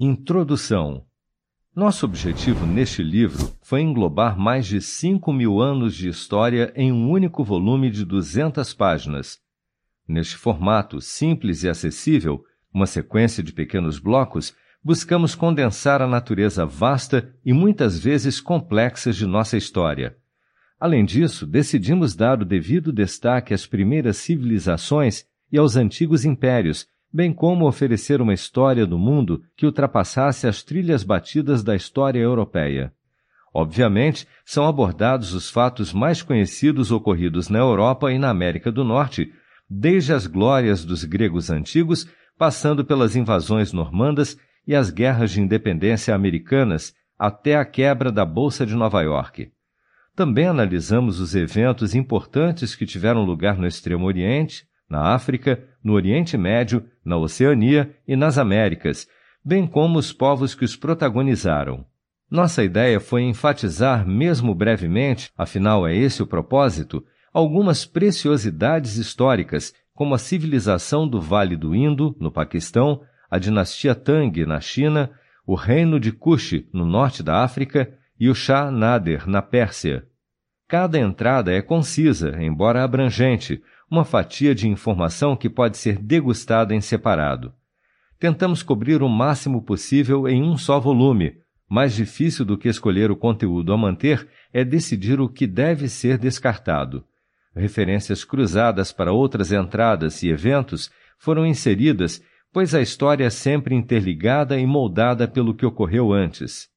Introdução Nosso objetivo neste livro foi englobar mais de 5 mil anos de história em um único volume de 200 páginas. Neste formato simples e acessível, uma sequência de pequenos blocos, buscamos condensar a natureza vasta e muitas vezes complexa de nossa história. Além disso, decidimos dar o devido destaque às primeiras civilizações e aos antigos impérios, bem como oferecer uma história do mundo que ultrapassasse as trilhas batidas da história europeia. Obviamente, são abordados os fatos mais conhecidos ocorridos na Europa e na América do Norte, desde as glórias dos gregos antigos, passando pelas invasões normandas e as guerras de independência americanas, até a quebra da Bolsa de Nova York. Também analisamos os eventos importantes que tiveram lugar no Extremo Oriente, na África, no Oriente Médio, na Oceania e nas Américas, bem como os povos que os protagonizaram. Nossa ideia foi enfatizar, mesmo brevemente, afinal é esse o propósito, algumas preciosidades históricas, como a civilização do Vale do Indo, no Paquistão, a dinastia Tang, na China, o reino de Kush, no norte da África, e o Shah Nader, na Pérsia. Cada entrada é concisa, embora abrangente, uma fatia de informação que pode ser degustada em separado. Tentamos cobrir o máximo possível em um só volume. Mais difícil do que escolher o conteúdo a manter é decidir o que deve ser descartado. Referências cruzadas para outras entradas e eventos foram inseridas, pois a história é sempre interligada e moldada pelo que ocorreu antes.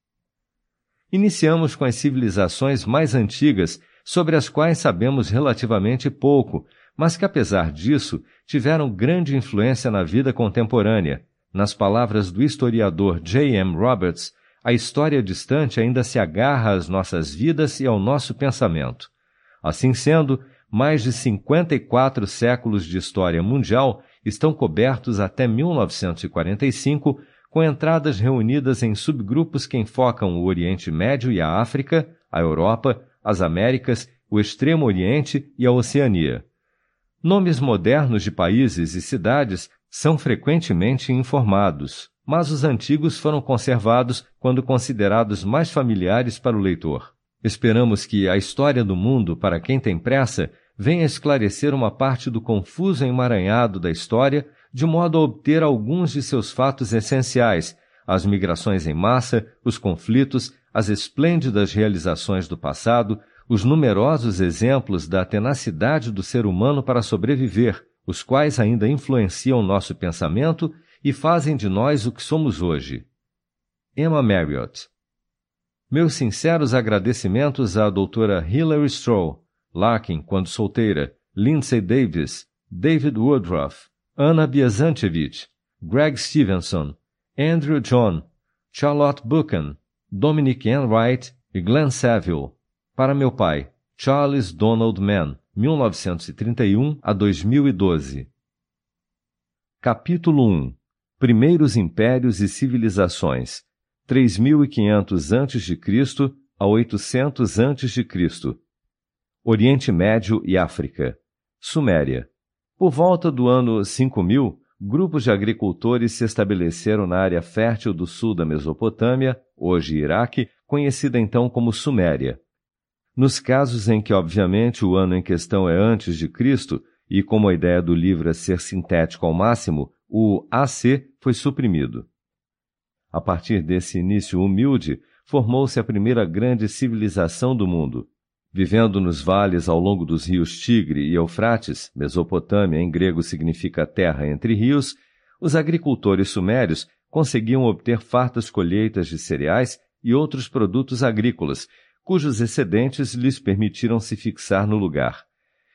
Iniciamos com as civilizações mais antigas, sobre as quais sabemos relativamente pouco, mas que, apesar disso, tiveram grande influência na vida contemporânea. Nas palavras do historiador J. M. Roberts, a história distante ainda se agarra às nossas vidas e ao nosso pensamento. Assim sendo, mais de 54 séculos de história mundial estão cobertos até 1945, com entradas reunidas em subgrupos que enfocam o Oriente Médio e a África, a Europa, as Américas, o Extremo Oriente e a Oceania. Nomes modernos de países e cidades são frequentemente informados, mas os antigos foram conservados quando considerados mais familiares para o leitor. Esperamos que a história do mundo, para quem tem pressa, venha esclarecer uma parte do confuso emaranhado da história, de modo a obter alguns de seus fatos essenciais, as migrações em massa, os conflitos, as esplêndidas realizações do passado, os numerosos exemplos da tenacidade do ser humano para sobreviver, os quais ainda influenciam nosso pensamento e fazem de nós o que somos hoje. Emma Marriott Meus sinceros agradecimentos à doutora Hilary Stroll, Larkin, quando solteira, Lindsay Davis, David Woodruff, Anna Biazanchevich, Greg Stevenson, Andrew John, Charlotte Buchan, Dominic Enright e Glenn Saville, para meu pai, Charles Donald Mann, 1931 a 2012. Capítulo 1 Primeiros Impérios e Civilizações 3500 a.C. a 800 a.C. Oriente Médio e África Suméria Por volta do ano 5000, grupos de agricultores se estabeleceram na área fértil do sul da Mesopotâmia, hoje Iraque, conhecida então como Suméria. Nos casos em que, obviamente, o ano em questão é antes de Cristo, e como a ideia do livro é ser sintético ao máximo, o AC foi suprimido. A partir desse início humilde, formou-se a primeira grande civilização do mundo. Vivendo nos vales ao longo dos rios Tigre e Eufrates, Mesopotâmia em grego significa terra entre rios, os agricultores sumérios conseguiam obter fartas colheitas de cereais e outros produtos agrícolas, cujos excedentes lhes permitiram se fixar no lugar.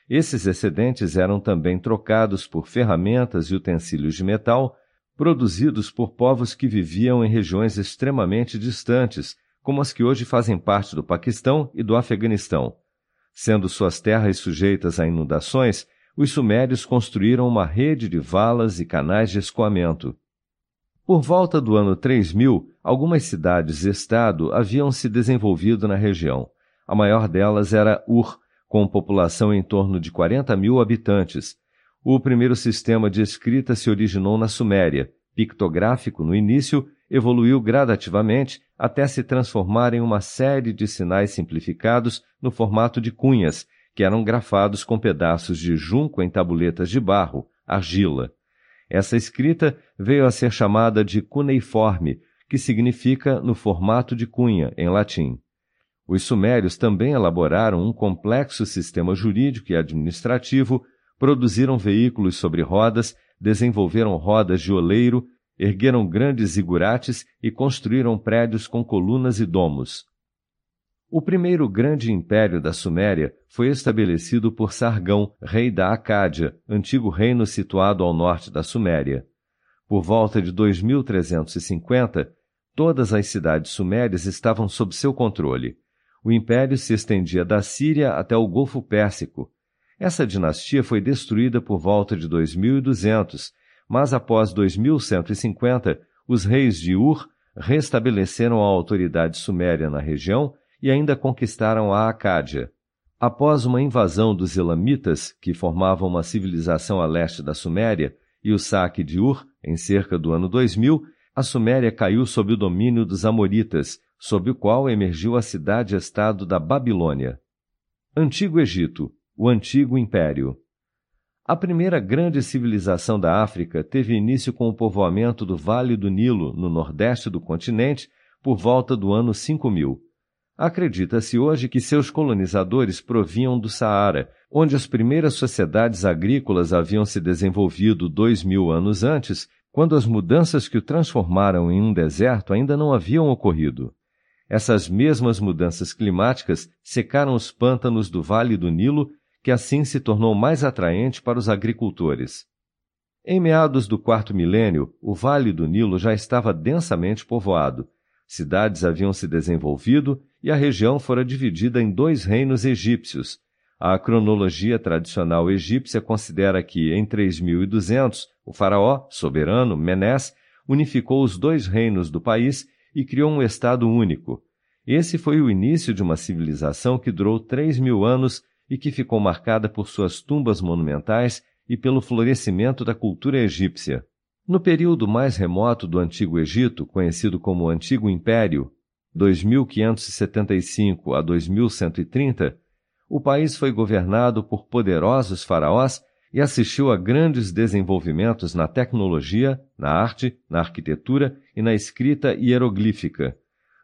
Esses excedentes eram também trocados por ferramentas e utensílios de metal produzidos por povos que viviam em regiões extremamente distantes, como as que hoje fazem parte do Paquistão e do Afeganistão. Sendo suas terras sujeitas a inundações, os sumérios construíram uma rede de valas e canais de escoamento. Por volta do ano 3000, algumas cidades-estado haviam se desenvolvido na região. A maior delas era Ur, com população em torno de 40 mil habitantes. O primeiro sistema de escrita se originou na Suméria, pictográfico no início evoluiu gradativamente até se transformar em uma série de sinais simplificados no formato de cunhas, que eram grafados com pedaços de junco em tabuletas de barro, argila. Essa escrita veio a ser chamada de cuneiforme, que significa no formato de cunha, em latim. Os sumérios também elaboraram um complexo sistema jurídico e administrativo, produziram veículos sobre rodas, desenvolveram rodas de oleiro, ergueram grandes zigurates e construíram prédios com colunas e domos. O primeiro grande império da Suméria foi estabelecido por Sargão, rei da Acádia, antigo reino situado ao norte da Suméria. Por volta de 2350, todas as cidades sumérias estavam sob seu controle. O império se estendia da Síria até o Golfo Pérsico. Essa dinastia foi destruída por volta de 2200, mas após 2150, os reis de Ur restabeleceram a autoridade suméria na região e ainda conquistaram a Acádia. Após uma invasão dos Elamitas, que formavam uma civilização a leste da Suméria, e o saque de Ur, em cerca do ano 2000, a Suméria caiu sob o domínio dos Amoritas, sob o qual emergiu a cidade-estado da Babilônia. Antigo Egito, o Antigo Império. A primeira grande civilização da África teve início com o povoamento do Vale do Nilo, no nordeste do continente, por volta do ano 5000. Acredita-se hoje que seus colonizadores provinham do Saara, onde as primeiras sociedades agrícolas haviam se desenvolvido dois mil anos antes, quando as mudanças que o transformaram em um deserto ainda não haviam ocorrido. Essas mesmas mudanças climáticas secaram os pântanos do Vale do Nilo, que assim se tornou mais atraente para os agricultores. Em meados do quarto milênio, o Vale do Nilo já estava densamente povoado. Cidades haviam se desenvolvido e a região fora dividida em dois reinos egípcios. A cronologia tradicional egípcia considera que, em 3200, o faraó, soberano, Menés, unificou os dois reinos do país e criou um Estado único. Esse foi o início de uma civilização que durou três mil anos e que ficou marcada por suas tumbas monumentais e pelo florescimento da cultura egípcia. No período mais remoto do Antigo Egito, conhecido como Antigo Império, 2575 a 2130, o país foi governado por poderosos faraós e assistiu a grandes desenvolvimentos na tecnologia, na arte, na arquitetura e na escrita hieroglífica.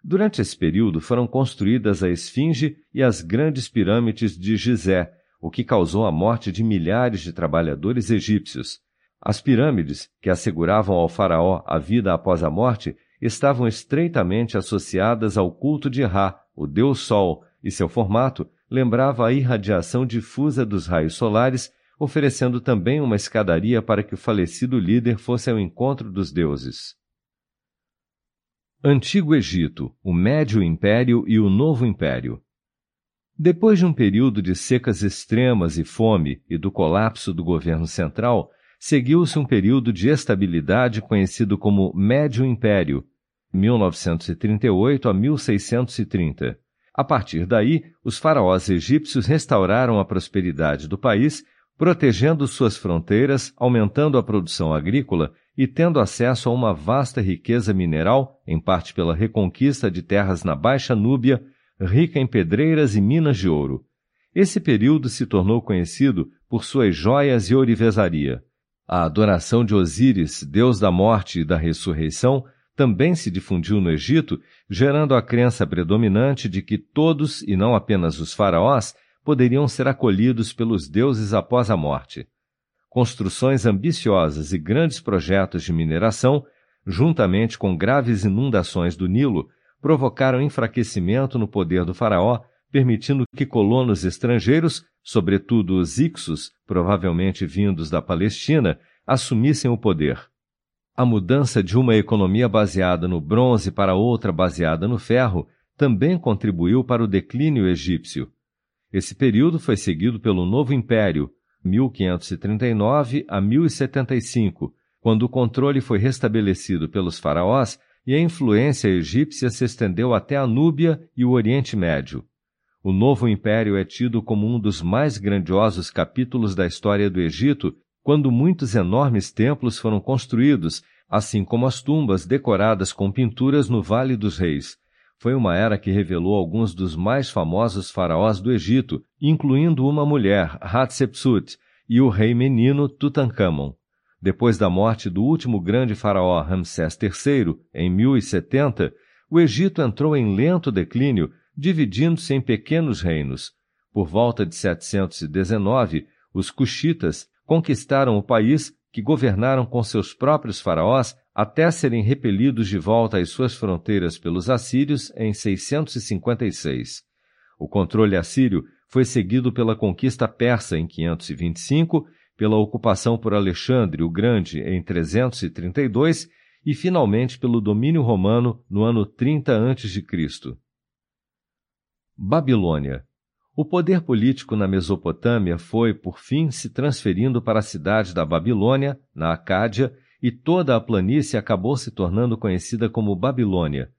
Durante esse período foram construídas a Esfinge e as grandes pirâmides de Gizé, o que causou a morte de milhares de trabalhadores egípcios. As pirâmides, que asseguravam ao faraó a vida após a morte, estavam estreitamente associadas ao culto de Ra, o deus Sol, e seu formato lembrava a irradiação difusa dos raios solares, oferecendo também uma escadaria para que o falecido líder fosse ao encontro dos deuses. Antigo Egito, o Médio Império e o Novo Império. Depois de um período de secas extremas e fome e do colapso do governo central, seguiu-se um período de estabilidade conhecido como Médio Império, 1938 a 1630. A partir daí, os faraós egípcios restauraram a prosperidade do país, protegendo suas fronteiras, aumentando a produção agrícola e tendo acesso a uma vasta riqueza mineral, em parte pela reconquista de terras na Baixa Núbia, rica em pedreiras e minas de ouro. Esse período se tornou conhecido por suas joias e ourivesaria. A adoração de Osíris, deus da morte e da ressurreição, também se difundiu no Egito, gerando a crença predominante de que todos, e não apenas os faraós, poderiam ser acolhidos pelos deuses após a morte. Construções ambiciosas e grandes projetos de mineração, juntamente com graves inundações do Nilo, provocaram enfraquecimento no poder do faraó, permitindo que colonos estrangeiros, sobretudo os Ixos, provavelmente vindos da Palestina, assumissem o poder. A mudança de uma economia baseada no bronze para outra baseada no ferro também contribuiu para o declínio egípcio. Esse período foi seguido pelo Novo Império, 1539 a 1075, quando o controle foi restabelecido pelos faraós e a influência egípcia se estendeu até a Núbia e o Oriente Médio. O Novo Império é tido como um dos mais grandiosos capítulos da história do Egito quando muitos enormes templos foram construídos, assim como as tumbas decoradas com pinturas no Vale dos Reis. Foi uma era que revelou alguns dos mais famosos faraós do Egito, incluindo uma mulher, Hatshepsut, e o rei menino Tutankhamon. Depois da morte do último grande faraó Ramsés III, em 1070, o Egito entrou em lento declínio, dividindo-se em pequenos reinos. Por volta de 719, os Cuxitas conquistaram o país, que governaram com seus próprios faraós até serem repelidos de volta às suas fronteiras pelos assírios em 656. O controle assírio foi seguido pela conquista persa em 525 pela ocupação por Alexandre o Grande em 332 e finalmente pelo domínio romano no ano 30 a.C. Babilônia. O poder político na Mesopotâmia foi, por fim, se transferindo para a cidade da Babilônia, na Acádia, e toda a planície acabou se tornando conhecida como Babilônia.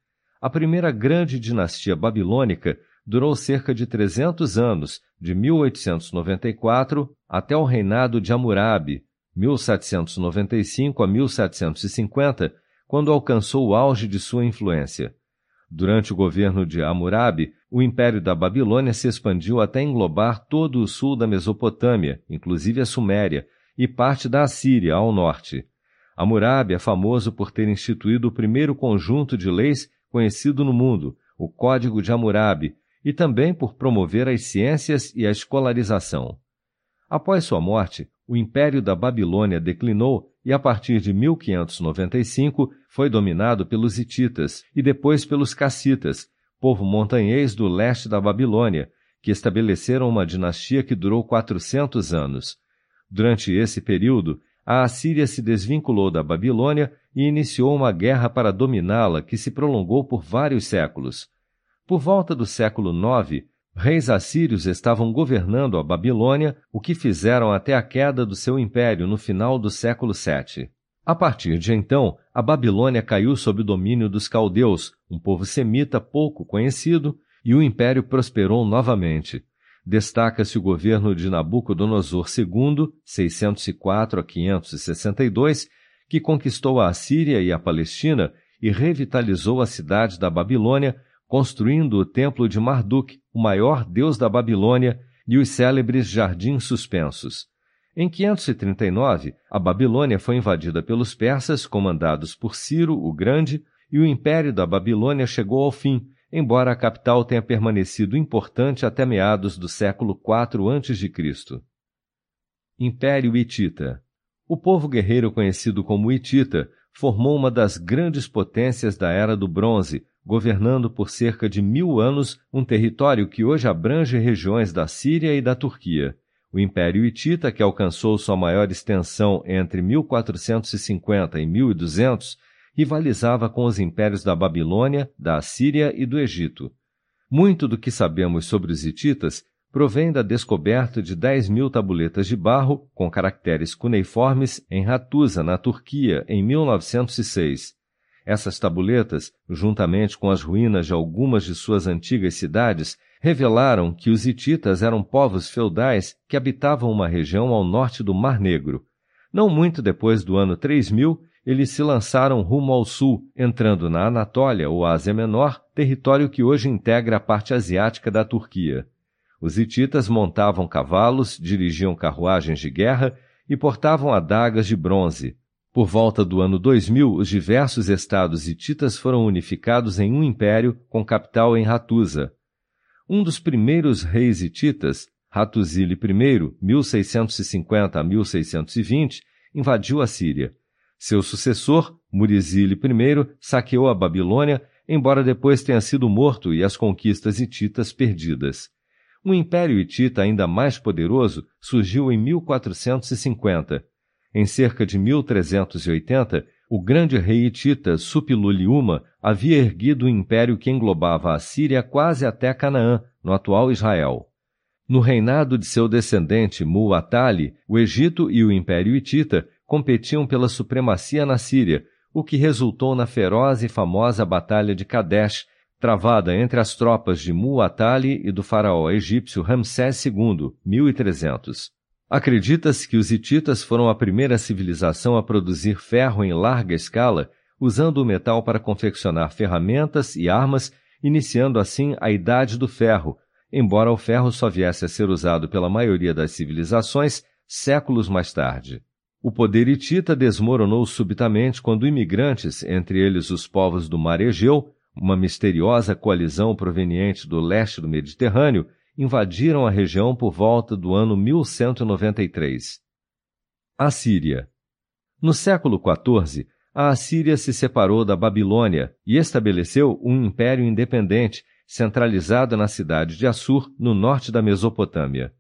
A primeira grande dinastia babilônica durou cerca de 300 anos, de 1894 até o reinado de Hammurabi, 1795 a 1750, quando alcançou o auge de sua influência. Durante o governo de Hammurabi, o Império da Babilônia se expandiu até englobar todo o sul da Mesopotâmia, inclusive a Suméria, e parte da Assíria ao norte. Hammurabi é famoso por ter instituído o primeiro conjunto de leis conhecido no mundo, o Código de Hammurabi, e também por promover as ciências e a escolarização. Após sua morte, o Império da Babilônia declinou e, a partir de 1595, foi dominado pelos hititas e depois pelos cassitas, povo montanhês do leste da Babilônia, que estabeleceram uma dinastia que durou 400 anos. Durante esse período, a Assíria se desvinculou da Babilônia e iniciou uma guerra para dominá-la que se prolongou por vários séculos. Por volta do século IX, reis assírios estavam governando a Babilônia, o que fizeram até a queda do seu império no final do século VII. A partir de então, a Babilônia caiu sob o domínio dos caldeus, um povo semita pouco conhecido, e o império prosperou novamente. Destaca-se o governo de Nabucodonosor II, 604 a 562, que conquistou a Assíria e a Palestina e revitalizou a cidade da Babilônia, construindo o templo de Marduk, o maior deus da Babilônia, e os célebres jardins suspensos. Em 539, a Babilônia foi invadida pelos persas, comandados por Ciro o Grande, e o império da Babilônia chegou ao fim, embora a capital tenha permanecido importante até meados do século IV a.C. Império Hitita O povo guerreiro conhecido como Hitita formou uma das grandes potências da Era do Bronze, governando por cerca de mil anos um território que hoje abrange regiões da Síria e da Turquia. O Império Hitita, que alcançou sua maior extensão entre 1450 e 1200, rivalizava com os impérios da Babilônia, da Assíria e do Egito. Muito do que sabemos sobre os hititas provém da descoberta de 10 mil tabuletas de barro com caracteres cuneiformes em Hattusa, na Turquia, em 1906. Essas tabuletas, juntamente com as ruínas de algumas de suas antigas cidades, revelaram que os hititas eram povos feudais que habitavam uma região ao norte do Mar Negro. Não muito depois do ano 3000, eles se lançaram rumo ao sul, entrando na Anatólia ou Ásia Menor, território que hoje integra a parte asiática da Turquia. Os hititas montavam cavalos, dirigiam carruagens de guerra e portavam adagas de bronze, por volta do ano 2000, os diversos estados hititas foram unificados em um império com capital em Hattusa. Um dos primeiros reis hititas, Hattusili I, 1650 a 1620, invadiu a Síria. Seu sucessor, Murizili I, saqueou a Babilônia, embora depois tenha sido morto e as conquistas hititas perdidas. Um império hitita ainda mais poderoso surgiu em 1450 em cerca de 1380, o grande rei hitita Suppiluliuma havia erguido um império que englobava a Síria quase até Canaã, no atual Israel. No reinado de seu descendente Mu'atali, o Egito e o Império Hitita competiam pela supremacia na Síria, o que resultou na feroz e famosa Batalha de Kadesh, travada entre as tropas de Mu'atali e do faraó egípcio Ramsés II, 1300. Acredita-se que os hititas foram a primeira civilização a produzir ferro em larga escala, usando o metal para confeccionar ferramentas e armas, iniciando assim a Idade do Ferro, embora o ferro só viesse a ser usado pela maioria das civilizações séculos mais tarde. O poder hitita desmoronou subitamente quando imigrantes, entre eles os povos do Mar Egeu, uma misteriosa coalizão proveniente do leste do Mediterrâneo, invadiram a região por volta do ano 1193. Assíria. No século XIV, a Assíria se separou da Babilônia e estabeleceu um império independente, centralizado na cidade de Assur, no norte da Mesopotâmia.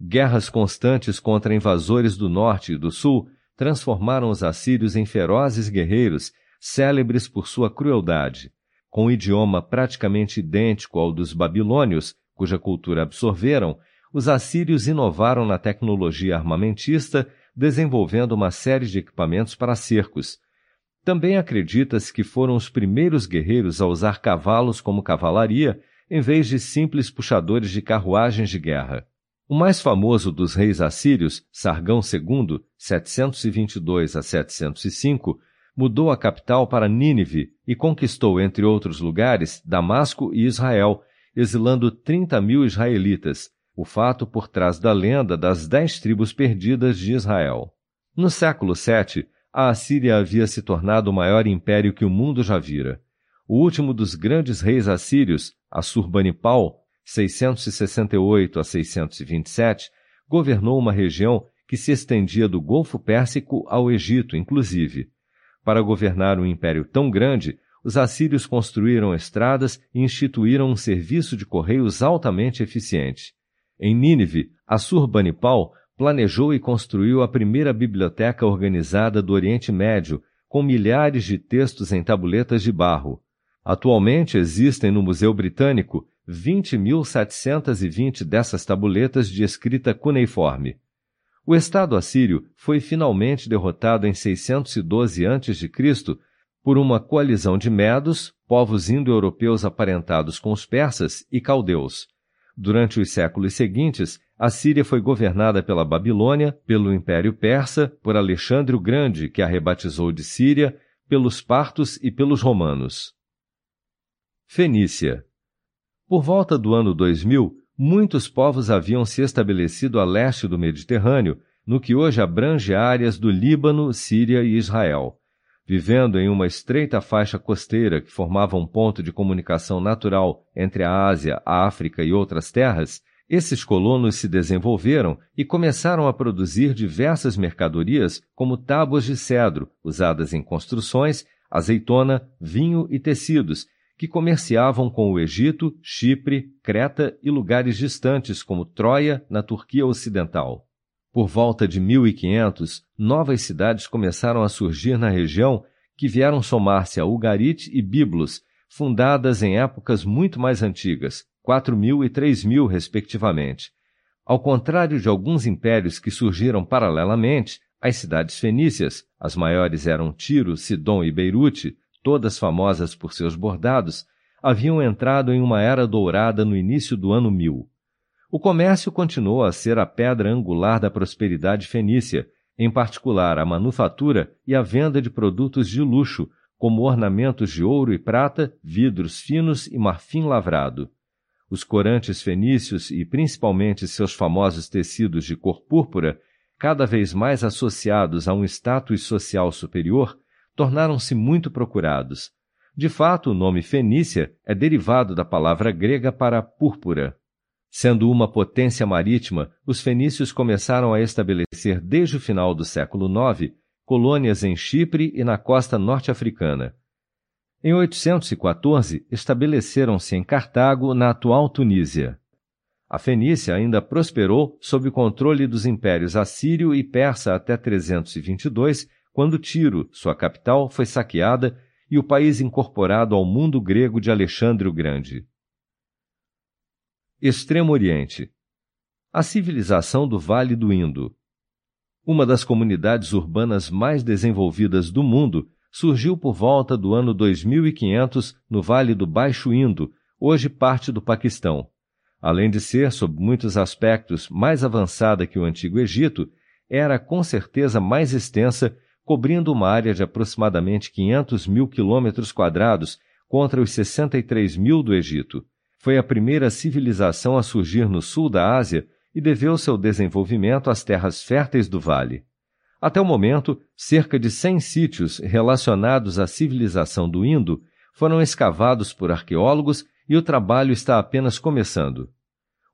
Guerras constantes contra invasores do norte e do sul transformaram os assírios em ferozes guerreiros, célebres por sua crueldade. Com um idioma praticamente idêntico ao dos babilônios, cuja cultura absorveram, os assírios inovaram na tecnologia armamentista, desenvolvendo uma série de equipamentos para cercos. Também acredita-se que foram os primeiros guerreiros a usar cavalos como cavalaria, em vez de simples puxadores de carruagens de guerra. O mais famoso dos reis assírios, Sargão II, 722 a 705, mudou a capital para Nínive e conquistou, entre outros lugares, Damasco e Israel, exilando 30 mil israelitas, o fato por trás da lenda das dez tribos perdidas de Israel. No século VII, a Assíria havia se tornado o maior império que o mundo já vira. O último dos grandes reis assírios, Assurbanipal, 668 a 627, governou uma região que se estendia do Golfo Pérsico ao Egito, inclusive. Para governar um império tão grande, os assírios construíram estradas e instituíram um serviço de correios altamente eficiente. Em Nínive, Assurbanipal planejou e construiu a primeira biblioteca organizada do Oriente Médio, com milhares de textos em tabuletas de barro. Atualmente existem no Museu Britânico 20.720 dessas tabuletas de escrita cuneiforme. O Estado assírio foi finalmente derrotado em 612 a.C por uma coalizão de medos, povos indo-europeus aparentados com os persas e caldeus. Durante os séculos seguintes, a Síria foi governada pela Babilônia, pelo Império Persa, por Alexandre o Grande, que a rebatizou de Síria, pelos partos e pelos romanos. Fenícia. Por volta do ano 2000, muitos povos haviam se estabelecido a leste do Mediterrâneo, no que hoje abrange áreas do Líbano, Síria e Israel. Vivendo em uma estreita faixa costeira que formava um ponto de comunicação natural entre a Ásia, a África e outras terras, esses colonos se desenvolveram e começaram a produzir diversas mercadorias, como tábuas de cedro, usadas em construções, azeitona, vinho e tecidos, que comerciavam com o Egito, Chipre, Creta e lugares distantes como Troia, na Turquia Ocidental. Por volta de 1500, novas cidades começaram a surgir na região que vieram somar-se a Ugarit e Biblos, fundadas em épocas muito mais antigas, 4000 e 3000 respectivamente. Ao contrário de alguns impérios que surgiram paralelamente, as cidades fenícias, as maiores eram Tiro, Sidom e Beirute, todas famosas por seus bordados, haviam entrado em uma era dourada no início do ano 1000. O comércio continuou a ser a pedra angular da prosperidade fenícia, em particular a manufatura e a venda de produtos de luxo, como ornamentos de ouro e prata, vidros finos e marfim lavrado. Os corantes fenícios e principalmente seus famosos tecidos de cor púrpura, cada vez mais associados a um status social superior, tornaram-se muito procurados. De fato, o nome Fenícia é derivado da palavra grega para púrpura. Sendo uma potência marítima, os fenícios começaram a estabelecer desde o final do século IX colônias em Chipre e na costa norte-africana. Em 814, estabeleceram-se em Cartago, na atual Tunísia. A Fenícia ainda prosperou sob o controle dos impérios assírio e persa até 322, quando Tiro, sua capital, foi saqueada e o país incorporado ao mundo grego de Alexandre o Grande. Extremo Oriente. A civilização do Vale do Indo. Uma das comunidades urbanas mais desenvolvidas do mundo surgiu por volta do ano 2500 no Vale do Baixo Indo, hoje parte do Paquistão. Além de ser, sob muitos aspectos, mais avançada que o Antigo Egito, era com certeza mais extensa, cobrindo uma área de aproximadamente 500 mil quilômetros quadrados contra os 63 mil do Egito. Foi a primeira civilização a surgir no sul da Ásia e deveu seu desenvolvimento às terras férteis do vale. Até o momento, cerca de 100 sítios relacionados à civilização do Indo foram escavados por arqueólogos e o trabalho está apenas começando.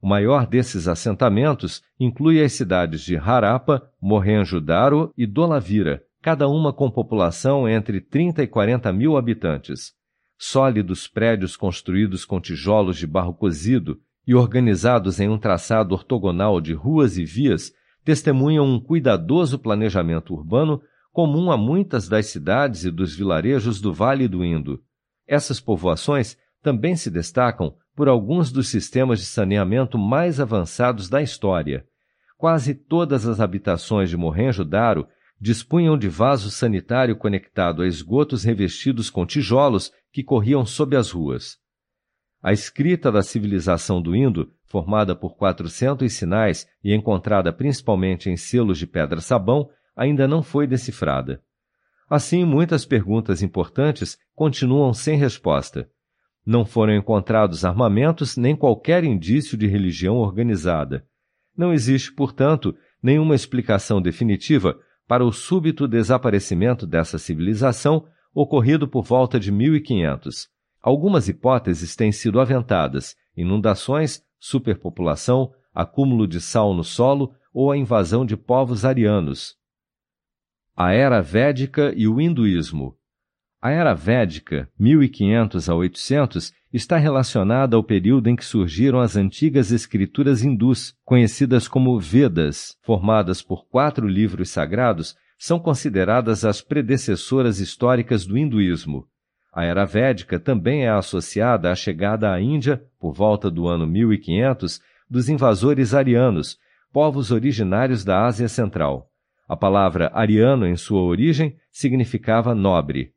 O maior desses assentamentos inclui as cidades de Harappa, Mohenjo-Daro e Dolavira, cada uma com população entre 30 e 40 mil habitantes. Sólidos prédios construídos com tijolos de barro cozido e organizados em um traçado ortogonal de ruas e vias testemunham um cuidadoso planejamento urbano comum a muitas das cidades e dos vilarejos do Vale do Indo. Essas povoações também se destacam por alguns dos sistemas de saneamento mais avançados da história. Quase todas as habitações de Mohenjo-Daro dispunham de vaso sanitário conectado a esgotos revestidos com tijolos que corriam sob as ruas. A escrita da civilização do Indo, formada por 400 sinais e encontrada principalmente em selos de pedra-sabão, ainda não foi decifrada. Assim, muitas perguntas importantes continuam sem resposta. Não foram encontrados armamentos nem qualquer indício de religião organizada. Não existe, portanto, nenhuma explicação definitiva para o súbito desaparecimento dessa civilização ocorrido por volta de 1500. Algumas hipóteses têm sido aventadas: inundações, superpopulação, acúmulo de sal no solo ou a invasão de povos arianos. A Era Védica e o Hinduísmo. A Era Védica, 1500 a 800, está relacionada ao período em que surgiram as antigas escrituras hindus, conhecidas como Vedas, formadas por quatro livros sagrados, são consideradas as predecessoras históricas do hinduísmo. A Era Védica também é associada à chegada à Índia, por volta do ano 1500, dos invasores arianos, povos originários da Ásia Central. A palavra ariano, em sua origem, significava nobre.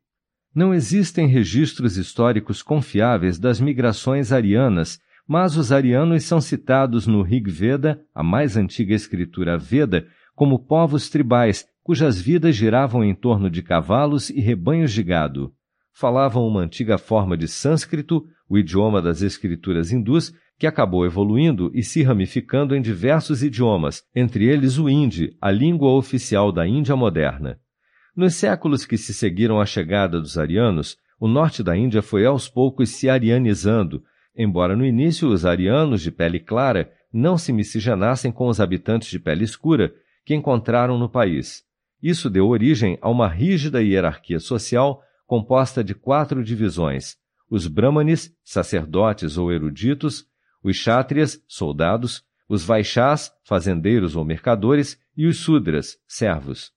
Não existem registros históricos confiáveis das migrações arianas, mas os arianos são citados no Rig Veda, a mais antiga escritura Veda, como povos tribais cujas vidas giravam em torno de cavalos e rebanhos de gado. Falavam uma antiga forma de sânscrito, o idioma das escrituras hindus, que acabou evoluindo e se ramificando em diversos idiomas, entre eles o hindi, a língua oficial da Índia moderna. Nos séculos que se seguiram à chegada dos arianos, o norte da Índia foi aos poucos se arianizando, embora no início os arianos de pele clara não se miscigenassem com os habitantes de pele escura que encontraram no país. Isso deu origem a uma rígida hierarquia social composta de quatro divisões: os brahmanes, sacerdotes ou eruditos, os kshatriyas, soldados, os vaixás, fazendeiros ou mercadores, e os sudras, servos.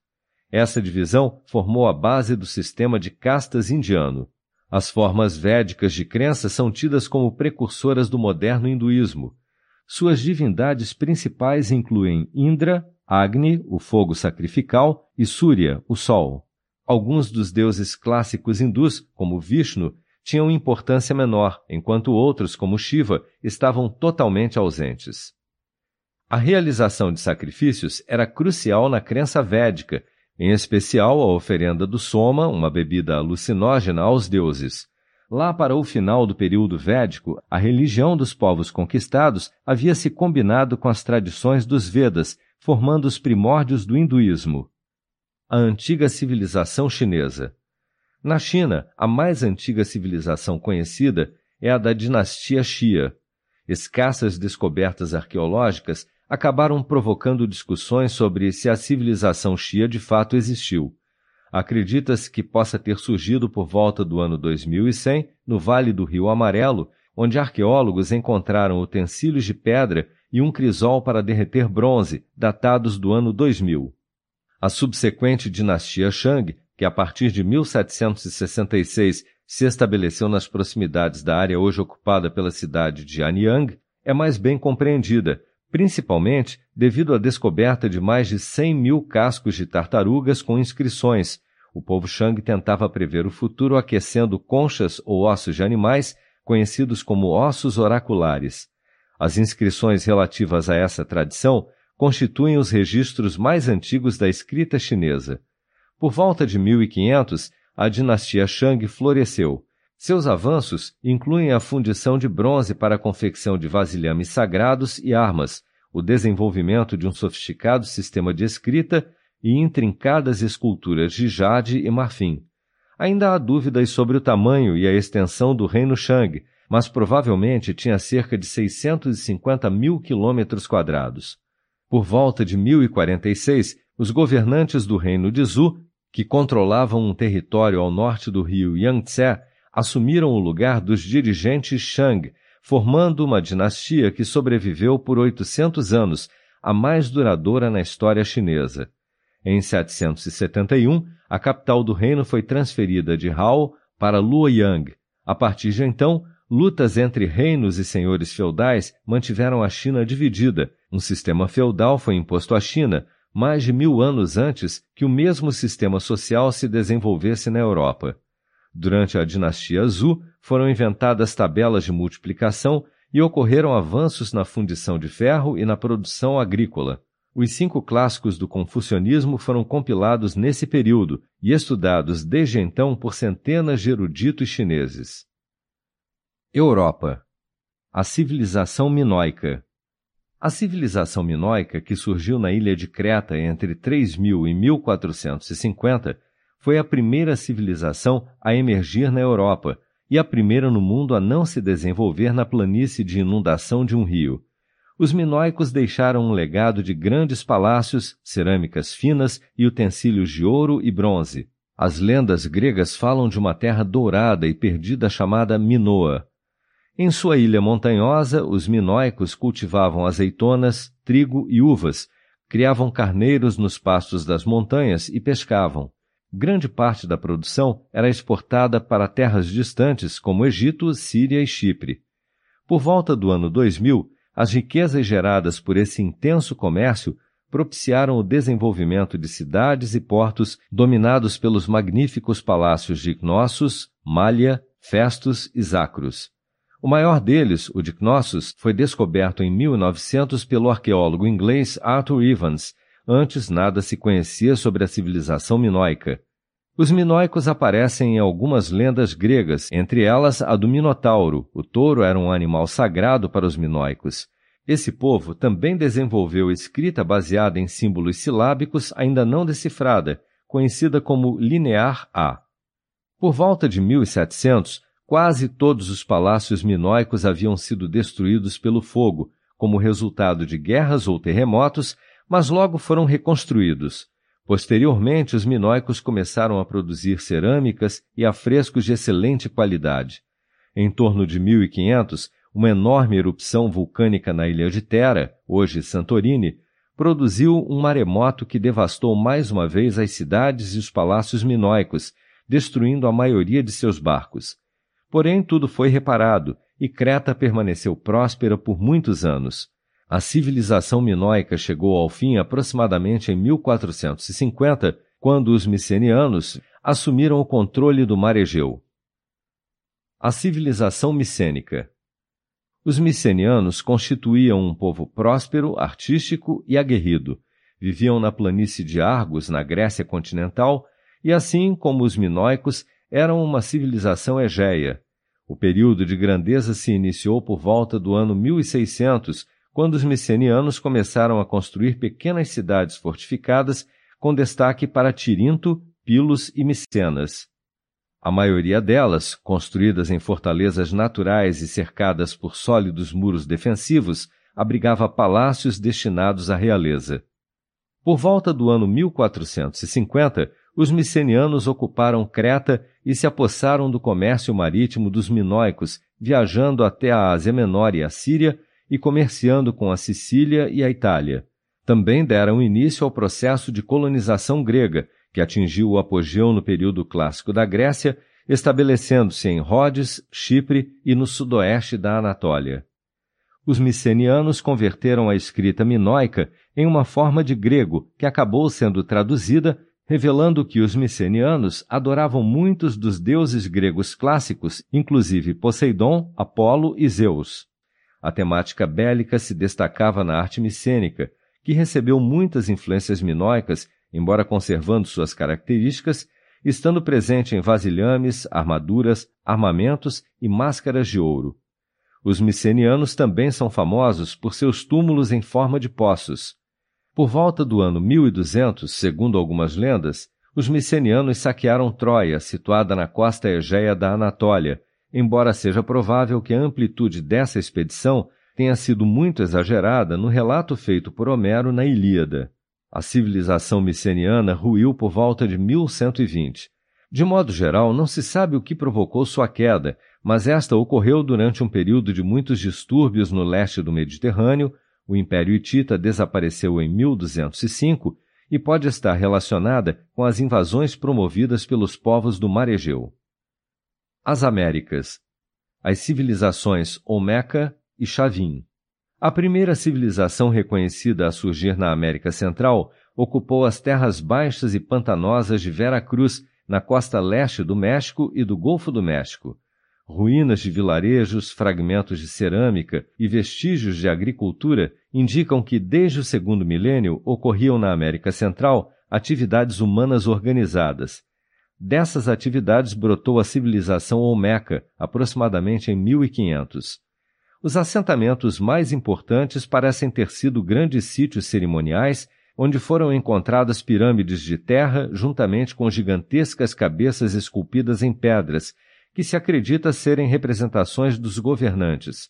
Essa divisão formou a base do sistema de castas indiano. As formas védicas de crença são tidas como precursoras do moderno hinduísmo. Suas divindades principais incluem Indra, Agni, o fogo sacrificial, e Surya, o sol. Alguns dos deuses clássicos hindus, como Vishnu, tinham importância menor, enquanto outros, como Shiva, estavam totalmente ausentes. A realização de sacrifícios era crucial na crença védica em especial a oferenda do soma, uma bebida alucinógena aos deuses. Lá para o final do período védico, a religião dos povos conquistados havia se combinado com as tradições dos Vedas, formando os primórdios do hinduísmo. A antiga civilização chinesa. Na China, a mais antiga civilização conhecida é a da dinastia Xia. Escassas descobertas arqueológicas acabaram provocando discussões sobre se a civilização Xia de fato existiu. Acredita-se que possa ter surgido por volta do ano 2100 no Vale do Rio Amarelo, onde arqueólogos encontraram utensílios de pedra e um crisol para derreter bronze, datados do ano 2000. A subsequente dinastia Shang, que a partir de 1766 se estabeleceu nas proximidades da área hoje ocupada pela cidade de Anyang, é mais bem compreendida, principalmente devido à descoberta de mais de 100 mil cascos de tartarugas com inscrições. O povo Shang tentava prever o futuro aquecendo conchas ou ossos de animais, conhecidos como ossos oraculares. As inscrições relativas a essa tradição constituem os registros mais antigos da escrita chinesa. Por volta de 1500, a dinastia Shang floresceu. Seus avanços incluem a fundição de bronze para a confecção de vasilhames sagrados e armas, o desenvolvimento de um sofisticado sistema de escrita e intrincadas esculturas de jade e marfim. Ainda há dúvidas sobre o tamanho e a extensão do reino Shang, mas provavelmente tinha cerca de 650 mil quilômetros quadrados. Por volta de 1046, os governantes do reino de Zhou, que controlavam um território ao norte do rio Yangtze, assumiram o lugar dos dirigentes Shang, formando uma dinastia que sobreviveu por 800 anos, a mais duradoura na história chinesa. Em 771, a capital do reino foi transferida de Hao para Luoyang. A partir de então, lutas entre reinos e senhores feudais mantiveram a China dividida. Um sistema feudal foi imposto à China mais de mil anos antes que o mesmo sistema social se desenvolvesse na Europa. Durante a dinastia Zhou, foram inventadas tabelas de multiplicação e ocorreram avanços na fundição de ferro e na produção agrícola. Os cinco clássicos do confucionismo foram compilados nesse período e estudados desde então por centenas de eruditos chineses. Europa. A civilização minoica. A civilização minoica, que surgiu na ilha de Creta entre 3000 e 1450, foi a primeira civilização a emergir na Europa e a primeira no mundo a não se desenvolver na planície de inundação de um rio. Os minoicos deixaram um legado de grandes palácios, cerâmicas finas e utensílios de ouro e bronze. As lendas gregas falam de uma terra dourada e perdida chamada Minoa. Em sua ilha montanhosa, os minoicos cultivavam azeitonas, trigo e uvas, criavam carneiros nos pastos das montanhas e pescavam. Grande parte da produção era exportada para terras distantes como Egito, Síria e Chipre. Por volta do ano 2000, as riquezas geradas por esse intenso comércio propiciaram o desenvolvimento de cidades e portos dominados pelos magníficos palácios de Cnossos, Malha, Festus e Zacros. O maior deles, o de Knossos, foi descoberto em 1900 pelo arqueólogo inglês Arthur Evans. Antes nada se conhecia sobre a civilização minoica. Os minoicos aparecem em algumas lendas gregas, entre elas a do Minotauro. O touro era um animal sagrado para os minoicos. Esse povo também desenvolveu escrita baseada em símbolos silábicos ainda não decifrada, conhecida como linear A. Por volta de 1700, Quase todos os palácios minoicos haviam sido destruídos pelo fogo, como resultado de guerras ou terremotos, mas logo foram reconstruídos. Posteriormente, os minoicos começaram a produzir cerâmicas e afrescos de excelente qualidade. Em torno de 1500, uma enorme erupção vulcânica na ilha de Tera, hoje Santorini, produziu um maremoto que devastou mais uma vez as cidades e os palácios minoicos, destruindo a maioria de seus barcos. Porém, tudo foi reparado e Creta permaneceu próspera por muitos anos. A civilização minoica chegou ao fim aproximadamente em 1450, quando os micenianos assumiram o controle do mar Egeu. A civilização micênica. Os micenianos constituíam um povo próspero, artístico e aguerrido. Viviam na planície de Argos, na Grécia continental, e assim como os minoicos, eram uma civilização egéia. O período de grandeza se iniciou por volta do ano 1600, quando os micenianos começaram a construir pequenas cidades fortificadas com destaque para Tirinto, Pilos e Micenas. A maioria delas, construídas em fortalezas naturais e cercadas por sólidos muros defensivos, abrigava palácios destinados à realeza. Por volta do ano 1450, os micenianos ocuparam Creta e se apossaram do comércio marítimo dos minoicos, viajando até a Ásia Menor e a Síria e comerciando com a Sicília e a Itália. Também deram início ao processo de colonização grega, que atingiu o apogeu no período clássico da Grécia, estabelecendo-se em Rhodes, Chipre e no sudoeste da Anatólia. Os micenianos converteram a escrita minoica em uma forma de grego que acabou sendo traduzida revelando que os micenianos adoravam muitos dos deuses gregos clássicos, inclusive Poseidon, Apolo e Zeus. a temática bélica se destacava na arte micênica, que recebeu muitas influências minoicas, embora conservando suas características, estando presente em vasilhames, armaduras, armamentos e máscaras de ouro. Os micenianos também são famosos por seus túmulos em forma de poços. Por volta do ano 1200, segundo algumas lendas, os micenianos saquearam Troia, situada na costa egéia da Anatólia, embora seja provável que a amplitude dessa expedição tenha sido muito exagerada no relato feito por Homero na Ilíada. A civilização miceniana ruiu por volta de 1120. De modo geral, não se sabe o que provocou sua queda, mas esta ocorreu durante um período de muitos distúrbios no leste do Mediterrâneo. O Império Hitita desapareceu em 1205 e pode estar relacionada com as invasões promovidas pelos povos do Mar Egeu. As Américas. As civilizações Olmeca e Chavin. A primeira civilização reconhecida a surgir na América Central ocupou as terras baixas e pantanosas de Vera Cruz, na costa leste do México e do Golfo do México. Ruínas de vilarejos, fragmentos de cerâmica e vestígios de agricultura indicam que desde o segundo milênio ocorriam na América Central atividades humanas organizadas, Dessas atividades brotou a civilização Olmeca, aproximadamente em 1500. Os assentamentos mais importantes parecem ter sido grandes sítios cerimoniais onde foram encontradas pirâmides de terra juntamente com gigantescas cabeças esculpidas em pedras, que se acredita serem representações dos governantes.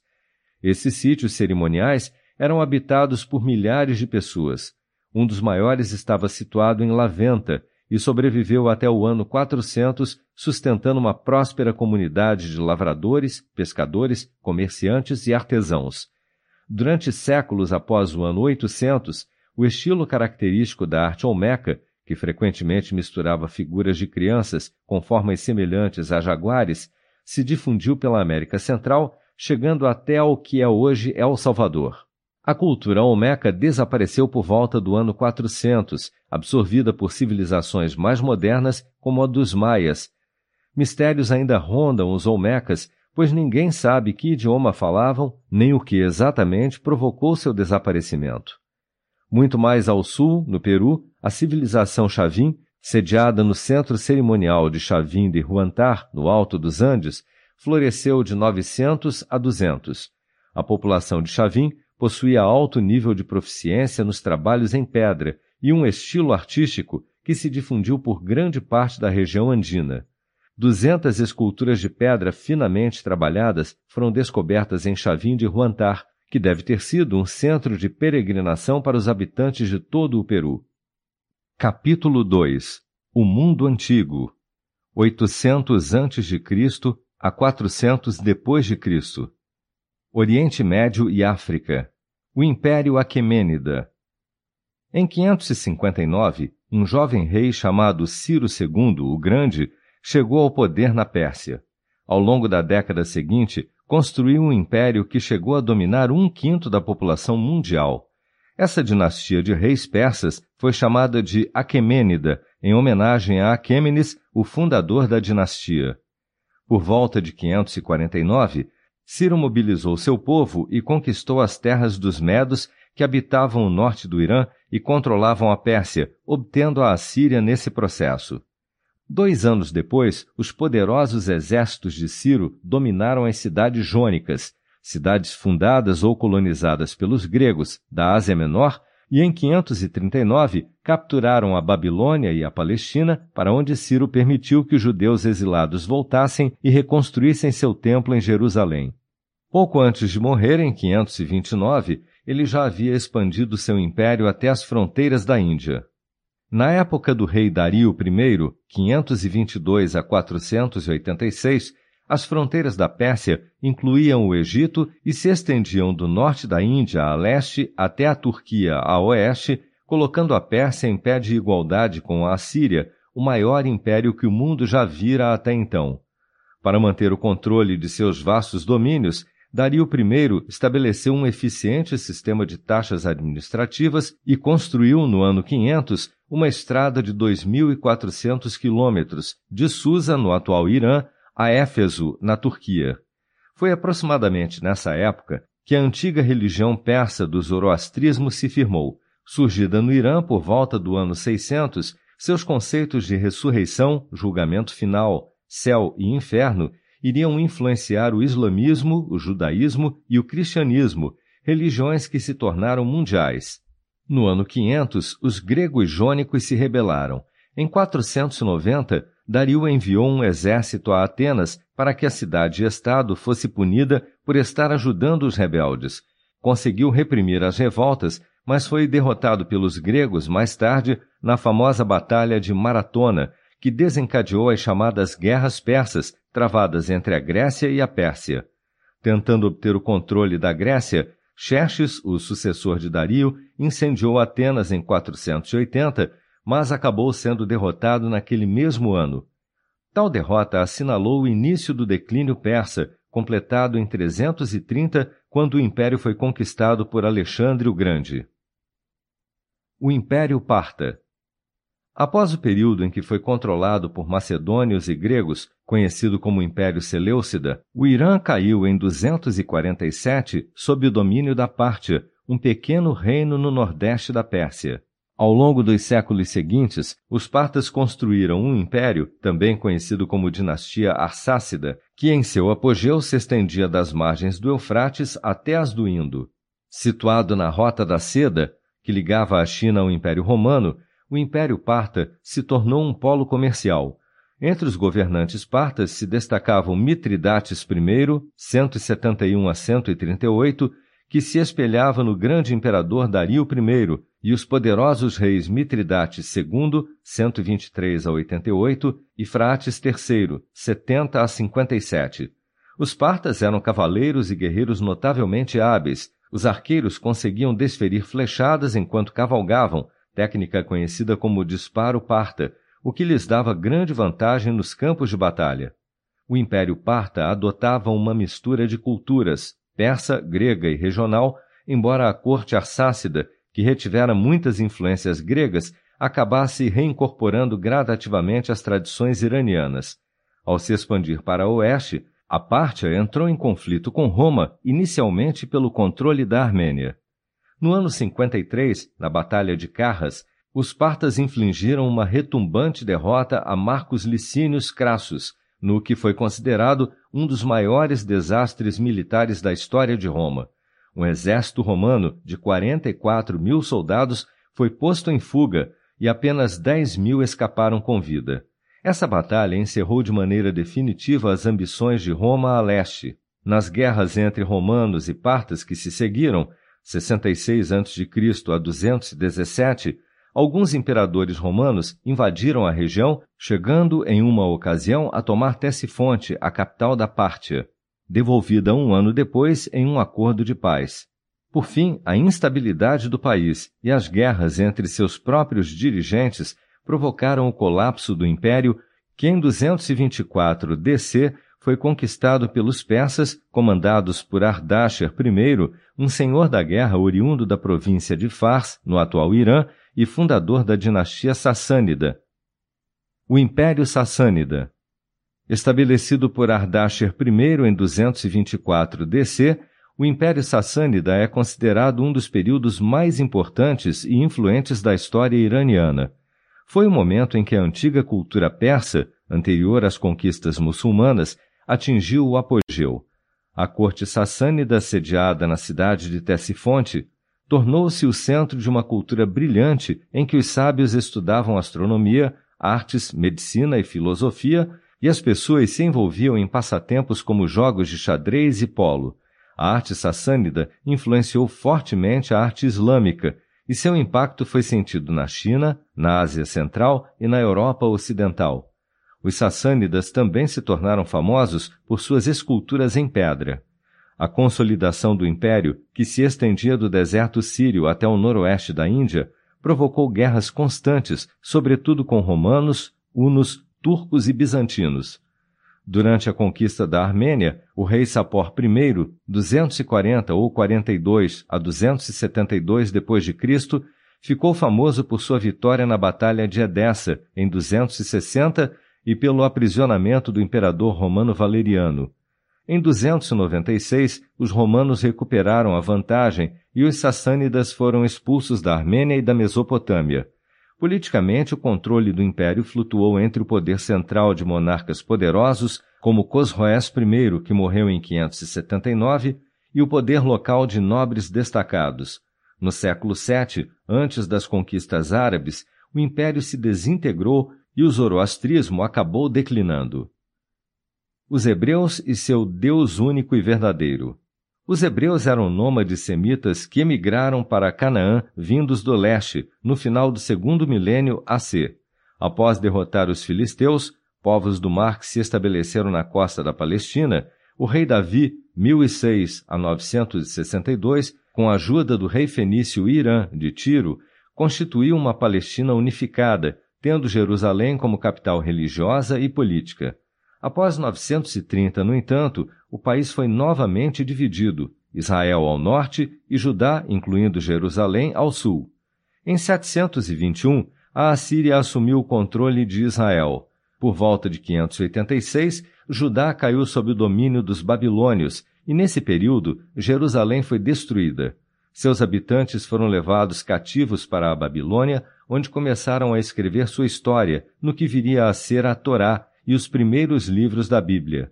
Esses sítios cerimoniais eram habitados por milhares de pessoas. Um dos maiores estava situado em Laventa, e sobreviveu até o ano 400, sustentando uma próspera comunidade de lavradores, pescadores, comerciantes e artesãos. Durante séculos após o ano 800, o estilo característico da arte olmeca, que frequentemente misturava figuras de crianças com formas semelhantes a jaguares, se difundiu pela América Central, chegando até ao que é hoje El Salvador. A cultura olmeca desapareceu por volta do ano 400, absorvida por civilizações mais modernas como a dos maias. Mistérios ainda rondam os olmecas, pois ninguém sabe que idioma falavam nem o que exatamente provocou seu desaparecimento. Muito mais ao sul, no Peru, a civilização Chavin, sediada no centro cerimonial de Chavin de Huantar, no alto dos Andes, floresceu de 900 a 200. A população de Chavin possuía alto nível de proficiência nos trabalhos em pedra e um estilo artístico que se difundiu por grande parte da região andina. Duzentas esculturas de pedra finamente trabalhadas foram descobertas em Chavim de Huantar, que deve ter sido um centro de peregrinação para os habitantes de todo o Peru. Capítulo 2 O Mundo Antigo 800 a.C. a 400 depois de Cristo Oriente Médio e África. O Império Aquemênida. Em 559, um jovem rei chamado Ciro II o Grande chegou ao poder na Pérsia. Ao longo da década seguinte, construiu um império que chegou a dominar um quinto da população mundial. Essa dinastia de reis persas foi chamada de Aquemênida, em homenagem a Aquêmenes, o fundador da dinastia. Por volta de 549, Ciro mobilizou seu povo e conquistou as terras dos Medos que habitavam o norte do Irã e controlavam a Pérsia, obtendo a Assíria nesse processo. Dois anos depois, os poderosos exércitos de Ciro dominaram as cidades jônicas, cidades fundadas ou colonizadas pelos gregos da Ásia Menor, e em 539 capturaram a Babilônia e a Palestina, para onde Ciro permitiu que os judeus exilados voltassem e reconstruíssem seu templo em Jerusalém. Pouco antes de morrer, em 529, ele já havia expandido seu império até as fronteiras da Índia. Na época do rei Dario I, 522 a 486, as fronteiras da Pérsia incluíam o Egito e se estendiam do norte da Índia a leste até a Turquia a oeste, colocando a Pérsia em pé de igualdade com a Assíria, o maior império que o mundo já vira até então. Para manter o controle de seus vastos domínios, Dario I estabeleceu um eficiente sistema de taxas administrativas e construiu no ano 500 uma estrada de 2.400 quilômetros de Susa, no atual Irã, a Éfeso, na Turquia. Foi aproximadamente nessa época que a antiga religião persa do zoroastrismo se firmou. Surgida no Irã por volta do ano 600, seus conceitos de ressurreição, julgamento final, céu e inferno iriam influenciar o islamismo, o judaísmo e o cristianismo, religiões que se tornaram mundiais. No ano 500, os gregos jônicos se rebelaram. Em 490, Dario enviou um exército a Atenas para que a cidade-estado fosse punida por estar ajudando os rebeldes. Conseguiu reprimir as revoltas, mas foi derrotado pelos gregos mais tarde na famosa Batalha de Maratona, que desencadeou as chamadas Guerras Persas, travadas entre a Grécia e a Pérsia. Tentando obter o controle da Grécia, Xerxes, o sucessor de Dario, incendiou Atenas em 480, mas acabou sendo derrotado naquele mesmo ano. Tal derrota assinalou o início do declínio persa, completado em 330, quando o império foi conquistado por Alexandre o Grande. O Império Parta Após o período em que foi controlado por macedônios e gregos, conhecido como Império Seleucida, o Irã caiu em 247 sob o domínio da Pártia, um pequeno reino no nordeste da Pérsia. Ao longo dos séculos seguintes, os partas construíram um império, também conhecido como dinastia Arsácida, que em seu apogeu se estendia das margens do Eufrates até as do Indo. Situado na Rota da Seda, que ligava a China ao Império Romano, o Império Parta se tornou um polo comercial. Entre os governantes partas se destacavam Mitridates I, 171 a 138, que se espelhava no grande imperador Dario I, e os poderosos reis Mitridates II, 123 a 88, e Frates III, 70 a 57. Os partas eram cavaleiros e guerreiros notavelmente hábeis. Os arqueiros conseguiam desferir flechadas enquanto cavalgavam, técnica conhecida como disparo parta, o que lhes dava grande vantagem nos campos de batalha. O Império Parta adotava uma mistura de culturas, persa, grega e regional, embora a corte arsácida, que retivera muitas influências gregas, acabasse reincorporando gradativamente as tradições iranianas. Ao se expandir para o oeste, a Pártia entrou em conflito com Roma, inicialmente pelo controle da Armênia. No ano 53, na Batalha de Carras, os partas infligiram uma retumbante derrota a Marcos Licínios Crassus, no que foi considerado um dos maiores desastres militares da história de Roma. Um exército romano de 44 mil soldados foi posto em fuga e apenas 10 mil escaparam com vida. Essa batalha encerrou de maneira definitiva as ambições de Roma a leste. Nas guerras entre romanos e partas que se seguiram, 66 a.C. a 217, alguns imperadores romanos invadiram a região, chegando em uma ocasião a tomar Tessifonte, a capital da Pártia, devolvida um ano depois em um acordo de paz. Por fim, a instabilidade do país e as guerras entre seus próprios dirigentes provocaram o colapso do império, que em 224 DC foi conquistado pelos persas, comandados por Ardasher I, um senhor da guerra oriundo da província de Fars, no atual Irã, e fundador da dinastia sassânida. O Império Sassânida. Estabelecido por Ardasher I em 224 DC, o Império Sassânida é considerado um dos períodos mais importantes e influentes da história iraniana. Foi o momento em que a antiga cultura persa, anterior às conquistas muçulmanas, atingiu o apogeu. A corte sassânida, sediada na cidade de Tessifonte, tornou-se o centro de uma cultura brilhante em que os sábios estudavam astronomia, artes, medicina e filosofia, e as pessoas se envolviam em passatempos como jogos de xadrez e polo. A arte sassânida influenciou fortemente a arte islâmica, e seu impacto foi sentido na China, na Ásia Central e na Europa Ocidental. Os sassânidas também se tornaram famosos por suas esculturas em pedra. A consolidação do império, que se estendia do deserto sírio até o noroeste da Índia, provocou guerras constantes, sobretudo com romanos, hunos, turcos e bizantinos. Durante a conquista da Armênia, o rei Sapor I, 240 ou 42 a 272 d.C., ficou famoso por sua vitória na Batalha de Edessa, em 260 e pelo aprisionamento do imperador romano Valeriano. Em 296, os romanos recuperaram a vantagem e os sassânidas foram expulsos da Armênia e da Mesopotâmia. Politicamente, o controle do império flutuou entre o poder central de monarcas poderosos, como Cosroés I, que morreu em 579, e o poder local de nobres destacados. No século VII, antes das conquistas árabes, o império se desintegrou e o zoroastrismo acabou declinando. Os hebreus e seu Deus único e verdadeiro. Os hebreus eram nômades semitas que emigraram para Canaã vindos do leste, no final do segundo milênio AC. Após derrotar os filisteus, povos do mar que se estabeleceram na costa da Palestina, o rei Davi, 1006 a 962, com a ajuda do rei fenício Irã de Tiro, constituiu uma Palestina unificada, tendo Jerusalém como capital religiosa e política. Após 930, no entanto, o país foi novamente dividido, Israel ao norte e Judá, incluindo Jerusalém, ao sul. Em 721, a Assíria assumiu o controle de Israel. Por volta de 586, Judá caiu sob o domínio dos babilônios, e nesse período Jerusalém foi destruída. Seus habitantes foram levados cativos para a Babilônia, onde começaram a escrever sua história, no que viria a ser a Torá, e os primeiros livros da Bíblia.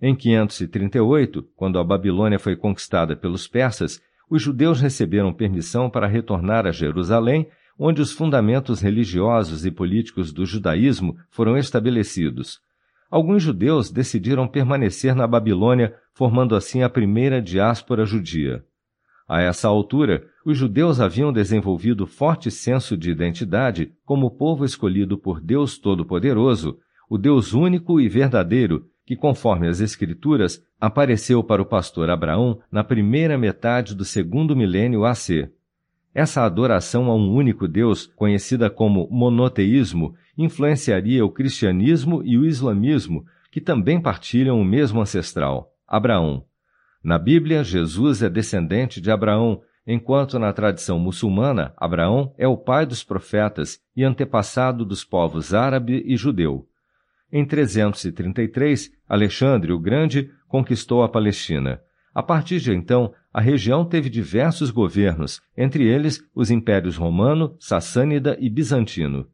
Em 538, quando a Babilônia foi conquistada pelos persas, os judeus receberam permissão para retornar a Jerusalém, onde os fundamentos religiosos e políticos do judaísmo foram estabelecidos. Alguns judeus decidiram permanecer na Babilônia, formando assim a primeira diáspora judia. A essa altura, os judeus haviam desenvolvido forte senso de identidade como povo escolhido por Deus Todo-Poderoso, o Deus único e verdadeiro, que, conforme as Escrituras, apareceu para o pastor Abraão na primeira metade do segundo milênio AC. Essa adoração a um único Deus, conhecida como monoteísmo, influenciaria o cristianismo e o islamismo, que também partilham o mesmo ancestral, Abraão. Na Bíblia, Jesus é descendente de Abraão, enquanto na tradição muçulmana, Abraão é o pai dos profetas e antepassado dos povos árabe e judeu. Em 333, Alexandre o Grande conquistou a Palestina. A partir de então, a região teve diversos governos, entre eles os impérios romano, sassânida e bizantino.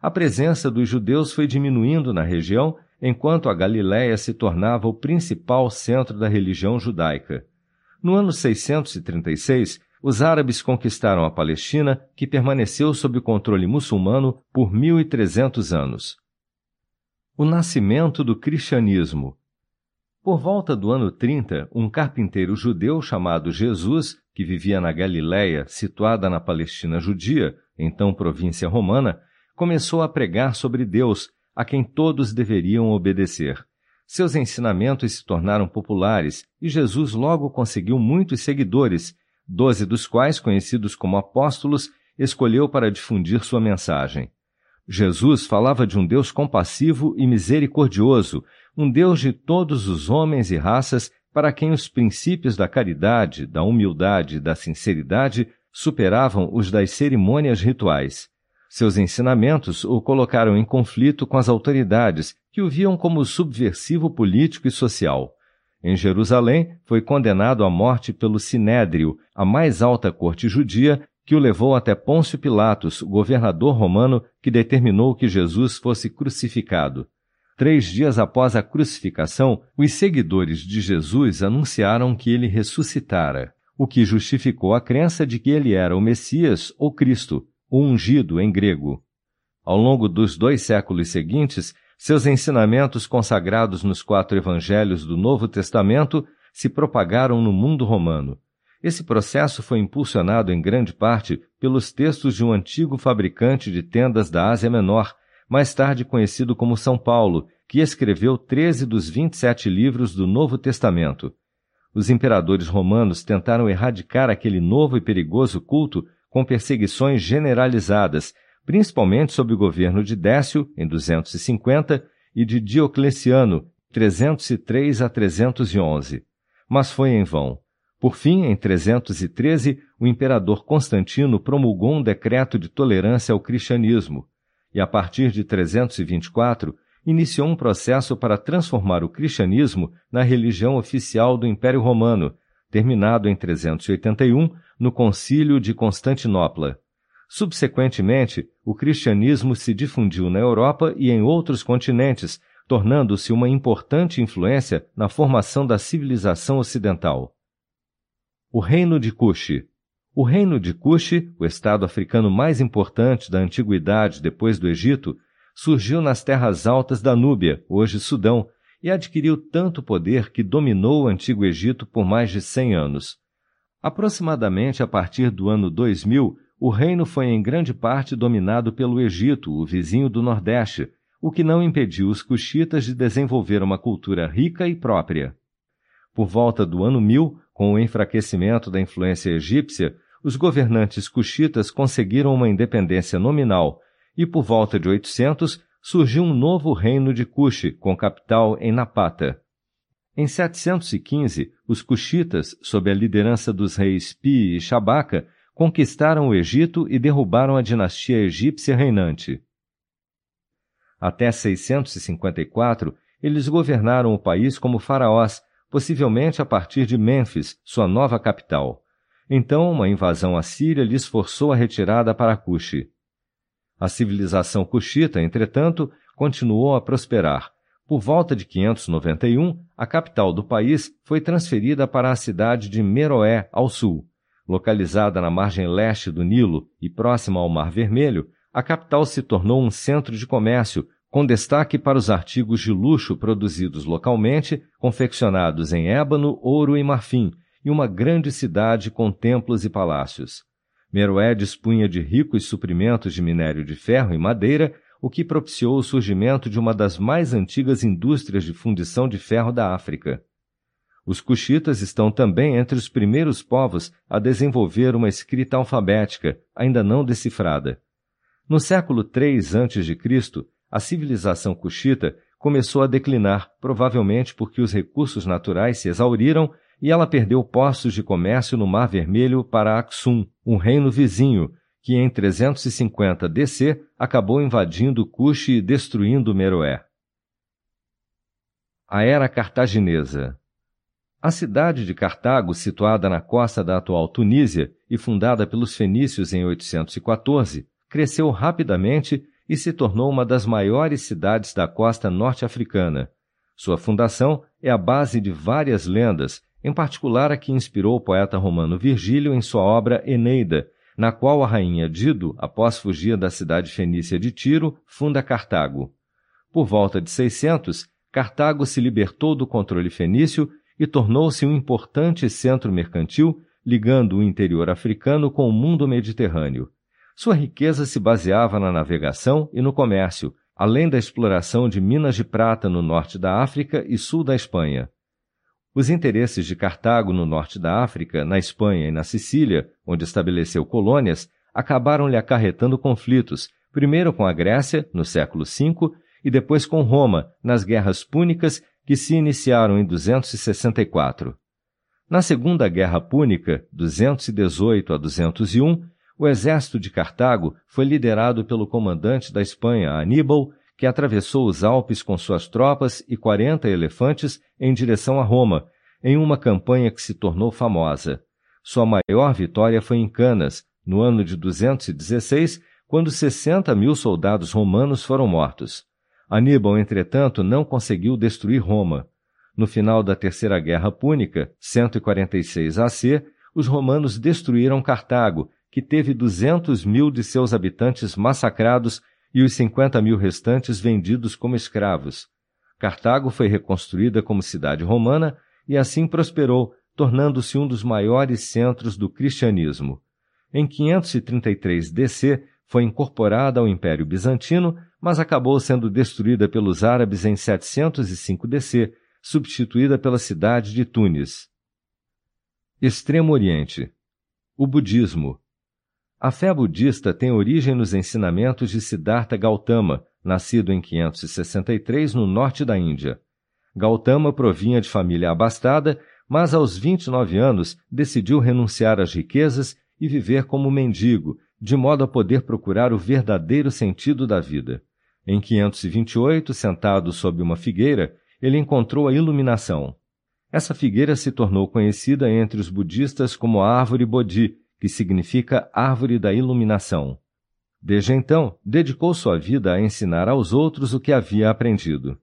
A presença dos judeus foi diminuindo na região, enquanto a Galiléia se tornava o principal centro da religião judaica. No ano 636, os árabes conquistaram a Palestina, que permaneceu sob controle muçulmano por 1300 anos. O nascimento do cristianismo. Por volta do ano 30, um carpinteiro judeu chamado Jesus, que vivia na Galiléia, situada na Palestina judia, então província romana, começou a pregar sobre Deus, a quem todos deveriam obedecer. Seus ensinamentos se tornaram populares e Jesus logo conseguiu muitos seguidores, doze dos quais, conhecidos como apóstolos, escolheu para difundir sua mensagem. Jesus falava de um Deus compassivo e misericordioso, um Deus de todos os homens e raças, para quem os princípios da caridade, da humildade e da sinceridade superavam os das cerimônias rituais. Seus ensinamentos o colocaram em conflito com as autoridades, que o viam como subversivo político e social. Em Jerusalém, foi condenado à morte pelo Sinédrio, a mais alta corte judia, que o levou até Pôncio Pilatos, governador romano, que determinou que Jesus fosse crucificado. Três dias após a crucificação, os seguidores de Jesus anunciaram que ele ressuscitara, o que justificou a crença de que ele era o Messias ou Cristo, o ungido em grego. Ao longo dos dois séculos seguintes, seus ensinamentos consagrados nos quatro evangelhos do Novo Testamento se propagaram no mundo romano. Esse processo foi impulsionado em grande parte pelos textos de um antigo fabricante de tendas da Ásia Menor, mais tarde conhecido como São Paulo, que escreveu 13 dos 27 livros do Novo Testamento. Os imperadores romanos tentaram erradicar aquele novo e perigoso culto com perseguições generalizadas, principalmente sob o governo de Décio, em 250, e de Diocleciano, 303 a 311. Mas foi em vão. Por fim, em 313, o imperador Constantino promulgou um decreto de tolerância ao cristianismo, e a partir de 324, iniciou um processo para transformar o cristianismo na religião oficial do Império Romano, terminado em 381 no Concílio de Constantinopla. Subsequentemente, o cristianismo se difundiu na Europa e em outros continentes, tornando-se uma importante influência na formação da civilização ocidental. O Reino de Cuxi O Reino de Cuxi, o estado africano mais importante da antiguidade depois do Egito, surgiu nas terras altas da Núbia, hoje Sudão, e adquiriu tanto poder que dominou o antigo Egito por mais de 100 anos. Aproximadamente a partir do ano 2000, o reino foi em grande parte dominado pelo Egito, o vizinho do Nordeste, o que não impediu os cuxitas de desenvolver uma cultura rica e própria. Por volta do ano 1000, com o enfraquecimento da influência egípcia, os governantes cuxitas conseguiram uma independência nominal e, por volta de 800, surgiu um novo reino de Cuxi, com capital em Napata. Em 715, os cuxitas, sob a liderança dos reis Pi e Shabaca, conquistaram o Egito e derrubaram a dinastia egípcia reinante. Até 654, eles governaram o país como faraós, possivelmente a partir de Mênfis, sua nova capital. Então, uma invasão assíria lhes forçou a retirada para Cuxi. A civilização cuxita, entretanto, continuou a prosperar. Por volta de 591, a capital do país foi transferida para a cidade de Meroé, ao sul. Localizada na margem leste do Nilo e próxima ao Mar Vermelho, a capital se tornou um centro de comércio, com destaque para os artigos de luxo produzidos localmente, confeccionados em ébano, ouro e marfim, e uma grande cidade com templos e palácios. Meroé dispunha de ricos suprimentos de minério de ferro e madeira, o que propiciou o surgimento de uma das mais antigas indústrias de fundição de ferro da África. Os cuxitas estão também entre os primeiros povos a desenvolver uma escrita alfabética, ainda não decifrada. No século III a.C., a civilização cuxita começou a declinar, provavelmente porque os recursos naturais se exauriram e ela perdeu postos de comércio no Mar Vermelho para Aksum, um reino vizinho, que em 350 DC acabou invadindo Cuxi e destruindo Meroé. A Era Cartaginesa A cidade de Cartago, situada na costa da atual Tunísia e fundada pelos fenícios em 814, cresceu rapidamente e se tornou uma das maiores cidades da costa norte-africana. Sua fundação é a base de várias lendas em particular a que inspirou o poeta romano Virgílio em sua obra Eneida, na qual a rainha Dido, após fugir da cidade fenícia de Tiro, funda Cartago. Por volta de 600, Cartago se libertou do controle fenício e tornou-se um importante centro mercantil, ligando o interior africano com o mundo mediterrâneo. Sua riqueza se baseava na navegação e no comércio, além da exploração de minas de prata no norte da África e sul da Espanha. Os interesses de Cartago no norte da África, na Espanha e na Sicília, onde estabeleceu colônias, acabaram lhe acarretando conflitos, primeiro com a Grécia, no século V, e depois com Roma, nas guerras púnicas que se iniciaram em 264. Na Segunda Guerra Púnica, 218 a 201, o exército de Cartago foi liderado pelo comandante da Espanha, Aníbal, que atravessou os Alpes com suas tropas e 40 elefantes em direção a Roma, em uma campanha que se tornou famosa. Sua maior vitória foi em Canas, no ano de 216, quando 60 mil soldados romanos foram mortos. Aníbal, entretanto, não conseguiu destruir Roma. No final da Terceira Guerra Púnica, 146 AC, os romanos destruíram Cartago, que teve 200 mil de seus habitantes massacrados e os 50 mil restantes vendidos como escravos. Cartago foi reconstruída como cidade romana e assim prosperou, tornando-se um dos maiores centros do cristianismo. Em 533 DC, foi incorporada ao Império Bizantino, mas acabou sendo destruída pelos árabes em 705 DC, substituída pela cidade de Tunis. Extremo Oriente O budismo, a fé budista tem origem nos ensinamentos de Siddhartha Gautama, nascido em 563 no norte da Índia. Gautama provinha de família abastada, mas aos 29 anos decidiu renunciar às riquezas e viver como mendigo, de modo a poder procurar o verdadeiro sentido da vida. Em 528, sentado sob uma figueira, ele encontrou a iluminação. Essa figueira se tornou conhecida entre os budistas como a árvore Bodhi, que significa árvore da iluminação. Desde então, dedicou sua vida a ensinar aos outros o que havia aprendido.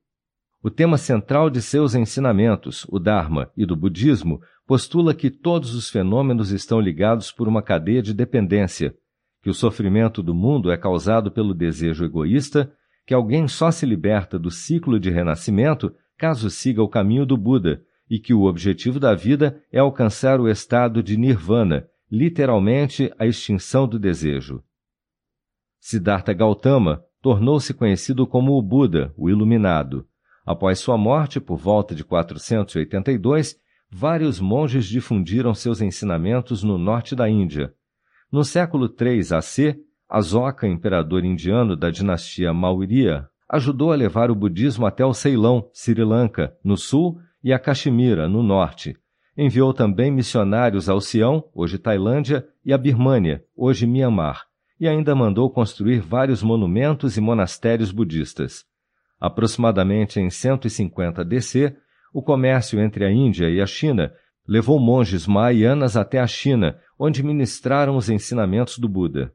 O tema central de seus ensinamentos, o Dharma e do budismo, postula que todos os fenômenos estão ligados por uma cadeia de dependência, que o sofrimento do mundo é causado pelo desejo egoísta, que alguém só se liberta do ciclo de renascimento caso siga o caminho do Buda, e que o objetivo da vida é alcançar o estado de nirvana, literalmente a extinção do desejo. Siddhartha Gautama tornou-se conhecido como o Buda, o Iluminado. Após sua morte, por volta de 482, vários monges difundiram seus ensinamentos no norte da Índia. No século III AC, Asoka, imperador indiano da dinastia Maurya, ajudou a levar o budismo até o Ceilão, Sri Lanka, no sul, e a Caxemira, no norte. Enviou também missionários ao Sião, hoje Tailândia, e a Birmânia, hoje Mianmar, e ainda mandou construir vários monumentos e monastérios budistas. Aproximadamente em 150 DC, o comércio entre a Índia e a China levou monges Mahayanas até a China, onde ministraram os ensinamentos do Buda.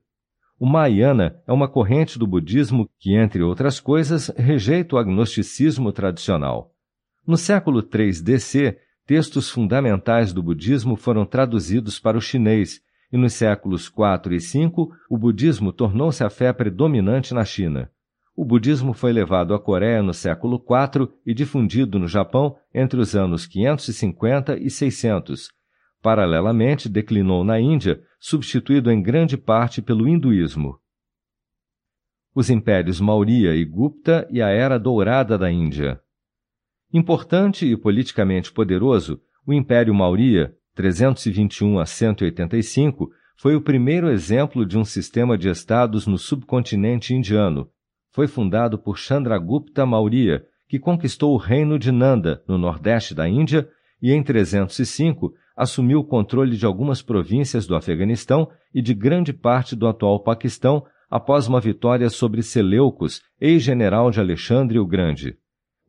O Mahayana é uma corrente do budismo que, entre outras coisas, rejeita o agnosticismo tradicional. No século III DC, textos fundamentais do budismo foram traduzidos para o chinês, e nos séculos IV e V, o budismo tornou-se a fé predominante na China. O budismo foi levado à Coreia no século IV e difundido no Japão entre os anos 550 e 600, Paralelamente, declinou na Índia, substituído em grande parte pelo hinduísmo. Os impérios Maurya e Gupta e a Era Dourada da Índia. Importante e politicamente poderoso, o Império Maurya, 321 a 185, foi o primeiro exemplo de um sistema de estados no subcontinente indiano. Foi fundado por Chandragupta Maurya, que conquistou o reino de Nanda, no nordeste da Índia, e em 305 assumiu o controle de algumas províncias do Afeganistão e de grande parte do atual Paquistão após uma vitória sobre Seleucus, ex-general de Alexandre o Grande.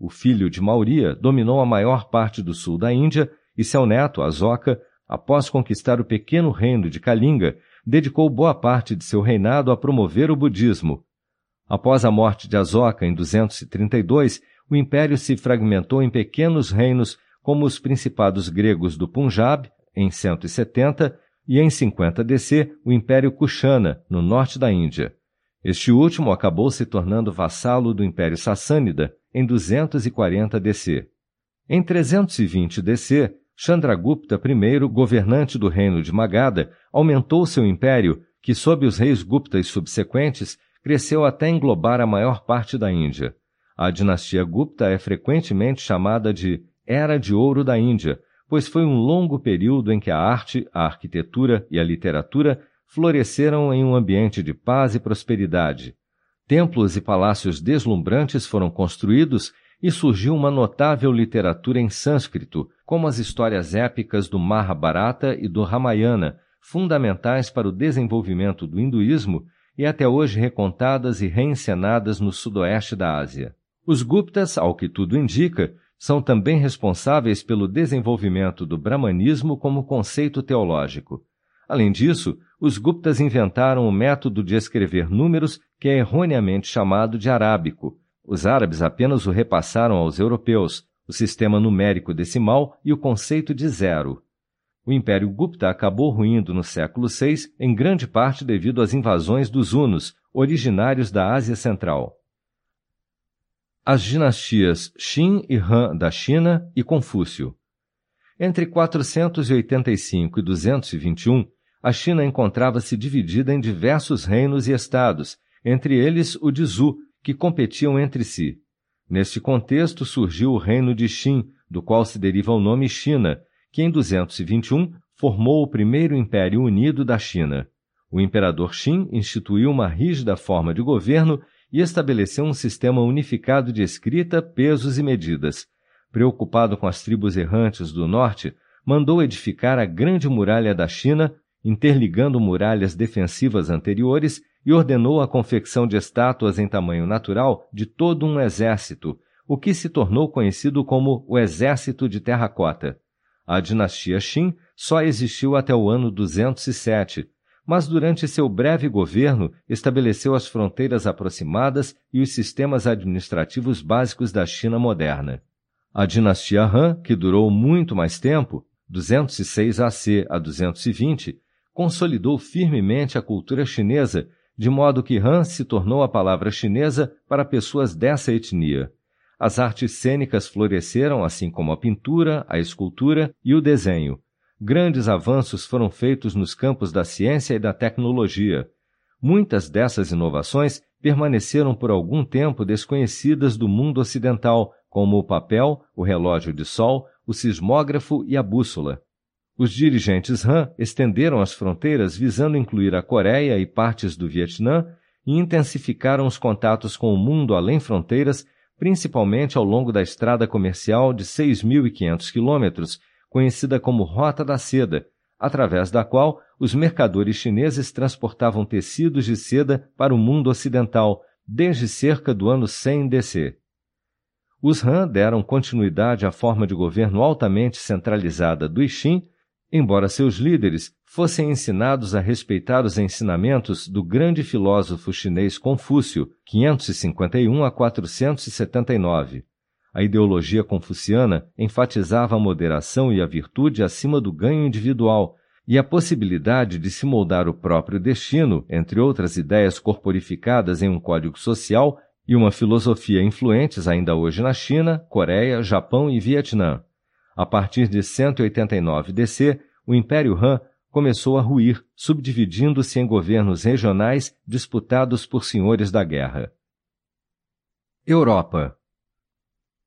O filho de Maurya dominou a maior parte do sul da Índia e seu neto, Asoka, após conquistar o pequeno reino de Kalinga, dedicou boa parte de seu reinado a promover o budismo. Após a morte de Asoka em 232, o império se fragmentou em pequenos reinos como os principados gregos do Punjab, em 170, e em 50 DC, o Império Kushana, no norte da Índia. Este último acabou se tornando vassalo do Império Sassânida em 240 DC. Em 320 DC, Chandragupta I, governante do reino de Magadha, aumentou seu império, que sob os reis Guptas subsequentes cresceu até englobar a maior parte da Índia. A dinastia Gupta é frequentemente chamada de era de ouro da Índia, pois foi um longo período em que a arte, a arquitetura e a literatura floresceram em um ambiente de paz e prosperidade. Templos e palácios deslumbrantes foram construídos e surgiu uma notável literatura em sânscrito, como as histórias épicas do Mahabharata e do Ramayana, fundamentais para o desenvolvimento do hinduísmo e até hoje recontadas e reencenadas no sudoeste da Ásia. Os Guptas, ao que tudo indica, são também responsáveis pelo desenvolvimento do brahmanismo como conceito teológico. Além disso, os Guptas inventaram o método de escrever números que é erroneamente chamado de arábico. Os árabes apenas o repassaram aos europeus, o sistema numérico decimal e o conceito de zero. O Império Gupta acabou ruindo no século VI, em grande parte devido às invasões dos Hunos, originários da Ásia Central as dinastias Qin e Han da China e Confúcio. Entre 485 e 221, a China encontrava-se dividida em diversos reinos e estados, entre eles o de Zhu, que competiam entre si. Neste contexto surgiu o reino de Qin, do qual se deriva o nome China, que em 221 formou o primeiro império unido da China. O imperador Qin instituiu uma rígida forma de governo e estabeleceu um sistema unificado de escrita, pesos e medidas. Preocupado com as tribos errantes do norte, mandou edificar a Grande Muralha da China, interligando muralhas defensivas anteriores e ordenou a confecção de estátuas em tamanho natural de todo um exército, o que se tornou conhecido como o Exército de Terracota. A dinastia Qin só existiu até o ano 207, mas durante seu breve governo estabeleceu as fronteiras aproximadas e os sistemas administrativos básicos da China moderna. A dinastia Han, que durou muito mais tempo, 206 AC a 220, consolidou firmemente a cultura chinesa, de modo que Han se tornou a palavra chinesa para pessoas dessa etnia. As artes cênicas floresceram, assim como a pintura, a escultura e o desenho, grandes avanços foram feitos nos campos da ciência e da tecnologia. Muitas dessas inovações permaneceram por algum tempo desconhecidas do mundo ocidental, como o papel, o relógio de sol, o sismógrafo e a bússola. Os dirigentes Han estenderam as fronteiras visando incluir a Coreia e partes do Vietnã e intensificaram os contatos com o mundo além fronteiras, principalmente ao longo da estrada comercial de 6.500 quilômetros conhecida como Rota da Seda, através da qual os mercadores chineses transportavam tecidos de seda para o mundo ocidental desde cerca do ano 100 DC. Os Han deram continuidade à forma de governo altamente centralizada do Xin, embora seus líderes fossem ensinados a respeitar os ensinamentos do grande filósofo chinês Confúcio, 551 a 479. A ideologia confuciana enfatizava a moderação e a virtude acima do ganho individual e a possibilidade de se moldar o próprio destino, entre outras ideias corporificadas em um código social e uma filosofia influentes ainda hoje na China, Coreia, Japão e Vietnã. A partir de 189 DC, o Império Han começou a ruir, subdividindo-se em governos regionais disputados por senhores da guerra. Europa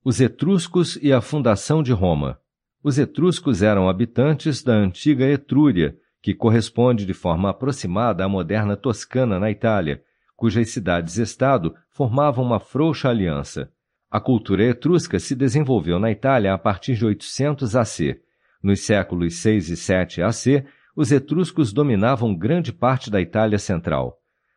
os Etruscos e a fundação de Roma. Os etruscos eram habitantes da antiga Etrúria, que corresponde de forma aproximada à moderna Toscana na Itália, cujas cidades-estado formavam uma frouxa aliança. A cultura etrusca se desenvolveu na Itália a partir de 800 AC. Nos séculos 6 e 7 AC, os etruscos dominavam grande parte da Itália central.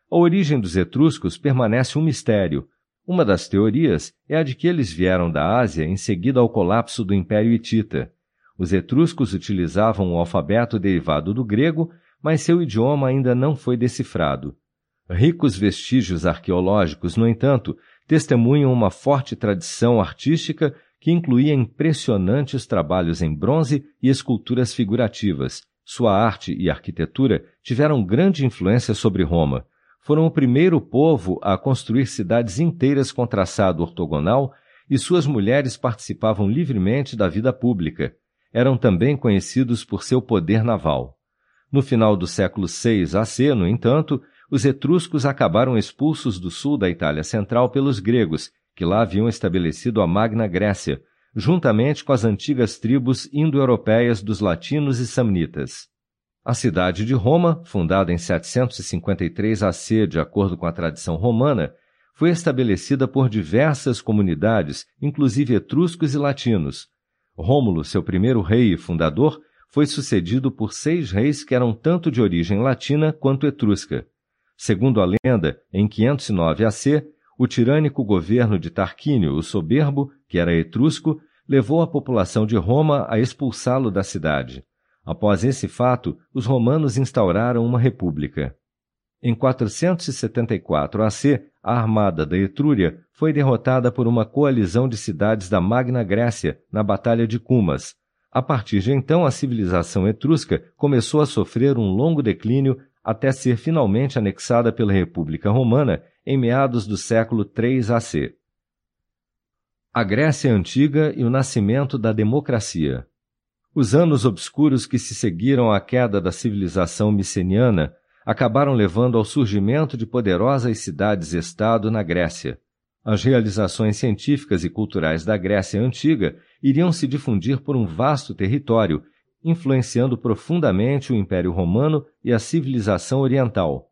A origem dos etruscos permanece um mistério, uma das teorias é a de que eles vieram da Ásia em seguida ao colapso do Império Hitita. Os etruscos utilizavam o alfabeto derivado do grego, mas seu idioma ainda não foi decifrado. Ricos vestígios arqueológicos, no entanto, testemunham uma forte tradição artística que incluía impressionantes trabalhos em bronze e esculturas figurativas. Sua arte e arquitetura tiveram grande influência sobre Roma, foram o primeiro povo a construir cidades inteiras com traçado ortogonal e suas mulheres participavam livremente da vida pública. Eram também conhecidos por seu poder naval. No final do século VI AC, no entanto, os etruscos acabaram expulsos do sul da Itália Central pelos gregos, que lá haviam estabelecido a Magna Grécia, juntamente com as antigas tribos indo-europeias dos latinos e samnitas. A cidade de Roma, fundada em 753 AC de acordo com a tradição romana, foi estabelecida por diversas comunidades, inclusive etruscos e latinos. Rômulo, seu primeiro rei e fundador, foi sucedido por seis reis que eram tanto de origem latina quanto etrusca. Segundo a lenda, em 509 AC, o tirânico governo de Tarquínio, o Soberbo, que era etrusco, levou a população de Roma a expulsá-lo da cidade. Após esse fato, os romanos instauraram uma república. Em 474 AC, a armada da Etrúria foi derrotada por uma coalizão de cidades da Magna Grécia na Batalha de Cumas. A partir de então, a civilização etrusca começou a sofrer um longo declínio até ser finalmente anexada pela República Romana em meados do século III AC. A Grécia Antiga e o nascimento da democracia. Os anos obscuros que se seguiram à queda da civilização miceniana acabaram levando ao surgimento de poderosas cidades-estado na Grécia. As realizações científicas e culturais da Grécia antiga iriam se difundir por um vasto território, influenciando profundamente o Império Romano e a civilização oriental.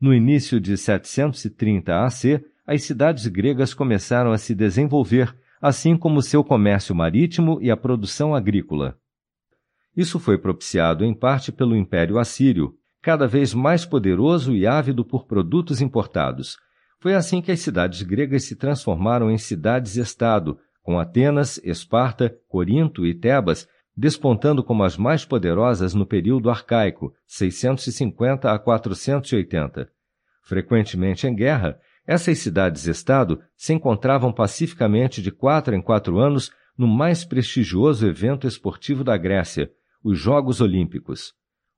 No início de 730 AC, as cidades gregas começaram a se desenvolver assim como seu comércio marítimo e a produção agrícola. Isso foi propiciado em parte pelo Império Assírio, cada vez mais poderoso e ávido por produtos importados. Foi assim que as cidades gregas se transformaram em cidades-estado, com Atenas, Esparta, Corinto e Tebas despontando como as mais poderosas no período arcaico, 650 a 480. Frequentemente em guerra, essas cidades-estado se encontravam pacificamente de quatro em quatro anos no mais prestigioso evento esportivo da Grécia, os Jogos Olímpicos.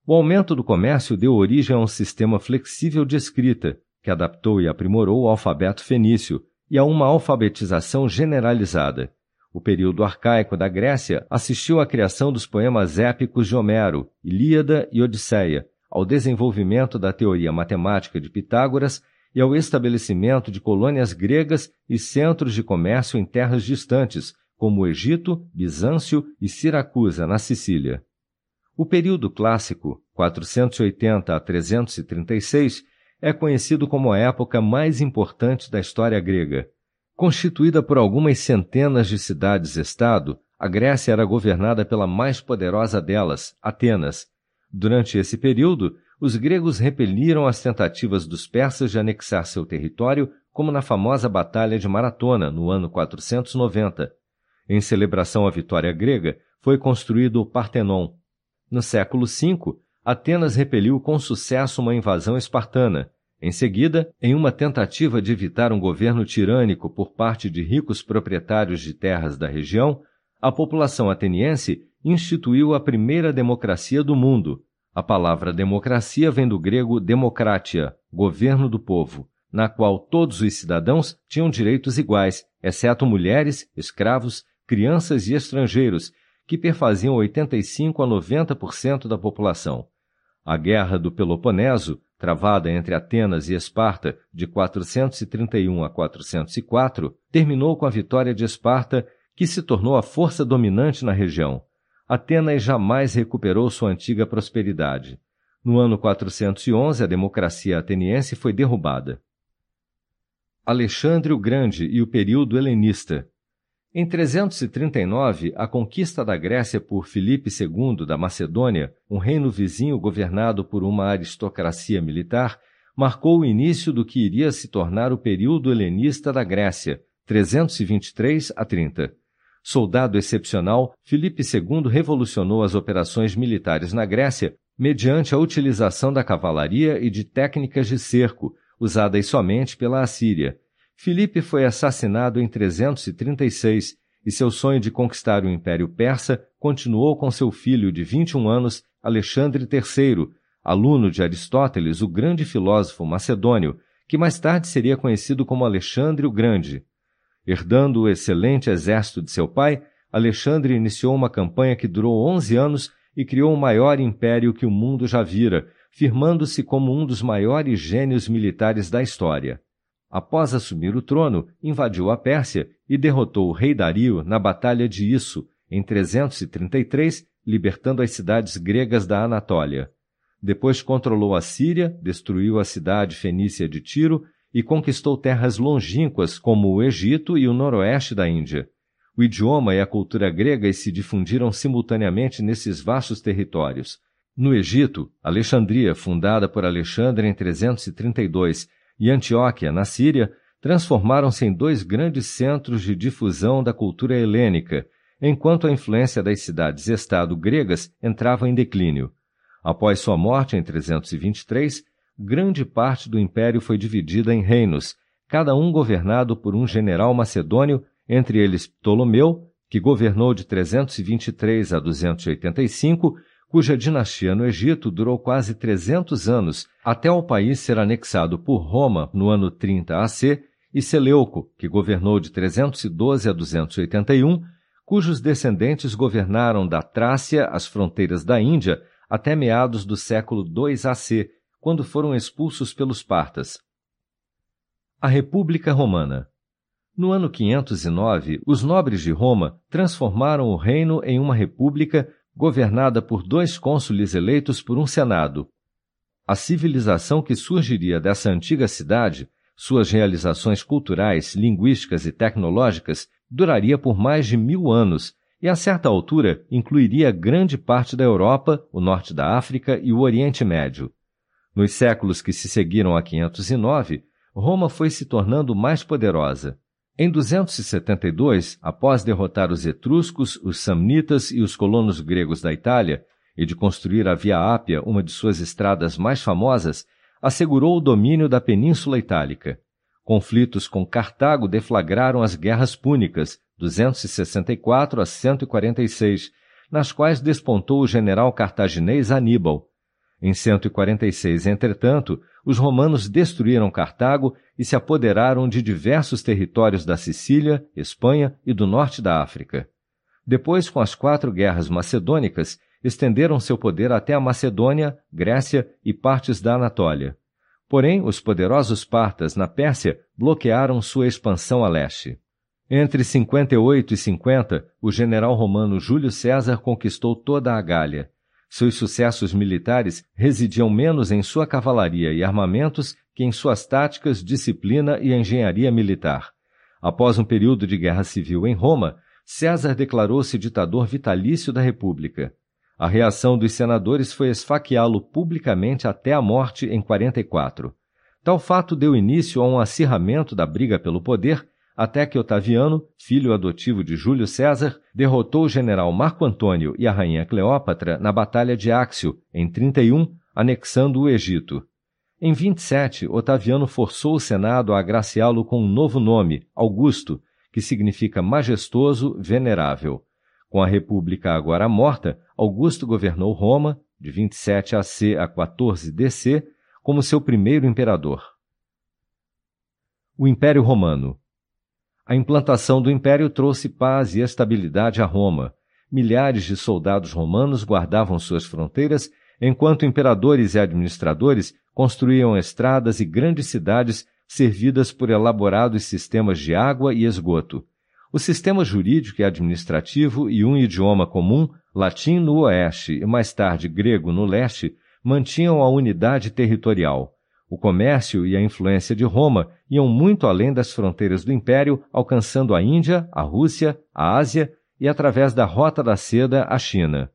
O aumento do comércio deu origem a um sistema flexível de escrita, que adaptou e aprimorou o alfabeto fenício, e a uma alfabetização generalizada. O período arcaico da Grécia assistiu à criação dos poemas épicos de Homero, Ilíada e Odisseia, ao desenvolvimento da teoria matemática de Pitágoras e ao estabelecimento de colônias gregas e centros de comércio em terras distantes, como Egito, Bizâncio e Siracusa, na Sicília. O período clássico, 480 a 336, é conhecido como a época mais importante da história grega. Constituída por algumas centenas de cidades-estado, a Grécia era governada pela mais poderosa delas, Atenas. Durante esse período, os gregos repeliram as tentativas dos persas de anexar seu território, como na famosa Batalha de Maratona, no ano 490. Em celebração à vitória grega, foi construído o Partenon. No século V, Atenas repeliu com sucesso uma invasão espartana. Em seguida, em uma tentativa de evitar um governo tirânico por parte de ricos proprietários de terras da região, a população ateniense instituiu a primeira democracia do mundo. A palavra democracia vem do grego democratia, governo do povo, na qual todos os cidadãos tinham direitos iguais, exceto mulheres, escravos, crianças e estrangeiros, que perfaziam 85 a 90% da população. A Guerra do Peloponeso travada entre Atenas e Esparta de 431 a 404, terminou com a vitória de Esparta, que se tornou a força dominante na região. Atenas jamais recuperou sua antiga prosperidade. No ano 411, a democracia ateniense foi derrubada. Alexandre o Grande e o período helenista. Em 339, a conquista da Grécia por Filipe II da Macedônia, um reino vizinho governado por uma aristocracia militar, marcou o início do que iria se tornar o período helenista da Grécia, 323 a 30. Soldado excepcional, Filipe II revolucionou as operações militares na Grécia mediante a utilização da cavalaria e de técnicas de cerco, usadas somente pela Assíria, Filipe foi assassinado em 336 e seu sonho de conquistar o Império Persa continuou com seu filho de 21 anos, Alexandre III, aluno de Aristóteles, o grande filósofo macedônio, que mais tarde seria conhecido como Alexandre o Grande. Herdando o excelente exército de seu pai, Alexandre iniciou uma campanha que durou 11 anos e criou o maior império que o mundo já vira, firmando-se como um dos maiores gênios militares da história. Após assumir o trono, invadiu a Pérsia e derrotou o rei Dario na Batalha de Isso, em 333, libertando as cidades gregas da Anatólia. Depois controlou a Síria, destruiu a cidade fenícia de Tiro e conquistou terras longínquas como o Egito e o noroeste da Índia. O idioma e a cultura gregas se difundiram simultaneamente nesses vastos territórios. No Egito, Alexandria, fundada por Alexandre em 332, e Antioquia, na Síria, transformaram-se em dois grandes centros de difusão da cultura helênica, enquanto a influência das cidades-estado gregas entrava em declínio. Após sua morte em 323, grande parte do império foi dividida em reinos, cada um governado por um general macedônio, entre eles Ptolomeu, que governou de 323 a 285, cuja dinastia no Egito durou quase 300 anos, até o país ser anexado por Roma no ano 30 AC, e Seleuco, que governou de 312 a 281, cujos descendentes governaram da Trácia às fronteiras da Índia até meados do século II AC, quando foram expulsos pelos partas. A República Romana No ano 509, os nobres de Roma transformaram o reino em uma república governada por dois cônsules eleitos por um senado. A civilização que surgiria dessa antiga cidade, suas realizações culturais, linguísticas e tecnológicas, duraria por mais de mil anos e, a certa altura, incluiria grande parte da Europa, o norte da África e o Oriente Médio. Nos séculos que se seguiram a 509, Roma foi se tornando mais poderosa. Em 272, após derrotar os etruscos, os samnitas e os colonos gregos da Itália, e de construir a Via Ápia, uma de suas estradas mais famosas, assegurou o domínio da Península Itálica. Conflitos com Cartago deflagraram as Guerras Púnicas, 264 a 146, nas quais despontou o general cartaginês Aníbal. Em 146, entretanto, os romanos destruíram Cartago e se apoderaram de diversos territórios da Sicília, Espanha e do norte da África. Depois, com as quatro guerras macedônicas, estenderam seu poder até a Macedônia, Grécia e partes da Anatólia. Porém, os poderosos partas na Pérsia bloquearam sua expansão a leste. Entre 58 e 50, o general romano Júlio César conquistou toda a Gália. Seus sucessos militares residiam menos em sua cavalaria e armamentos que em suas táticas, disciplina e engenharia militar. Após um período de guerra civil em Roma, César declarou-se ditador vitalício da República. A reação dos senadores foi esfaqueá-lo publicamente até a morte em 44. Tal fato deu início a um acirramento da briga pelo poder, até que Otaviano, filho adotivo de Júlio César, derrotou o general Marco Antônio e a rainha Cleópatra na Batalha de Áxio, em 31, anexando o Egito. Em 27, Otaviano forçou o Senado a agraciá-lo com um novo nome, Augusto, que significa majestoso, venerável. Com a República agora morta, Augusto governou Roma, de 27 AC a 14 DC, como seu primeiro imperador. O Império Romano. A implantação do império trouxe paz e estabilidade a Roma. Milhares de soldados romanos guardavam suas fronteiras, enquanto imperadores e administradores construíam estradas e grandes cidades servidas por elaborados sistemas de água e esgoto. O sistema jurídico e administrativo e um idioma comum, latim no oeste e mais tarde grego no leste, mantinham a unidade territorial. O comércio e a influência de Roma iam muito além das fronteiras do império, alcançando a Índia, a Rússia, a Ásia e, através da Rota da Seda, a China.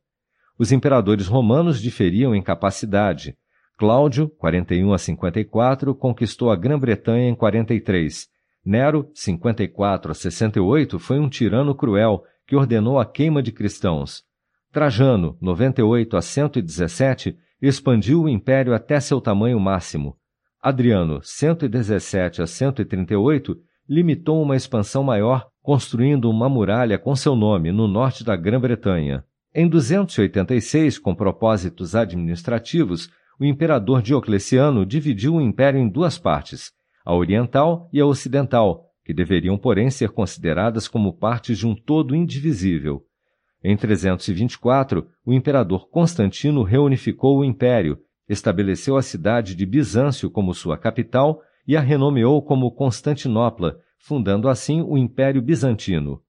Os imperadores romanos diferiam em capacidade. Cláudio, 41 a 54, conquistou a Grã-Bretanha em 43 Nero, 54 a 68, foi um tirano cruel que ordenou a queima de cristãos. Trajano, 98 a 117, expandiu o império até seu tamanho máximo. Adriano, 117 a 138, limitou uma expansão maior, construindo uma muralha com seu nome no norte da Grã-Bretanha. Em 286, com propósitos administrativos, o imperador Diocleciano dividiu o império em duas partes, a oriental e a ocidental, que deveriam, porém, ser consideradas como partes de um todo indivisível. Em 324, o imperador Constantino reunificou o império, estabeleceu a cidade de Bizâncio como sua capital e a renomeou como Constantinopla, fundando assim o Império Bizantino.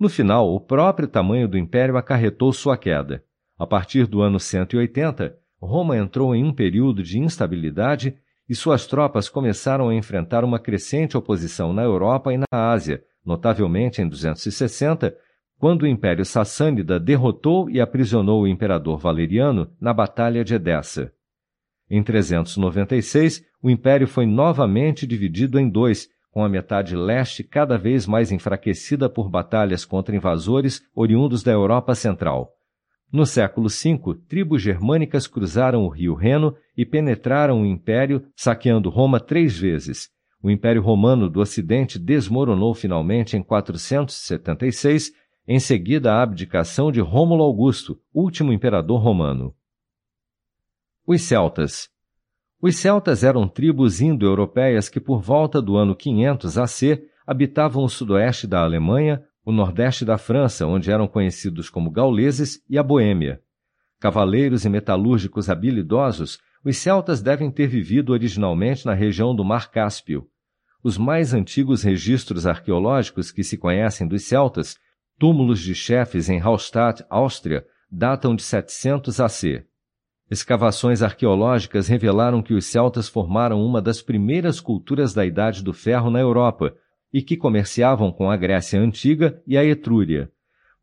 No final, o próprio tamanho do império acarretou sua queda. A partir do ano 180, Roma entrou em um período de instabilidade e suas tropas começaram a enfrentar uma crescente oposição na Europa e na Ásia, notavelmente em 260, quando o Império Sassânida derrotou e aprisionou o imperador Valeriano na Batalha de Edessa. Em 396, o império foi novamente dividido em dois, com a metade leste cada vez mais enfraquecida por batalhas contra invasores oriundos da Europa Central. No século V, tribos germânicas cruzaram o rio Reno e penetraram o império, saqueando Roma três vezes. O Império Romano do Ocidente desmoronou finalmente em 476, em seguida a abdicação de Rômulo Augusto, último imperador romano. Os celtas. Os celtas eram tribos indo-europeias que, por volta do ano 500 AC, habitavam o sudoeste da Alemanha, o nordeste da França, onde eram conhecidos como gauleses, e a Boêmia. Cavaleiros e metalúrgicos habilidosos, os celtas devem ter vivido originalmente na região do Mar Cáspio. Os mais antigos registros arqueológicos que se conhecem dos celtas, túmulos de chefes em Hallstatt, Áustria, datam de 700 AC. Escavações arqueológicas revelaram que os celtas formaram uma das primeiras culturas da Idade do Ferro na Europa, e que comerciavam com a Grécia Antiga e a Etrúria.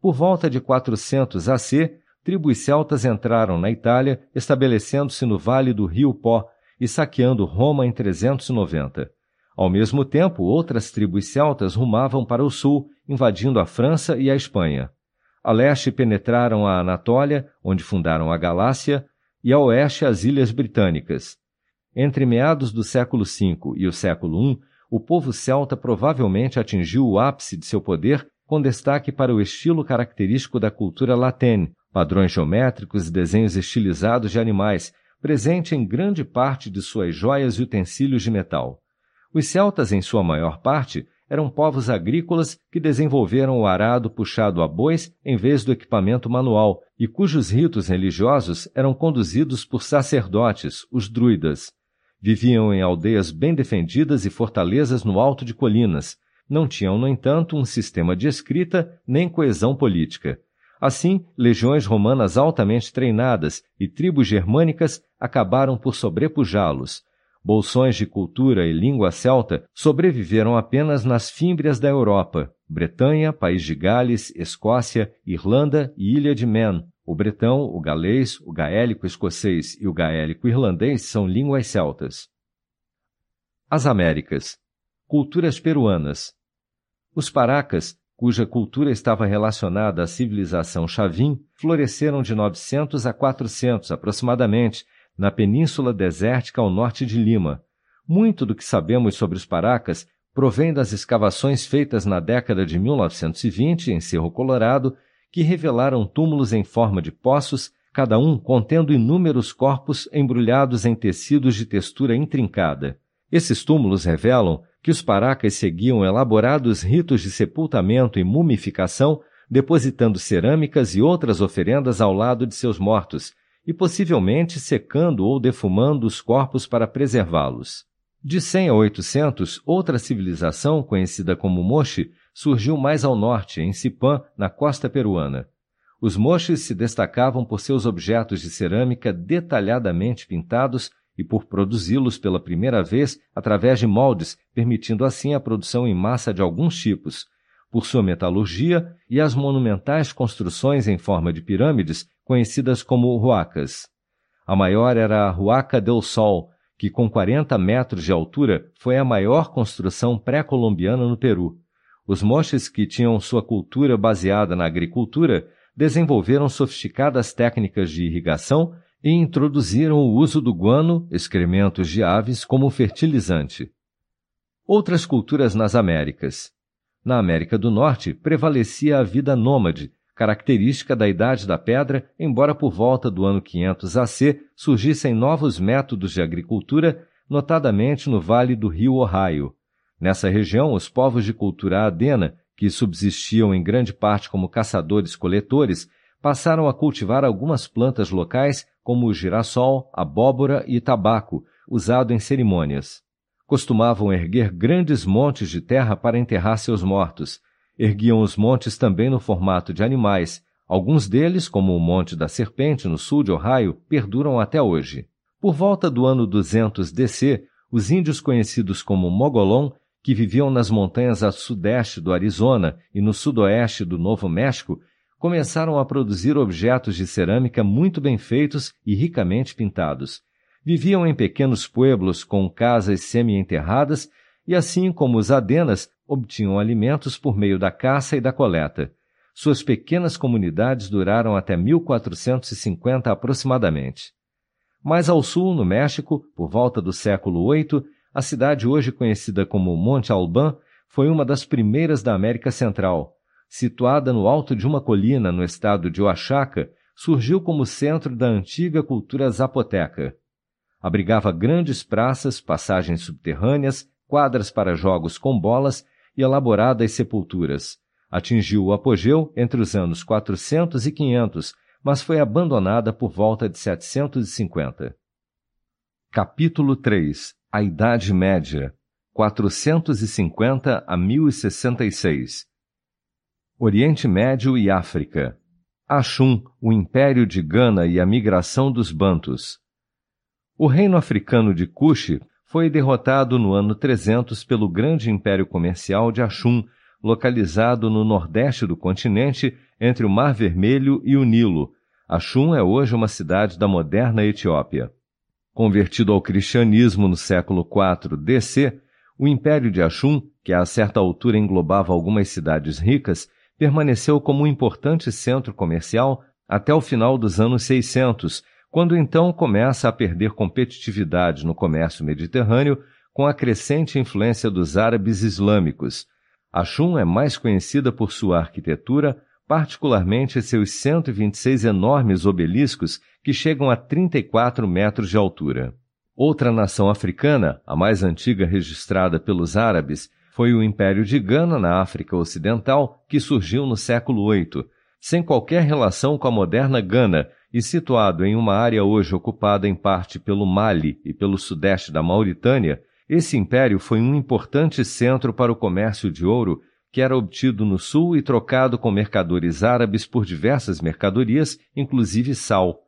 Por volta de 400 AC, tribos celtas entraram na Itália, estabelecendo-se no vale do rio Pó e saqueando Roma em 390. Ao mesmo tempo, outras tribos celtas rumavam para o sul, invadindo a França e a Espanha. A leste penetraram a Anatólia, onde fundaram a Galácia, e a oeste as Ilhas Britânicas. Entre meados do século V e o século I, o povo celta provavelmente atingiu o ápice de seu poder, com destaque para o estilo característico da cultura latene, padrões geométricos e desenhos estilizados de animais, presente em grande parte de suas joias e utensílios de metal. Os celtas, em sua maior parte, eram povos agrícolas que desenvolveram o arado puxado a bois em vez do equipamento manual e cujos ritos religiosos eram conduzidos por sacerdotes, os druidas. Viviam em aldeias bem defendidas e fortalezas no alto de colinas. Não tinham, no entanto, um sistema de escrita nem coesão política. Assim, legiões romanas altamente treinadas e tribos germânicas acabaram por sobrepujá-los, Bolsões de cultura e língua celta sobreviveram apenas nas fímbrias da Europa, Bretanha, País de Gales, Escócia, Irlanda e Ilha de Man. O bretão, o galês, o gaélico escocês e o gaélico irlandês são línguas celtas. As Américas. Culturas peruanas. Os paracas, cuja cultura estava relacionada à civilização chavim, floresceram de 900 a 400 aproximadamente na península desértica ao norte de Lima. Muito do que sabemos sobre os Paracas provém das escavações feitas na década de 1920 em Cerro Colorado, que revelaram túmulos em forma de poços, cada um contendo inúmeros corpos embrulhados em tecidos de textura intrincada. Esses túmulos revelam que os paracas seguiam elaborados ritos de sepultamento e mumificação, depositando cerâmicas e outras oferendas ao lado de seus mortos, e possivelmente secando ou defumando os corpos para preservá-los. De 100 a 800, outra civilização, conhecida como Moche, surgiu mais ao norte, em Sipã, na costa peruana. Os Moches se destacavam por seus objetos de cerâmica detalhadamente pintados e por produzi-los pela primeira vez através de moldes, permitindo assim a produção em massa de alguns tipos, por sua metalurgia e as monumentais construções em forma de pirâmides conhecidas como huacas. A maior era a Huaca del Sol, que com 40 metros de altura foi a maior construção pré-colombiana no Peru. Os moches que tinham sua cultura baseada na agricultura desenvolveram sofisticadas técnicas de irrigação e introduziram o uso do guano, excrementos de aves, como fertilizante. Outras culturas nas Américas. Na América do Norte prevalecia a vida nômade, característica da Idade da Pedra, embora por volta do ano 500 AC surgissem novos métodos de agricultura, notadamente no vale do rio Ohio. Nessa região, os povos de cultura adena, que subsistiam em grande parte como caçadores-coletores, passaram a cultivar algumas plantas locais, como o girassol, abóbora e tabaco, usado em cerimônias. Costumavam erguer grandes montes de terra para enterrar seus mortos, Erguiam os montes também no formato de animais. Alguns deles, como o Monte da Serpente, no sul de Ohio, perduram até hoje. Por volta do ano 200 DC, os índios conhecidos como Mogolon, que viviam nas montanhas a sudeste do Arizona e no sudoeste do Novo México, começaram a produzir objetos de cerâmica muito bem feitos e ricamente pintados. Viviam em pequenos pueblos com casas semi-enterradas e, assim como os Adenas, obtinham alimentos por meio da caça e da coleta. Suas pequenas comunidades duraram até 1450 aproximadamente. Mais ao sul, no México, por volta do século VIII, a cidade hoje conhecida como Monte Alban foi uma das primeiras da América Central. Situada no alto de uma colina no estado de Oaxaca, surgiu como centro da antiga cultura zapoteca. Abrigava grandes praças, passagens subterrâneas, quadras para jogos com bolas e elaboradas sepulturas. Atingiu o apogeu entre os anos 400 e 500, mas foi abandonada por volta de 750. Capítulo 3 A Idade Média 450 a 1066 Oriente Médio e África Axum, o Império de Gana e a migração dos Bantus. O reino africano de Cuxi foi derrotado no ano 300 pelo grande império comercial de Axum, localizado no nordeste do continente, entre o Mar Vermelho e o Nilo. Ashum é hoje uma cidade da moderna Etiópia. Convertido ao cristianismo no século IV DC, o Império de Ashum, que a certa altura englobava algumas cidades ricas, permaneceu como um importante centro comercial até o final dos anos 600, quando então começa a perder competitividade no comércio mediterrâneo com a crescente influência dos árabes islâmicos. Ashum é mais conhecida por sua arquitetura, particularmente seus 126 enormes obeliscos que chegam a 34 metros de altura. Outra nação africana, a mais antiga registrada pelos árabes, foi o Império de Gana na África Ocidental, que surgiu no século VIII, sem qualquer relação com a moderna Gana e situado em uma área hoje ocupada em parte pelo Mali e pelo sudeste da Mauritânia, esse império foi um importante centro para o comércio de ouro que era obtido no sul e trocado com mercadores árabes por diversas mercadorias, inclusive sal.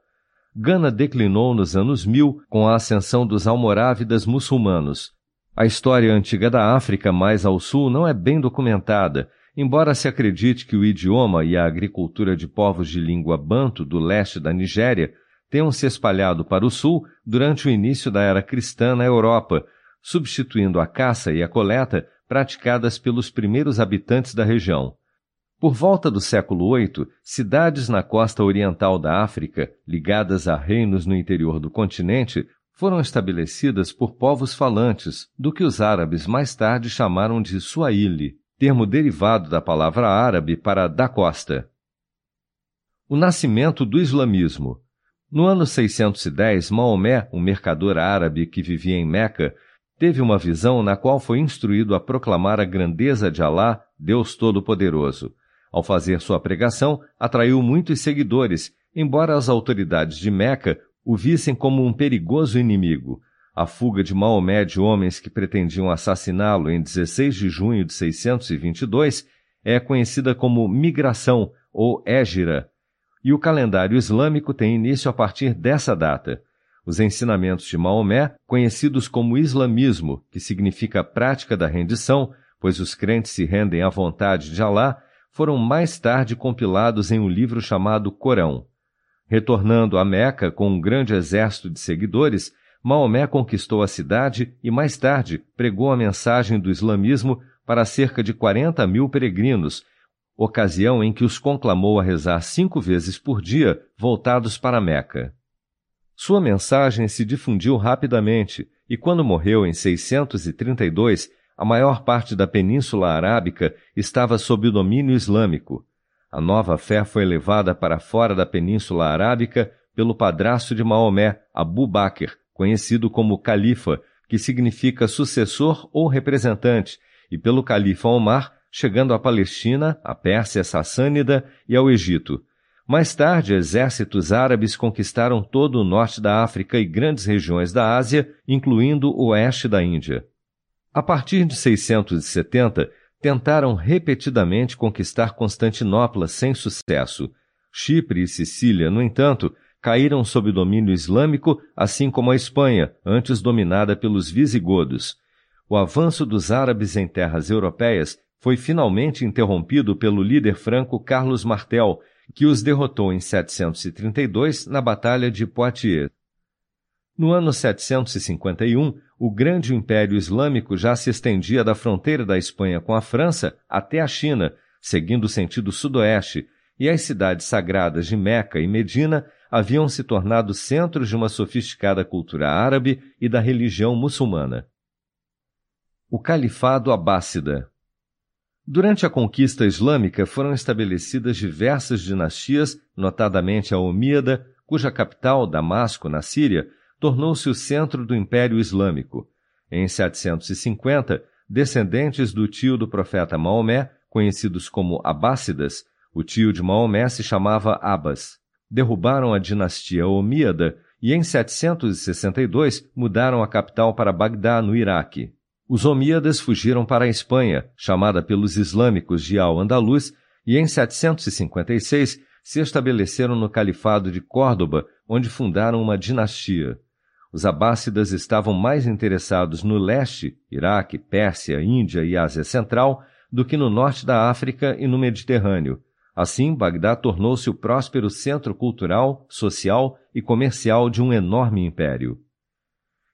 Gana declinou nos anos 1000 com a ascensão dos almorávidas muçulmanos. A história antiga da África mais ao sul não é bem documentada, embora se acredite que o idioma e a agricultura de povos de língua banto do leste da Nigéria tenham se espalhado para o sul durante o início da era cristã na Europa, substituindo a caça e a coleta praticadas pelos primeiros habitantes da região. Por volta do século VIII, cidades na costa oriental da África, ligadas a reinos no interior do continente, foram estabelecidas por povos falantes, do que os árabes mais tarde chamaram de Suaíli, termo derivado da palavra árabe para da costa. O nascimento do islamismo. No ano 610, Maomé, um mercador árabe que vivia em Meca, teve uma visão na qual foi instruído a proclamar a grandeza de Alá, Deus Todo-Poderoso. Ao fazer sua pregação, atraiu muitos seguidores, embora as autoridades de Meca o vissem como um perigoso inimigo. A fuga de Maomé de homens que pretendiam assassiná-lo em 16 de junho de 622 é conhecida como migração ou égira, e o calendário islâmico tem início a partir dessa data. Os ensinamentos de Maomé, conhecidos como islamismo, que significa prática da rendição, pois os crentes se rendem à vontade de Alá, foram mais tarde compilados em um livro chamado Corão. Retornando a Meca com um grande exército de seguidores, Maomé conquistou a cidade e mais tarde pregou a mensagem do islamismo para cerca de 40 mil peregrinos, ocasião em que os conclamou a rezar cinco vezes por dia voltados para Meca. Sua mensagem se difundiu rapidamente e, quando morreu em 632, a maior parte da Península Arábica estava sob o domínio islâmico. A nova fé foi levada para fora da Península Arábica pelo padrasto de Maomé, Abu Bakr, conhecido como Califa, que significa sucessor ou representante, e pelo Califa Omar, chegando à Palestina, à Pérsia Sassânida e ao Egito. Mais tarde, exércitos árabes conquistaram todo o norte da África e grandes regiões da Ásia, incluindo o oeste da Índia. A partir de 670, tentaram repetidamente conquistar Constantinopla sem sucesso. Chipre e Sicília, no entanto, caíram sob domínio islâmico, assim como a Espanha, antes dominada pelos visigodos. O avanço dos árabes em terras europeias foi finalmente interrompido pelo líder franco Carlos Martel, que os derrotou em 732 na Batalha de Poitiers. No ano 751, o grande Império Islâmico já se estendia da fronteira da Espanha com a França até a China, seguindo o sentido sudoeste, e as cidades sagradas de Meca e Medina haviam se tornado centros de uma sofisticada cultura árabe e da religião muçulmana. O Califado Abássida Durante a conquista islâmica foram estabelecidas diversas dinastias, notadamente a Omíada, cuja capital, Damasco, na Síria, tornou-se o centro do Império Islâmico. Em 750, descendentes do tio do profeta Maomé, conhecidos como Abássidas, o tio de Maomé se chamava Abbas, derrubaram a dinastia Omíada e em 762 mudaram a capital para Bagdá, no Iraque. Os Omíadas fugiram para a Espanha, chamada pelos islâmicos de Al-Andalus, e em 756 se estabeleceram no Califado de Córdoba, onde fundaram uma dinastia. Os abássidas estavam mais interessados no leste, Iraque, Pérsia, Índia e Ásia Central, do que no norte da África e no Mediterrâneo. Assim, Bagdá tornou-se o próspero centro cultural, social e comercial de um enorme império.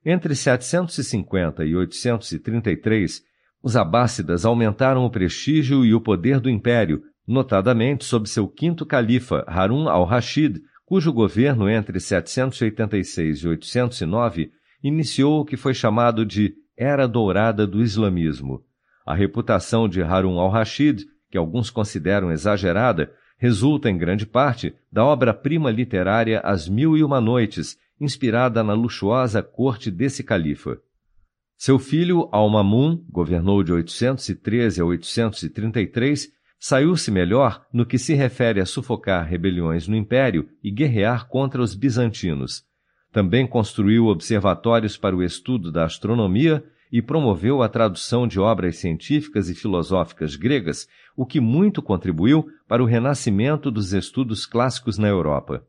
Entre 750 e 833, os abássidas aumentaram o prestígio e o poder do império, notadamente sob seu quinto califa, Harun al-Rashid, cujo governo entre 786 e 809 iniciou o que foi chamado de Era Dourada do Islamismo. A reputação de Harun al-Rashid, que alguns consideram exagerada, resulta em grande parte da obra-prima literária As Mil e Uma Noites, inspirada na luxuosa corte desse califa. Seu filho Al-Mamun governou de 813 a 833, saiu-se melhor no que se refere a sufocar rebeliões no império e guerrear contra os bizantinos. Também construiu observatórios para o estudo da astronomia e promoveu a tradução de obras científicas e filosóficas gregas, o que muito contribuiu para o renascimento dos estudos clássicos na Europa.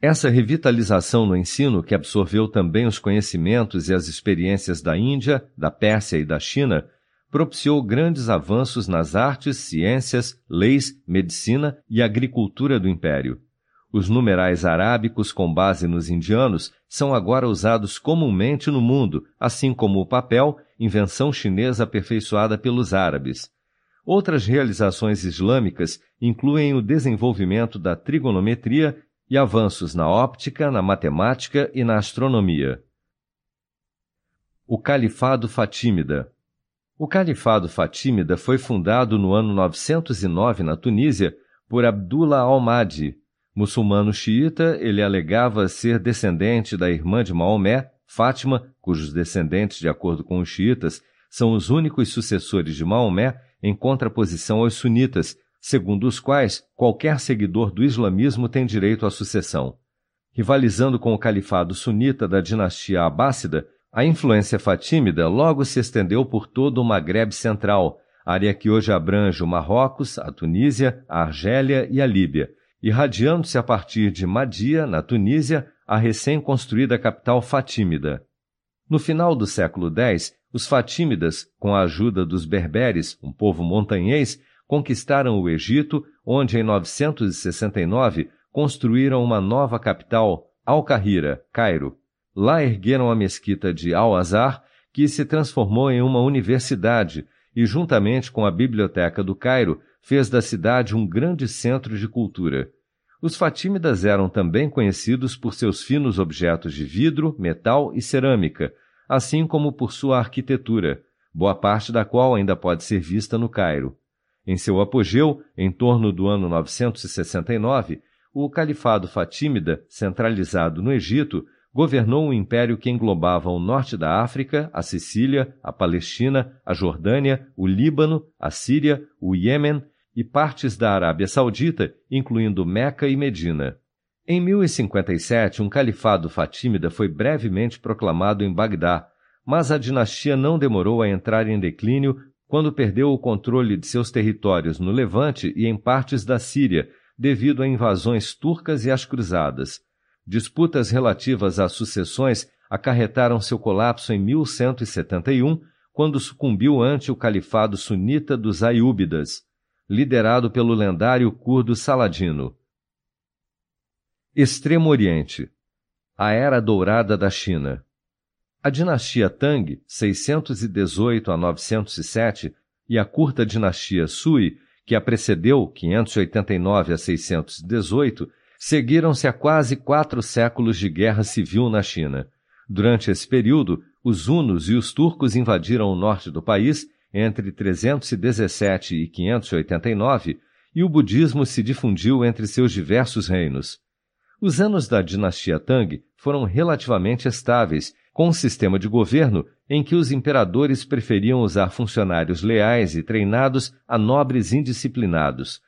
Essa revitalização no ensino, que absorveu também os conhecimentos e as experiências da Índia, da Pérsia e da China, propiciou grandes avanços nas artes, ciências, leis, medicina e agricultura do império. Os numerais arábicos com base nos indianos são agora usados comumente no mundo, assim como o papel, invenção chinesa aperfeiçoada pelos árabes. Outras realizações islâmicas incluem o desenvolvimento da trigonometria e avanços na óptica, na matemática e na astronomia. O Califado Fatímida O Califado Fatímida foi fundado no ano 909 na Tunísia por Abdullah al-Mahdi. Muçulmano xiita, ele alegava ser descendente da irmã de Maomé, Fátima, cujos descendentes, de acordo com os xiitas, são os únicos sucessores de Maomé em contraposição aos sunitas, segundo os quais qualquer seguidor do islamismo tem direito à sucessão. Rivalizando com o califado sunita da dinastia abássida, a influência fatímida logo se estendeu por todo o Maghreb Central, área que hoje abrange o Marrocos, a Tunísia, a Argélia e a Líbia, irradiando-se a partir de Madia, na Tunísia, a recém-construída capital fatímida. No final do século X, os fatímidas, com a ajuda dos berberes, um povo montanhês, conquistaram o Egito, onde em 969 construíram uma nova capital, Al-Kahira, Cairo. Lá ergueram a mesquita de Al-Azhar, que se transformou em uma universidade e, juntamente com a Biblioteca do Cairo, fez da cidade um grande centro de cultura. Os fatímidas eram também conhecidos por seus finos objetos de vidro, metal e cerâmica, assim como por sua arquitetura, boa parte da qual ainda pode ser vista no Cairo. Em seu apogeu, em torno do ano 969, o Califado Fatímida, centralizado no Egito, governou um império que englobava o norte da África, a Sicília, a Palestina, a Jordânia, o Líbano, a Síria, o Iêmen e partes da Arábia Saudita, incluindo Meca e Medina. Em 1057, um califado fatímida foi brevemente proclamado em Bagdá, mas a dinastia não demorou a entrar em declínio quando perdeu o controle de seus territórios no Levante e em partes da Síria, devido a invasões turcas e às cruzadas. Disputas relativas às sucessões acarretaram seu colapso em 1171, quando sucumbiu ante o califado sunita dos Ayúbidas, liderado pelo lendário curdo Saladino. Extremo Oriente A Era Dourada da China a dinastia Tang, 618 a 907, e a curta dinastia Sui, que a precedeu, 589 a 618, seguiram-se a quase quatro séculos de guerra civil na China. Durante esse período, os hunos e os turcos invadiram o norte do país entre 317 e 589 e o budismo se difundiu entre seus diversos reinos. Os anos da dinastia Tang foram relativamente estáveis com um sistema de governo em que os imperadores preferiam usar funcionários leais e treinados a nobres indisciplinados.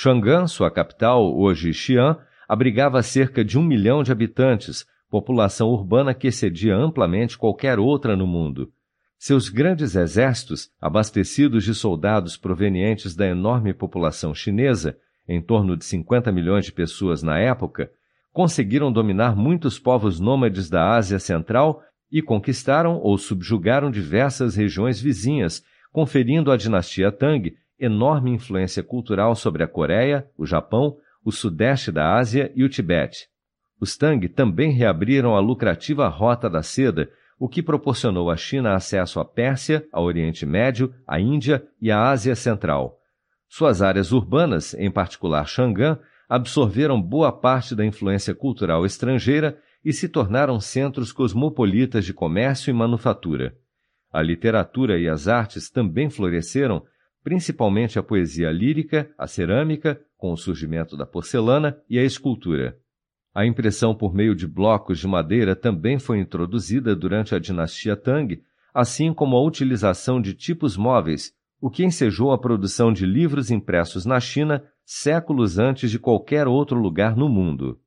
Chang'an, sua capital, hoje Xi'an, abrigava cerca de um milhão de habitantes, população urbana que excedia amplamente qualquer outra no mundo. Seus grandes exércitos, abastecidos de soldados provenientes da enorme população chinesa, em torno de 50 milhões de pessoas na época, conseguiram dominar muitos povos nômades da Ásia Central e conquistaram ou subjugaram diversas regiões vizinhas, conferindo à dinastia Tang enorme influência cultural sobre a Coreia, o Japão, o sudeste da Ásia e o Tibete. Os Tang também reabriram a lucrativa Rota da Seda, o que proporcionou à China acesso à Pérsia, ao Oriente Médio, à Índia e à Ásia Central. Suas áreas urbanas, em particular Xangan, absorveram boa parte da influência cultural estrangeira e se tornaram centros cosmopolitas de comércio e manufatura. A literatura e as artes também floresceram, principalmente a poesia lírica, a cerâmica, com o surgimento da porcelana e a escultura. A impressão por meio de blocos de madeira também foi introduzida durante a dinastia Tang, assim como a utilização de tipos móveis, o que ensejou a produção de livros impressos na China séculos antes de qualquer outro lugar no mundo.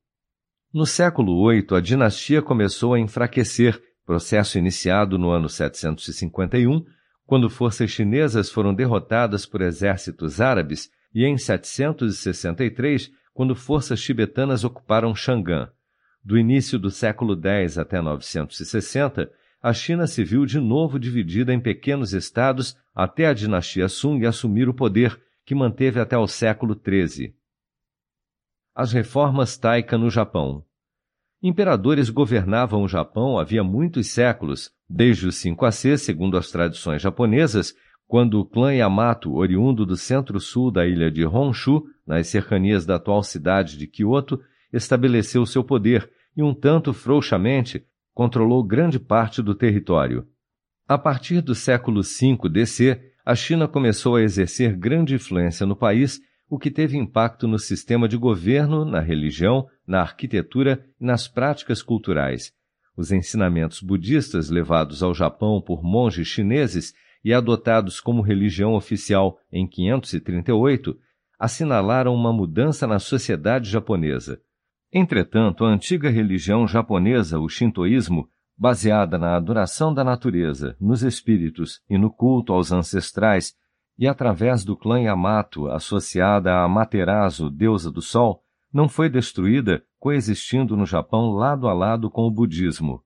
No século VIII, a dinastia começou a enfraquecer, processo iniciado no ano 751, quando forças chinesas foram derrotadas por exércitos árabes, e em 763, quando forças tibetanas ocuparam Xangan. Do início do século X até 960, a China se viu de novo dividida em pequenos estados até a dinastia Sung assumir o poder, que manteve até o século XIII. As reformas Taika no Japão. Imperadores governavam o Japão havia muitos séculos, desde os 5 AC, segundo as tradições japonesas, quando o clã Yamato, oriundo do centro-sul da ilha de Honshu, nas cercanias da atual cidade de Kyoto, estabeleceu seu poder e, um tanto frouxamente, controlou grande parte do território. A partir do século V DC, a China começou a exercer grande influência no país, o que teve impacto no sistema de governo, na religião, na arquitetura e nas práticas culturais. Os ensinamentos budistas levados ao Japão por monges chineses e adotados como religião oficial em 538, assinalaram uma mudança na sociedade japonesa. Entretanto, a antiga religião japonesa, o Shintoísmo, baseada na adoração da natureza, nos espíritos e no culto aos ancestrais, e através do clã Yamato, associada a Amaterasu, deusa do sol, não foi destruída, coexistindo no Japão lado a lado com o budismo.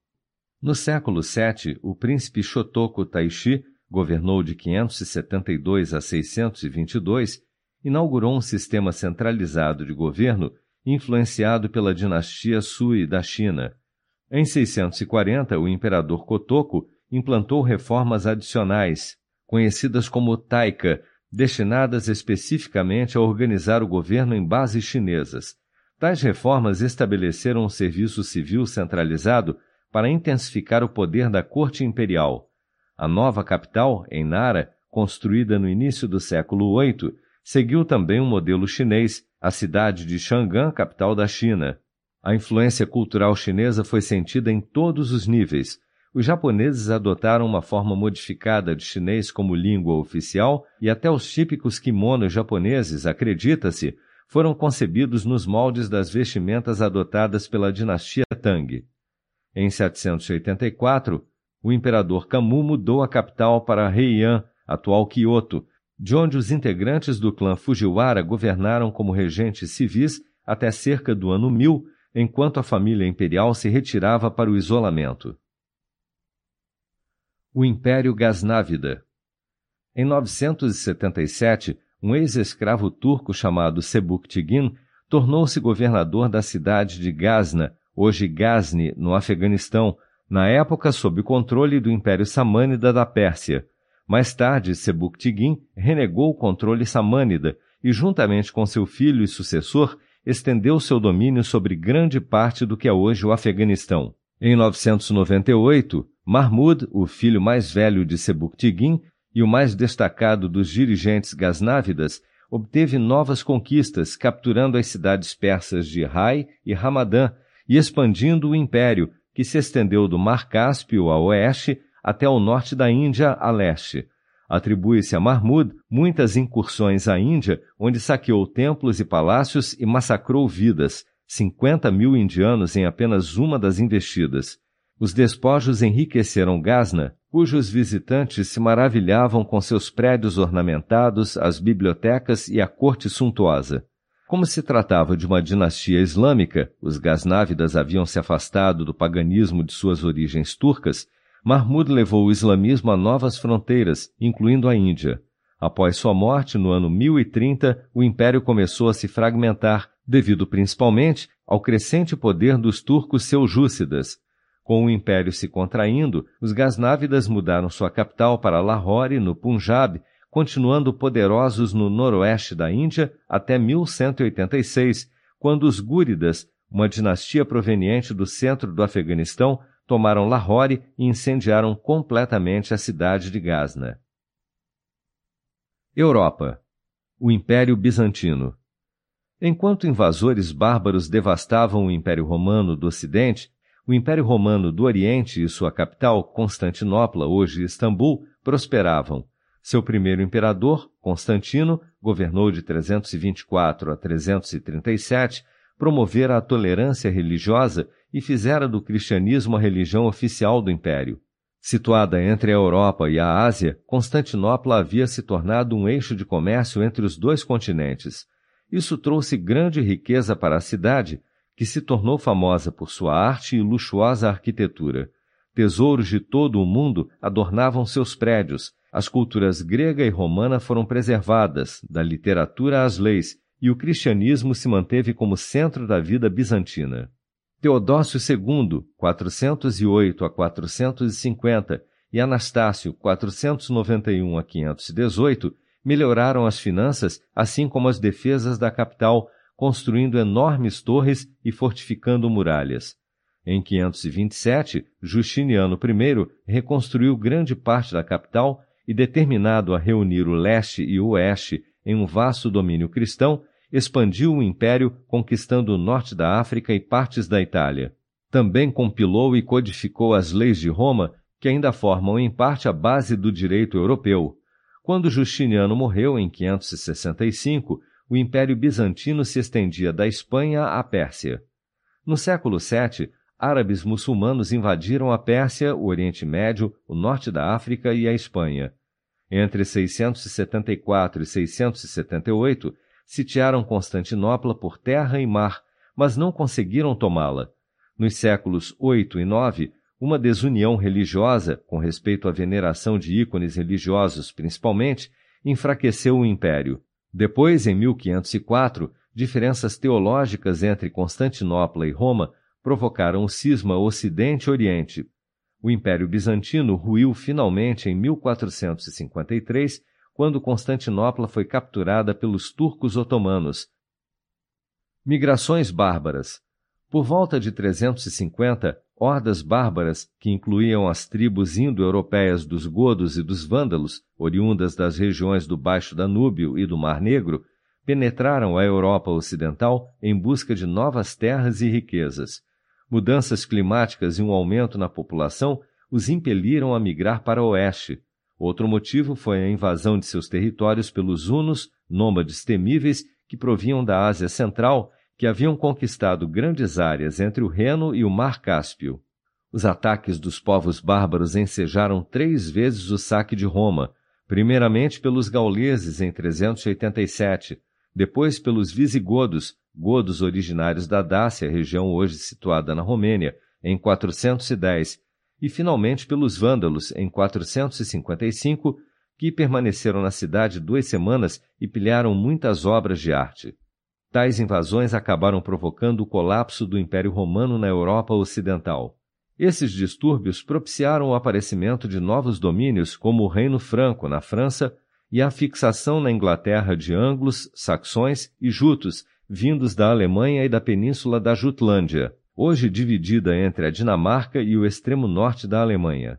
No século VII, o príncipe Shotoku Taishi governou de 572 a 622, inaugurou um sistema centralizado de governo influenciado pela dinastia Sui da China. Em 640, o imperador Kotoko implantou reformas adicionais, conhecidas como Taika, destinadas especificamente a organizar o governo em bases chinesas. Tais reformas estabeleceram um serviço civil centralizado para intensificar o poder da corte imperial. A nova capital, em Nara, construída no início do século VIII, seguiu também um modelo chinês, a cidade de Chang'an, capital da China. A influência cultural chinesa foi sentida em todos os níveis. Os japoneses adotaram uma forma modificada de chinês como língua oficial e até os típicos kimonos japoneses, acredita-se, foram concebidos nos moldes das vestimentas adotadas pela dinastia Tang. Em 784, o imperador Kamu mudou a capital para Heian, atual Kyoto, de onde os integrantes do clã Fujiwara governaram como regentes civis até cerca do ano 1000, enquanto a família imperial se retirava para o isolamento. O Império Gaznávida Em 977, um ex-escravo turco chamado Sebuktigin tornou-se governador da cidade de Gazna, hoje Ghazni, no Afeganistão, na época sob o controle do Império Samânida da Pérsia. Mais tarde, Sebuktigin renegou o controle samânida e, juntamente com seu filho e sucessor, estendeu seu domínio sobre grande parte do que é hoje o Afeganistão. Em 998, Mahmud, o filho mais velho de Sebuktigin e o mais destacado dos dirigentes gasnávidas, obteve novas conquistas, capturando as cidades persas de Rai e Ramadã e expandindo o império, que se estendeu do Mar Cáspio a oeste até o norte da Índia a leste. Atribui-se a Mahmud muitas incursões à Índia, onde saqueou templos e palácios e massacrou vidas, 50 mil indianos em apenas uma das investidas. Os despojos enriqueceram Gazna, cujos visitantes se maravilhavam com seus prédios ornamentados, as bibliotecas e a corte suntuosa. Como se tratava de uma dinastia islâmica, os Gaznávidas haviam se afastado do paganismo de suas origens turcas, Mahmud levou o islamismo a novas fronteiras, incluindo a Índia. Após sua morte, no ano 1030, o império começou a se fragmentar, devido principalmente ao crescente poder dos turcos seljúcidas. Com o império se contraindo, os Gasnávidas mudaram sua capital para Lahore, no Punjab, continuando poderosos no noroeste da Índia até 1186, quando os Gúridas, uma dinastia proveniente do centro do Afeganistão, tomaram Lahore e incendiaram completamente a cidade de Gazna. Europa. O Império Bizantino. Enquanto invasores bárbaros devastavam o Império Romano do Ocidente, o Império Romano do Oriente e sua capital, Constantinopla, hoje Istambul, prosperavam. Seu primeiro imperador, Constantino, governou de 324 a 337, promovera a tolerância religiosa e fizera do cristianismo a religião oficial do império. Situada entre a Europa e a Ásia, Constantinopla havia se tornado um eixo de comércio entre os dois continentes. Isso trouxe grande riqueza para a cidade, que se tornou famosa por sua arte e luxuosa arquitetura. Tesouros de todo o mundo adornavam seus prédios, as culturas grega e romana foram preservadas, da literatura às leis, e o cristianismo se manteve como centro da vida bizantina. Teodósio II, 408 a 450, e Anastácio, 491 a 518, melhoraram as finanças, assim como as defesas da capital, construindo enormes torres e fortificando muralhas. Em 527, Justiniano I reconstruiu grande parte da capital e, determinado a reunir o leste e o oeste em um vasto domínio cristão, expandiu o império, conquistando o norte da África e partes da Itália. Também compilou e codificou as leis de Roma, que ainda formam em parte a base do direito europeu. Quando Justiniano morreu em 565, o Império Bizantino se estendia da Espanha à Pérsia. No século VII, árabes muçulmanos invadiram a Pérsia, o Oriente Médio, o norte da África e a Espanha. Entre 674 e 678, sitiaram Constantinopla por terra e mar, mas não conseguiram tomá-la. Nos séculos VIII e IX, uma desunião religiosa, com respeito à veneração de ícones religiosos principalmente, enfraqueceu o império. Depois, em 1504, diferenças teológicas entre Constantinopla e Roma provocaram o cisma Ocidente-Oriente. O Império Bizantino ruiu finalmente em 1453 quando Constantinopla foi capturada pelos turcos otomanos. Migrações bárbaras. Por volta de 350, hordas bárbaras, que incluíam as tribos indo-europeias dos godos e dos vândalos, oriundas das regiões do Baixo Danúbio e do Mar Negro, penetraram a Europa Ocidental em busca de novas terras e riquezas. Mudanças climáticas e um aumento na população os impeliram a migrar para o oeste, Outro motivo foi a invasão de seus territórios pelos hunos, nômades temíveis que provinham da Ásia Central, que haviam conquistado grandes áreas entre o Reno e o Mar Cáspio. Os ataques dos povos bárbaros ensejaram três vezes o saque de Roma, primeiramente pelos gauleses em 387, depois pelos visigodos, godos originários da Dácia, região hoje situada na Romênia, em 410, e finalmente pelos vândalos em 455, que permaneceram na cidade duas semanas e pilharam muitas obras de arte. Tais invasões acabaram provocando o colapso do Império Romano na Europa Ocidental. Esses distúrbios propiciaram o aparecimento de novos domínios, como o Reino Franco na França e a fixação na Inglaterra de anglos, saxões e jutos, vindos da Alemanha e da península da Jutlândia hoje dividida entre a Dinamarca e o extremo norte da Alemanha.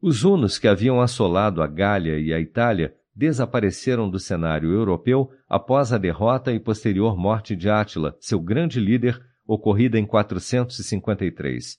Os hunos que haviam assolado a Gália e a Itália desapareceram do cenário europeu após a derrota e posterior morte de Átila, seu grande líder, ocorrida em 453.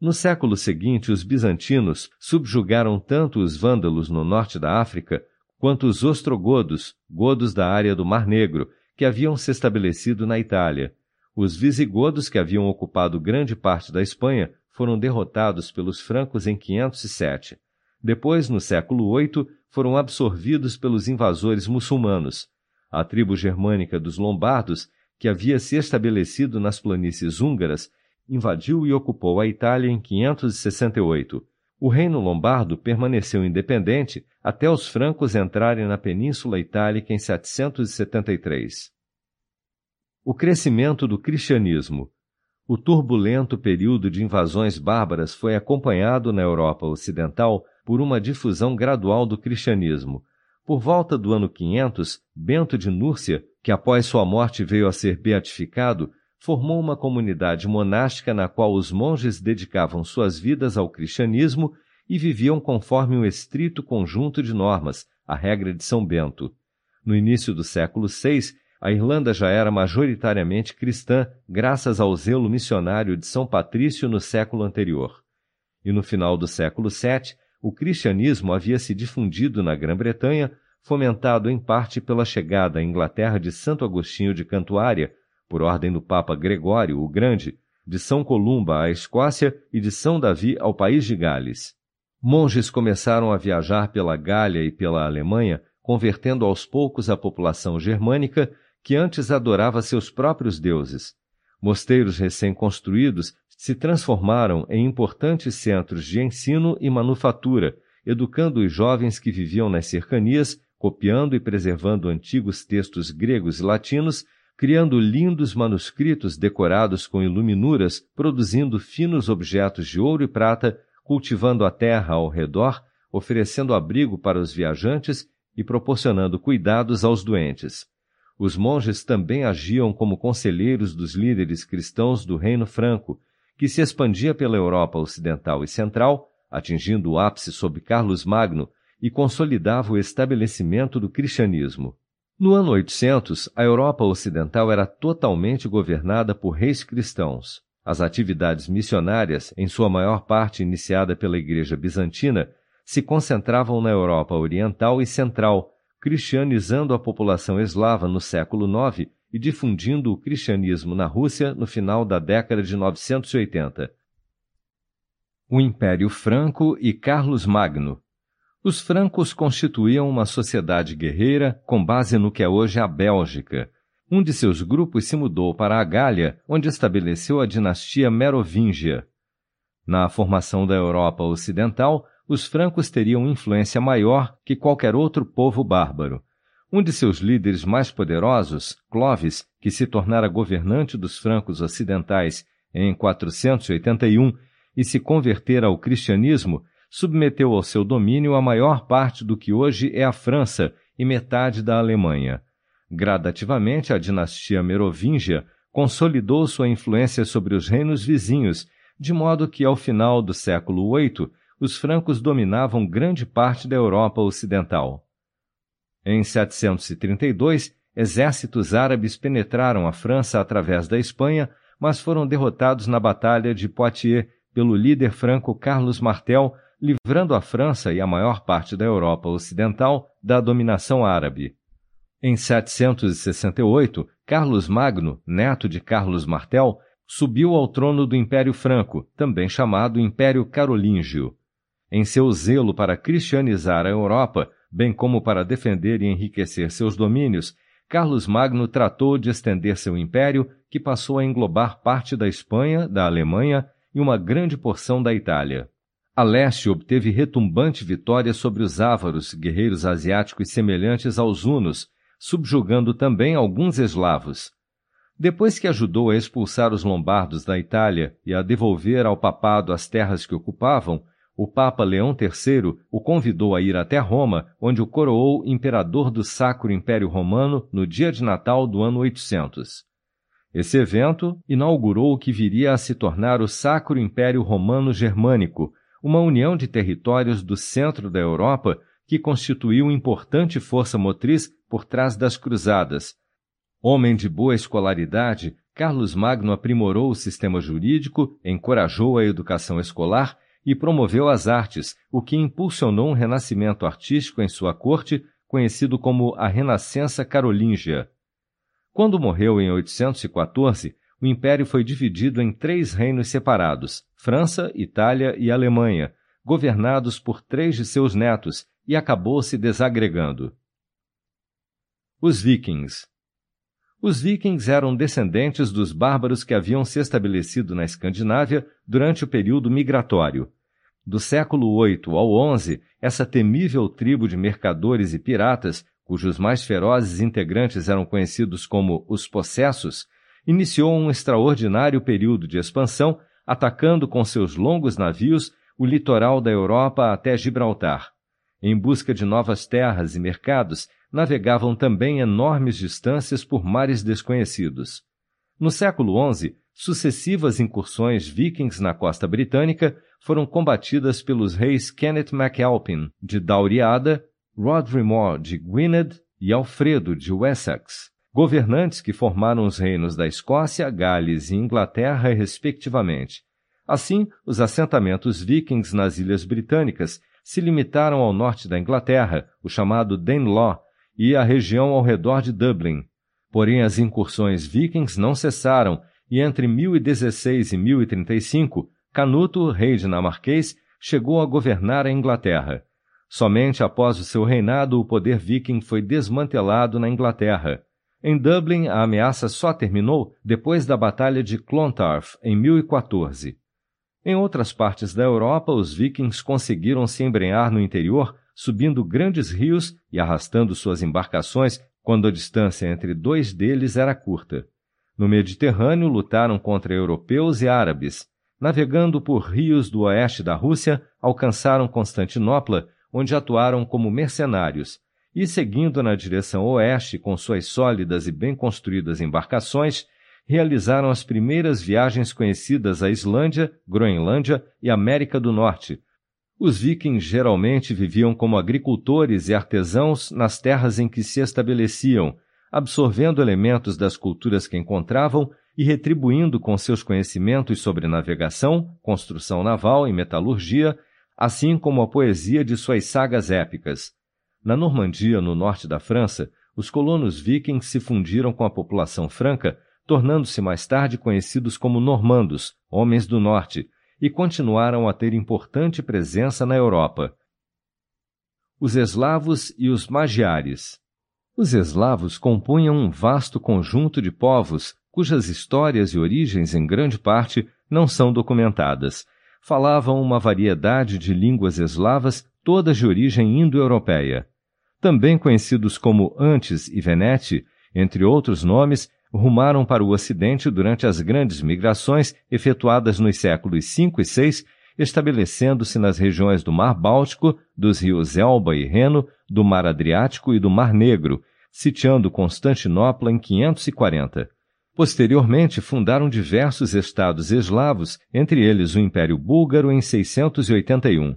No século seguinte, os bizantinos subjugaram tanto os vândalos no norte da África quanto os ostrogodos, godos da área do Mar Negro, que haviam se estabelecido na Itália, os visigodos, que haviam ocupado grande parte da Espanha, foram derrotados pelos francos em 507. Depois, no século VIII, foram absorvidos pelos invasores muçulmanos. A tribo germânica dos Lombardos, que havia se estabelecido nas planícies húngaras, invadiu e ocupou a Itália em 568. O reino lombardo permaneceu independente até os francos entrarem na Península Itálica em 773. O crescimento do cristianismo. O turbulento período de invasões bárbaras foi acompanhado na Europa Ocidental por uma difusão gradual do cristianismo. Por volta do ano 500, Bento de Núrcia, que após sua morte veio a ser beatificado, formou uma comunidade monástica na qual os monges dedicavam suas vidas ao cristianismo e viviam conforme um estrito conjunto de normas, a regra de São Bento. No início do século VI, a Irlanda já era majoritariamente cristã, graças ao zelo missionário de São Patrício no século anterior. E no final do século VII, o cristianismo havia se difundido na Grã-Bretanha, fomentado em parte pela chegada à Inglaterra de Santo Agostinho de Cantuária, por ordem do Papa Gregório o Grande, de São Columba à Escócia e de São Davi ao país de Gales. Monges começaram a viajar pela Gália e pela Alemanha, convertendo aos poucos a população germânica que antes adorava seus próprios deuses. Mosteiros recém-construídos se transformaram em importantes centros de ensino e manufatura, educando os jovens que viviam nas cercanias, copiando e preservando antigos textos gregos e latinos criando lindos manuscritos decorados com iluminuras, produzindo finos objetos de ouro e prata, cultivando a terra ao redor, oferecendo abrigo para os viajantes e proporcionando cuidados aos doentes. Os monges também agiam como conselheiros dos líderes cristãos do Reino Franco, que se expandia pela Europa Ocidental e Central, atingindo o ápice sob Carlos Magno, e consolidava o estabelecimento do cristianismo. No ano 800, a Europa Ocidental era totalmente governada por reis cristãos. As atividades missionárias, em sua maior parte iniciada pela Igreja Bizantina, se concentravam na Europa Oriental e Central, cristianizando a população eslava no século IX e difundindo o cristianismo na Rússia no final da década de 980. O Império Franco e Carlos Magno os francos constituíam uma sociedade guerreira com base no que é hoje a Bélgica. Um de seus grupos se mudou para a Gália, onde estabeleceu a dinastia Merovingia. Na formação da Europa Ocidental, os francos teriam influência maior que qualquer outro povo bárbaro. Um de seus líderes mais poderosos, Clovis, que se tornara governante dos francos ocidentais em 481 e se convertera ao cristianismo, submeteu ao seu domínio a maior parte do que hoje é a França e metade da Alemanha. Gradativamente, a dinastia merovingia consolidou sua influência sobre os reinos vizinhos, de modo que, ao final do século VIII, os francos dominavam grande parte da Europa Ocidental. Em 732, exércitos árabes penetraram a França através da Espanha, mas foram derrotados na Batalha de Poitiers pelo líder franco Carlos Martel, livrando a França e a maior parte da Europa Ocidental da dominação árabe. Em 768, Carlos Magno, neto de Carlos Martel, subiu ao trono do Império Franco, também chamado Império Carolíngio. Em seu zelo para cristianizar a Europa, bem como para defender e enriquecer seus domínios, Carlos Magno tratou de estender seu império, que passou a englobar parte da Espanha, da Alemanha e uma grande porção da Itália. A leste obteve retumbante vitória sobre os ávaros, guerreiros asiáticos semelhantes aos hunos, subjugando também alguns eslavos. Depois que ajudou a expulsar os lombardos da Itália e a devolver ao papado as terras que ocupavam, o Papa Leão III o convidou a ir até Roma, onde o coroou imperador do Sacro Império Romano no dia de Natal do ano 800. Esse evento inaugurou o que viria a se tornar o Sacro Império Romano Germânico, uma união de territórios do centro da Europa que constituiu importante força motriz por trás das cruzadas. Homem de boa escolaridade, Carlos Magno aprimorou o sistema jurídico, encorajou a educação escolar e promoveu as artes, o que impulsionou um renascimento artístico em sua corte, conhecido como a Renascença Carolíngia. Quando morreu em 814, o império foi dividido em três reinos separados: França, Itália e Alemanha, governados por três de seus netos, e acabou se desagregando. Os Vikings Os Vikings eram descendentes dos bárbaros que haviam se estabelecido na Escandinávia durante o período migratório. Do século VIII ao XI, essa temível tribo de mercadores e piratas, cujos mais ferozes integrantes eram conhecidos como os possessos, iniciou um extraordinário período de expansão, atacando com seus longos navios o litoral da Europa até Gibraltar. Em busca de novas terras e mercados, navegavam também enormes distâncias por mares desconhecidos. No século XI, sucessivas incursões vikings na costa britânica foram combatidas pelos reis Kenneth MacAlpin de Dauriada, Rodrymore de Gwynedd e Alfredo de Wessex, governantes que formaram os reinos da Escócia, Gales e Inglaterra, respectivamente. Assim, os assentamentos vikings nas ilhas britânicas se limitaram ao norte da Inglaterra, o chamado Danelaw, e à região ao redor de Dublin. Porém, as incursões vikings não cessaram e entre 1016 e 1035, Canuto, rei dinamarquês, chegou a governar a Inglaterra. Somente após o seu reinado o poder viking foi desmantelado na Inglaterra. Em Dublin, a ameaça só terminou depois da Batalha de Clontarf, em 1014. Em outras partes da Europa, os vikings conseguiram se embrenhar no interior, subindo grandes rios e arrastando suas embarcações quando a distância entre dois deles era curta. No Mediterrâneo, lutaram contra europeus e árabes. Navegando por rios do oeste da Rússia, alcançaram Constantinopla, onde atuaram como mercenários, e seguindo na direção oeste com suas sólidas e bem construídas embarcações, realizaram as primeiras viagens conhecidas à Islândia, Groenlândia e América do Norte. Os vikings geralmente viviam como agricultores e artesãos nas terras em que se estabeleciam, absorvendo elementos das culturas que encontravam e retribuindo com seus conhecimentos sobre navegação, construção naval e metalurgia, assim como a poesia de suas sagas épicas. Na Normandia, no norte da França, os colonos vikings se fundiram com a população franca tornando-se mais tarde conhecidos como normandos, homens do norte, e continuaram a ter importante presença na Europa. Os eslavos e os magiares. Os eslavos compunham um vasto conjunto de povos cujas histórias e origens, em grande parte, não são documentadas. Falavam uma variedade de línguas eslavas, todas de origem indo-europeia. Também conhecidos como Antes e Venete, entre outros nomes, rumaram para o Ocidente durante as grandes migrações efetuadas nos séculos V e VI, estabelecendo-se nas regiões do Mar Báltico, dos rios Elba e Reno, do Mar Adriático e do Mar Negro, sitiando Constantinopla em 540. Posteriormente, fundaram diversos estados eslavos, entre eles o Império Búlgaro em 681.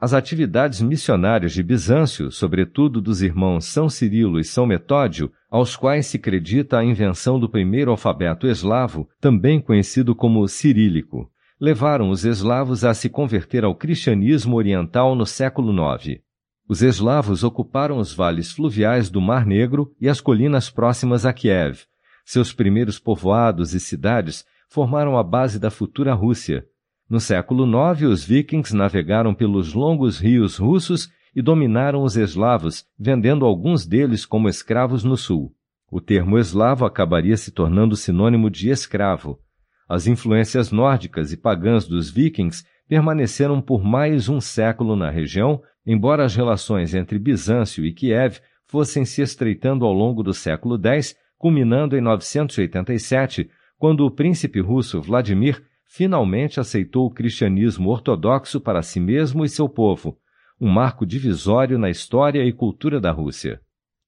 As atividades missionárias de Bizâncio, sobretudo dos irmãos São Cirilo e São Metódio, aos quais se acredita a invenção do primeiro alfabeto eslavo, também conhecido como cirílico, levaram os eslavos a se converter ao cristianismo oriental no século IX. Os eslavos ocuparam os vales fluviais do Mar Negro e as colinas próximas a Kiev. Seus primeiros povoados e cidades formaram a base da futura Rússia, no século IX, os vikings navegaram pelos longos rios russos e dominaram os eslavos, vendendo alguns deles como escravos no sul. O termo eslavo acabaria se tornando sinônimo de escravo. As influências nórdicas e pagãs dos vikings permaneceram por mais um século na região, embora as relações entre Bizâncio e Kiev fossem se estreitando ao longo do século X, culminando em 987, quando o príncipe russo Vladimir finalmente aceitou o cristianismo ortodoxo para si mesmo e seu povo, um marco divisório na história e cultura da Rússia.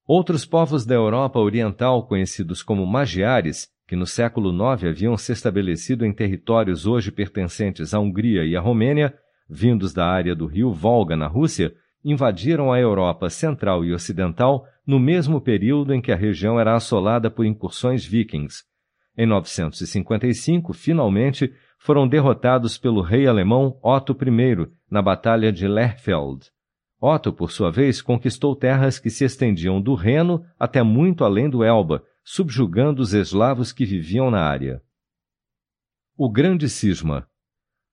Outros povos da Europa Oriental, conhecidos como magiares, que no século IX haviam se estabelecido em territórios hoje pertencentes à Hungria e à Romênia, vindos da área do rio Volga na Rússia, invadiram a Europa central e ocidental no mesmo período em que a região era assolada por incursões vikings. Em 955, finalmente, foram derrotados pelo rei alemão Otto I na Batalha de Lechfeld. Otto, por sua vez, conquistou terras que se estendiam do Reno até muito além do Elba, subjugando os eslavos que viviam na área. O Grande Cisma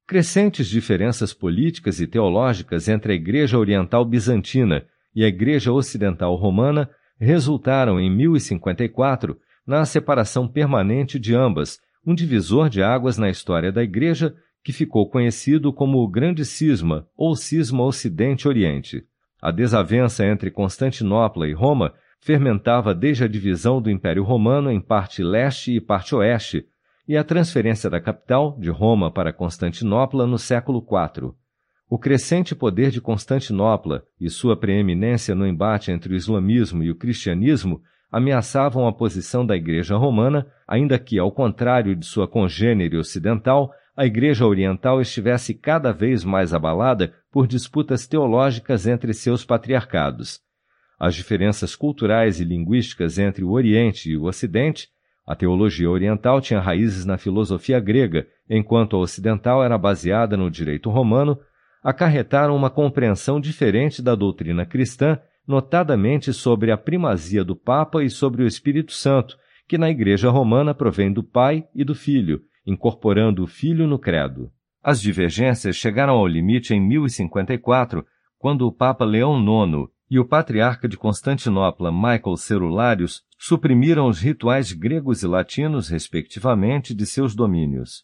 Crescentes diferenças políticas e teológicas entre a Igreja Oriental Bizantina e a Igreja Ocidental Romana resultaram, em 1054, na separação permanente de ambas, um divisor de águas na história da Igreja que ficou conhecido como o Grande Cisma ou Cisma Ocidente-Oriente. A desavença entre Constantinopla e Roma fermentava desde a divisão do Império Romano em parte leste e parte oeste, e a transferência da capital, de Roma para Constantinopla, no século IV. O crescente poder de Constantinopla e sua preeminência no embate entre o islamismo e o cristianismo ameaçavam a posição da Igreja Romana, ainda que, ao contrário de sua congênere ocidental, a Igreja Oriental estivesse cada vez mais abalada por disputas teológicas entre seus patriarcados. As diferenças culturais e linguísticas entre o Oriente e o Ocidente a teologia oriental tinha raízes na filosofia grega, enquanto a ocidental era baseada no direito romano, acarretaram uma compreensão diferente da doutrina cristã, notadamente sobre a primazia do Papa e sobre o Espírito Santo, que na Igreja Romana provém do Pai e do Filho, incorporando o Filho no credo. As divergências chegaram ao limite em 1054, quando o Papa Leão IX e o patriarca de Constantinopla, Michael Cerularius, suprimiram os rituais gregos e latinos, respectivamente, de seus domínios.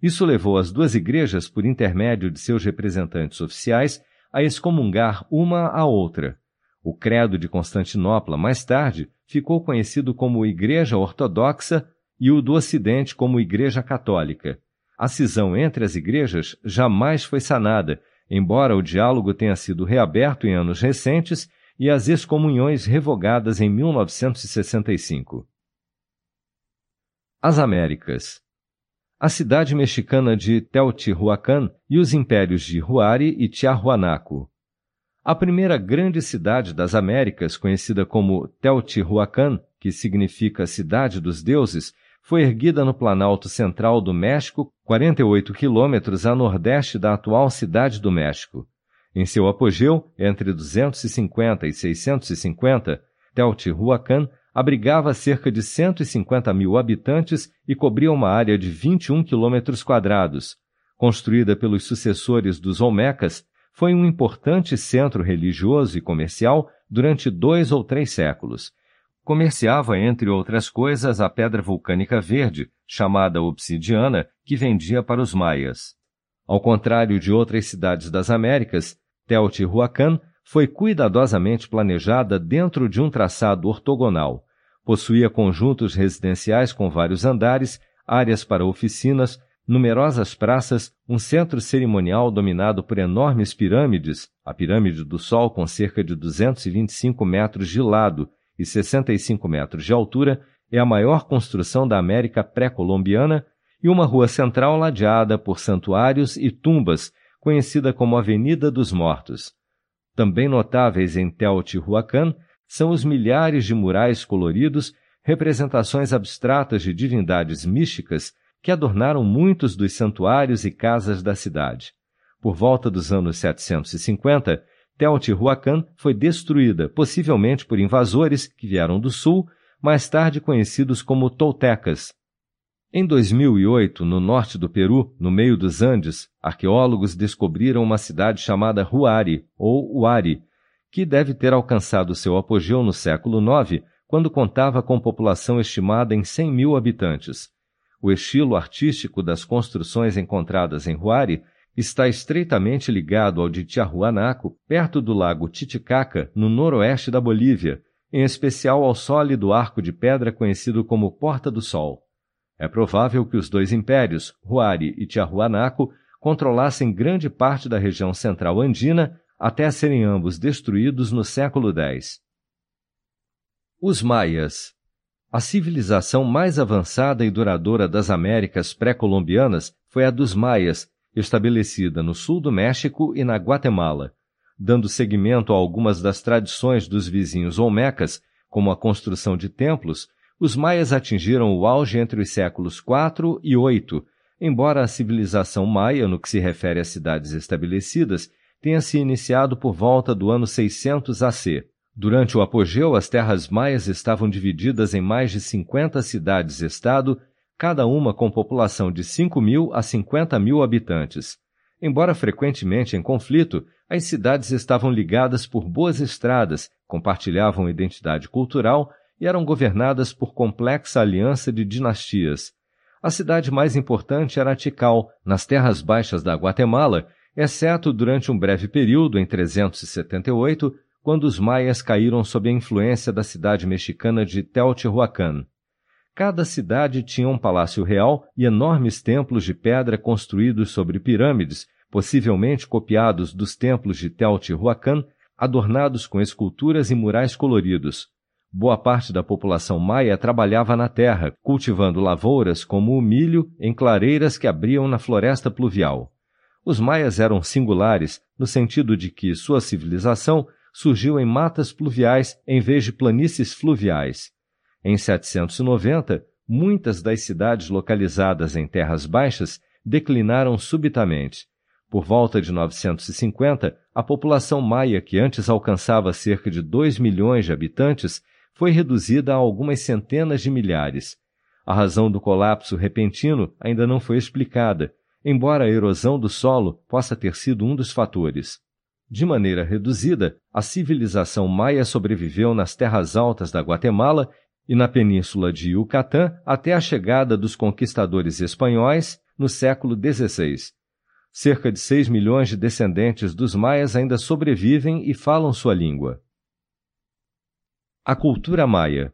Isso levou as duas igrejas, por intermédio de seus representantes oficiais, a excomungar uma à outra. O credo de Constantinopla, mais tarde, ficou conhecido como Igreja Ortodoxa e o do Ocidente como Igreja Católica. A cisão entre as igrejas jamais foi sanada, embora o diálogo tenha sido reaberto em anos recentes e as excomunhões revogadas em 1965. As Américas a cidade mexicana de Teotihuacan e os impérios de Huari e Tiahuanaco. A primeira grande cidade das Américas, conhecida como Teotihuacan, que significa Cidade dos Deuses, foi erguida no Planalto Central do México, 48 quilômetros a nordeste da atual Cidade do México. Em seu apogeu, entre 250 e 650, Teotihuacan abrigava cerca de 150 mil habitantes e cobria uma área de 21 quilômetros quadrados. Construída pelos sucessores dos Olmecas, foi um importante centro religioso e comercial durante dois ou três séculos. Comerciava, entre outras coisas, a pedra vulcânica verde, chamada obsidiana, que vendia para os maias. Ao contrário de outras cidades das Américas, Teotihuacan foi cuidadosamente planejada dentro de um traçado ortogonal. Possuía conjuntos residenciais com vários andares, áreas para oficinas, numerosas praças, um centro cerimonial dominado por enormes pirâmides, a Pirâmide do Sol com cerca de 225 metros de lado e 65 metros de altura, é a maior construção da América pré-colombiana, e uma rua central ladeada por santuários e tumbas, conhecida como Avenida dos Mortos. Também notáveis em Teotihuacan são os milhares de murais coloridos, representações abstratas de divindades místicas que adornaram muitos dos santuários e casas da cidade. Por volta dos anos 750, Teotihuacan foi destruída, possivelmente por invasores que vieram do sul, mais tarde conhecidos como toltecas, em 2008, no norte do Peru, no meio dos Andes, arqueólogos descobriram uma cidade chamada Huari, ou Huari, que deve ter alcançado seu apogeu no século IX, quando contava com população estimada em 100 mil habitantes. O estilo artístico das construções encontradas em Huari está estreitamente ligado ao de Tiahuanaco, perto do lago Titicaca, no noroeste da Bolívia, em especial ao sólido arco de pedra conhecido como Porta do Sol. É provável que os dois impérios, Huari e Tiahuanaco, controlassem grande parte da região central andina até serem ambos destruídos no século X. Os Maias A civilização mais avançada e duradoura das Américas pré-colombianas foi a dos Maias, estabelecida no sul do México e na Guatemala. Dando seguimento a algumas das tradições dos vizinhos Olmecas, como a construção de templos, os maias atingiram o auge entre os séculos IV e VIII, embora a civilização maia, no que se refere às cidades estabelecidas, tenha se iniciado por volta do ano 600 AC. Durante o apogeu, as terras maias estavam divididas em mais de 50 cidades-estado, cada uma com população de 5 mil a 50 mil habitantes. Embora frequentemente em conflito, as cidades estavam ligadas por boas estradas, compartilhavam identidade cultural e eram governadas por complexa aliança de dinastias. A cidade mais importante era Tikal, nas terras baixas da Guatemala, exceto durante um breve período em 378, quando os maias caíram sob a influência da cidade mexicana de Teotihuacan. Cada cidade tinha um palácio real e enormes templos de pedra construídos sobre pirâmides, possivelmente copiados dos templos de Teotihuacan, adornados com esculturas e murais coloridos. Boa parte da população maia trabalhava na terra, cultivando lavouras como o milho em clareiras que abriam na floresta pluvial. Os maias eram singulares no sentido de que sua civilização surgiu em matas pluviais em vez de planícies fluviais. Em 790, muitas das cidades localizadas em terras baixas declinaram subitamente. Por volta de 950, a população maia, que antes alcançava cerca de 2 milhões de habitantes, foi reduzida a algumas centenas de milhares. A razão do colapso repentino ainda não foi explicada, embora a erosão do solo possa ter sido um dos fatores. De maneira reduzida, a civilização maia sobreviveu nas terras altas da Guatemala e na península de Yucatán até a chegada dos conquistadores espanhóis no século XVI. Cerca de 6 milhões de descendentes dos maias ainda sobrevivem e falam sua língua. A cultura maia.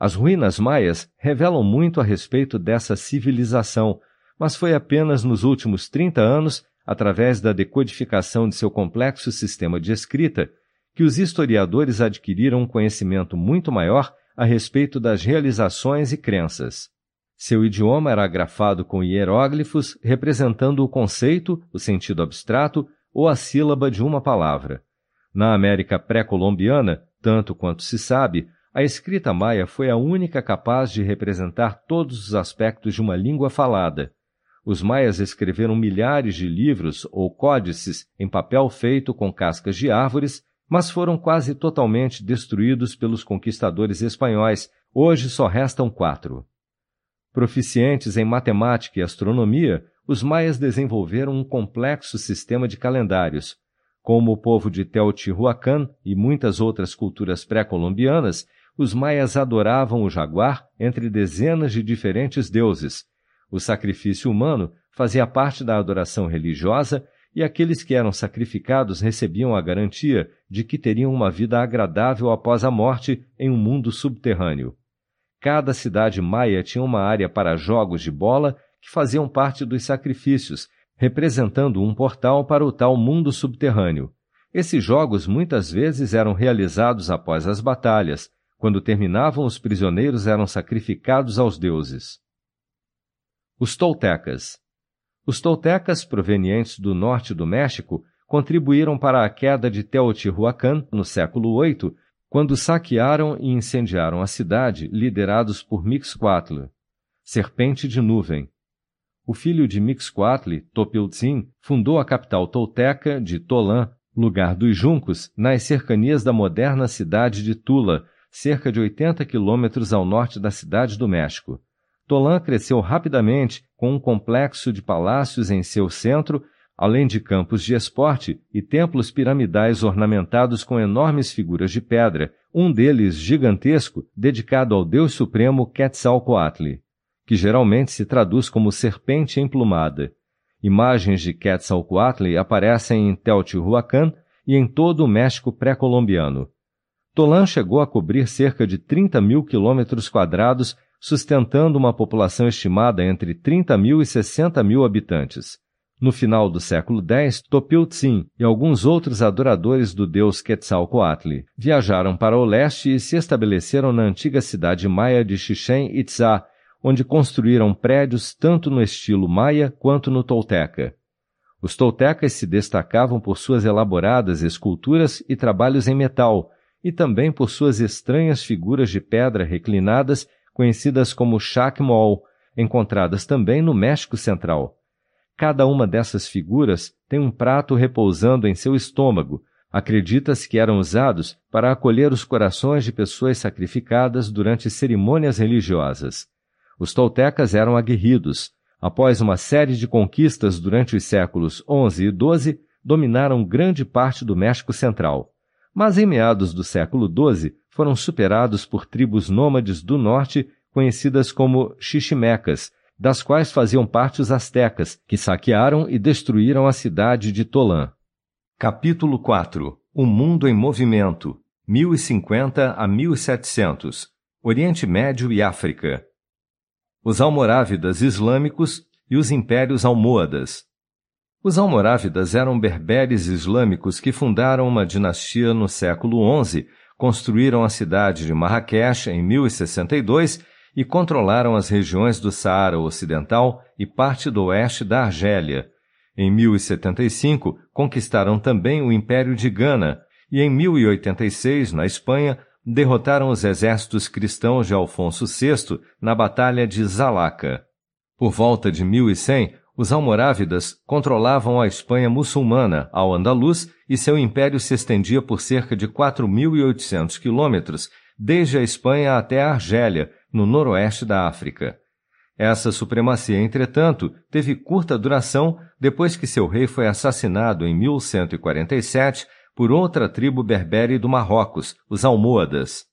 As ruínas maias revelam muito a respeito dessa civilização, mas foi apenas nos últimos 30 anos, através da decodificação de seu complexo sistema de escrita, que os historiadores adquiriram um conhecimento muito maior a respeito das realizações e crenças. Seu idioma era grafado com hieróglifos representando o conceito, o sentido abstrato ou a sílaba de uma palavra. Na América pré-colombiana, tanto quanto se sabe, a escrita maia foi a única capaz de representar todos os aspectos de uma língua falada. Os maias escreveram milhares de livros ou códices em papel feito com cascas de árvores, mas foram quase totalmente destruídos pelos conquistadores espanhóis. Hoje só restam quatro. Proficientes em matemática e astronomia, os maias desenvolveram um complexo sistema de calendários, como o povo de Teotihuacan e muitas outras culturas pré-colombianas, os maias adoravam o jaguar entre dezenas de diferentes deuses. O sacrifício humano fazia parte da adoração religiosa e aqueles que eram sacrificados recebiam a garantia de que teriam uma vida agradável após a morte em um mundo subterrâneo. Cada cidade maia tinha uma área para jogos de bola que faziam parte dos sacrifícios representando um portal para o tal mundo subterrâneo. Esses jogos muitas vezes eram realizados após as batalhas. Quando terminavam, os prisioneiros eram sacrificados aos deuses. Os Toltecas. Os Toltecas, provenientes do norte do México, contribuíram para a queda de Teotihuacan no século VIII, quando saquearam e incendiaram a cidade, liderados por Mixcoatl, serpente de nuvem, o filho de Mixcoatl, Topiltzin, fundou a capital tolteca de Tolã, lugar dos juncos, nas cercanias da moderna cidade de Tula, cerca de 80 quilômetros ao norte da cidade do México. Tolã cresceu rapidamente, com um complexo de palácios em seu centro, além de campos de esporte e templos piramidais ornamentados com enormes figuras de pedra, um deles gigantesco, dedicado ao deus supremo Quetzalcoatl que geralmente se traduz como serpente emplumada. Imagens de Quetzalcoatl aparecem em Teotihuacan e em todo o México pré-colombiano. Tolan chegou a cobrir cerca de 30 mil quilômetros quadrados, sustentando uma população estimada entre 30 mil e 60 mil habitantes. No final do século X, Topiltzin e alguns outros adoradores do deus Quetzalcoatl viajaram para o leste e se estabeleceram na antiga cidade maia de Chichen Itzá, onde construíram prédios tanto no estilo maia quanto no tolteca. Os toltecas se destacavam por suas elaboradas esculturas e trabalhos em metal, e também por suas estranhas figuras de pedra reclinadas, conhecidas como chacmol, encontradas também no México Central. Cada uma dessas figuras tem um prato repousando em seu estômago. Acredita-se que eram usados para acolher os corações de pessoas sacrificadas durante cerimônias religiosas. Os toltecas eram aguerridos. Após uma série de conquistas durante os séculos XI e XII, dominaram grande parte do México Central. Mas em meados do século XII foram superados por tribos nômades do norte conhecidas como xiximecas, das quais faziam parte os astecas, que saquearam e destruíram a cidade de Tolã. Capítulo 4 O Mundo em Movimento 1050 a 1700 Oriente Médio e África. Os Almorávidas Islâmicos e os Impérios Almohadas Os Almorávidas eram berberes islâmicos que fundaram uma dinastia no século XI, construíram a cidade de Marrakech em 1062 e controlaram as regiões do Saara Ocidental e parte do oeste da Argélia. Em 1075, conquistaram também o Império de Gana e em 1086, na Espanha, derrotaram os exércitos cristãos de Alfonso VI na Batalha de Zalaca. Por volta de 1100, os almorávidas controlavam a Espanha muçulmana, ao Andaluz, e seu império se estendia por cerca de 4.800 quilômetros, desde a Espanha até a Argélia, no noroeste da África. Essa supremacia, entretanto, teve curta duração depois que seu rei foi assassinado em 1147 por outra tribo berbere do Marrocos, os Almohadas.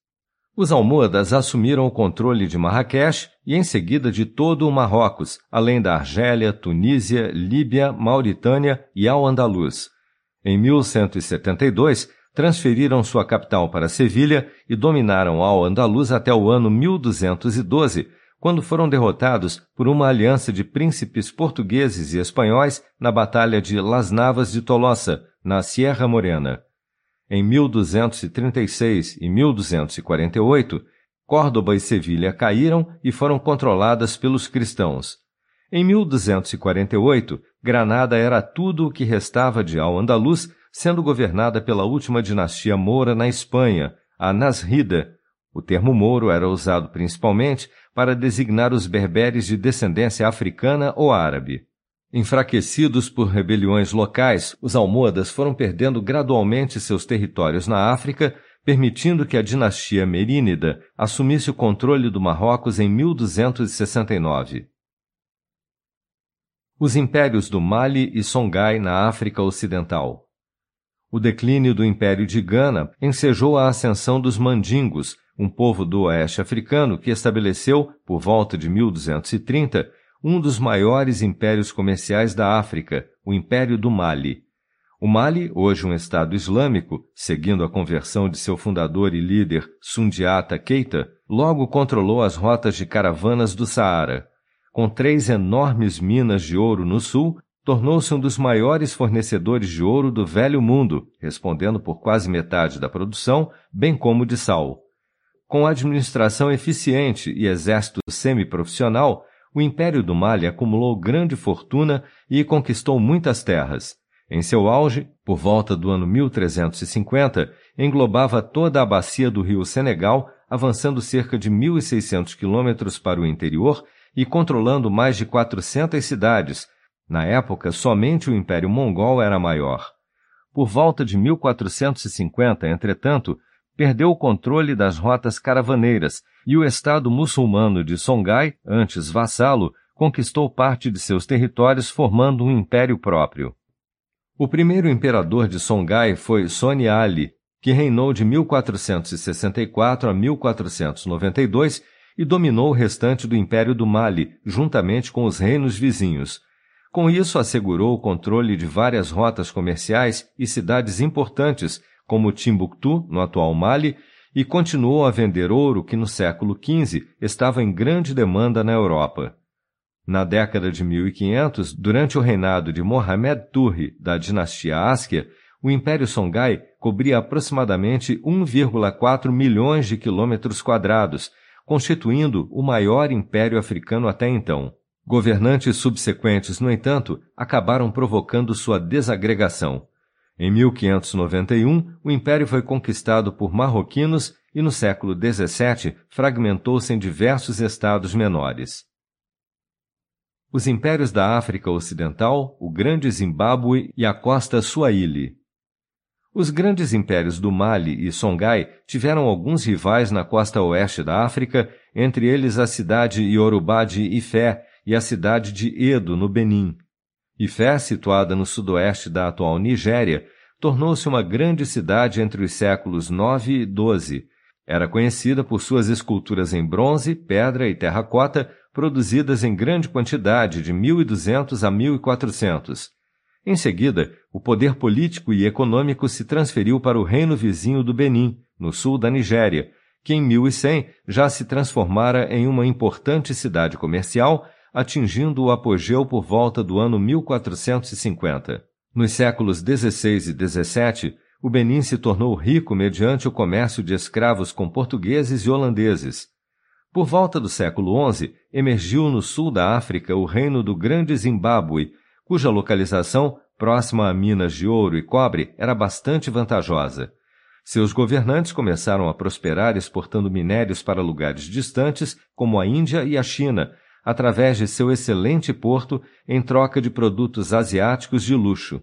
Os Almohadas assumiram o controle de Marrakech e em seguida de todo o Marrocos, além da Argélia, Tunísia, Líbia, Mauritânia e Al-Andalus. Em 1172, transferiram sua capital para Sevilha e dominaram Al-Andalus até o ano 1212, quando foram derrotados por uma aliança de príncipes portugueses e espanhóis na Batalha de Las Navas de Tolosa, na Sierra Morena. Em 1236 e 1248, Córdoba e Sevilha caíram e foram controladas pelos cristãos. Em 1248, Granada era tudo o que restava de Al-Andalus sendo governada pela última dinastia moura na Espanha, a Nasrida. O termo mouro era usado principalmente para designar os berberes de descendência africana ou árabe. Enfraquecidos por rebeliões locais, os almohadas foram perdendo gradualmente seus territórios na África, permitindo que a dinastia merínida assumisse o controle do Marrocos em 1269. Os impérios do Mali e Songhai na África Ocidental. O declínio do Império de Gana ensejou a ascensão dos mandingos, um povo do oeste africano que estabeleceu, por volta de 1230, um dos maiores impérios comerciais da África, o Império do Mali. O Mali, hoje um Estado islâmico, seguindo a conversão de seu fundador e líder Sundiata Keita, logo controlou as rotas de caravanas do Saara. Com três enormes minas de ouro no sul tornou-se um dos maiores fornecedores de ouro do Velho Mundo, respondendo por quase metade da produção, bem como de sal. Com administração eficiente e exército semiprofissional, o Império do Mali acumulou grande fortuna e conquistou muitas terras. Em seu auge, por volta do ano 1350, englobava toda a bacia do rio Senegal, avançando cerca de 1.600 quilômetros para o interior e controlando mais de 400 cidades, na época, somente o Império Mongol era maior. Por volta de 1450, entretanto, perdeu o controle das rotas caravaneiras e o Estado muçulmano de Songhai, antes vassalo, conquistou parte de seus territórios formando um império próprio. O primeiro imperador de Songhai foi Soni Ali, que reinou de 1464 a 1492 e dominou o restante do Império do Mali, juntamente com os reinos vizinhos, com isso, assegurou o controle de várias rotas comerciais e cidades importantes, como Timbuktu, no atual Mali, e continuou a vender ouro que no século XV estava em grande demanda na Europa. Na década de 1500, durante o reinado de Mohamed Turri, da dinastia Askia, o Império Songhai cobria aproximadamente 1,4 milhões de quilômetros quadrados, constituindo o maior império africano até então. Governantes subsequentes, no entanto, acabaram provocando sua desagregação. Em 1591, o império foi conquistado por marroquinos e no século XVII fragmentou-se em diversos estados menores. Os impérios da África Ocidental, o Grande Zimbábue e a costa Swahili. Os grandes impérios do Mali e Songhai tiveram alguns rivais na costa oeste da África, entre eles a cidade iorubá de Ifé, e a cidade de Edo, no Benin. Ifé, situada no sudoeste da atual Nigéria, tornou-se uma grande cidade entre os séculos IX e XII. Era conhecida por suas esculturas em bronze, pedra e terracota, produzidas em grande quantidade de 1200 a 1400. Em seguida, o poder político e econômico se transferiu para o reino vizinho do Benin, no sul da Nigéria, que em 1100 já se transformara em uma importante cidade comercial, atingindo o apogeu por volta do ano 1450. Nos séculos XVI e XVII, o Benin se tornou rico mediante o comércio de escravos com portugueses e holandeses. Por volta do século XI, emergiu no sul da África o reino do Grande Zimbábue, cuja localização, próxima a minas de ouro e cobre, era bastante vantajosa. Seus governantes começaram a prosperar exportando minérios para lugares distantes, como a Índia e a China, através de seu excelente porto em troca de produtos asiáticos de luxo.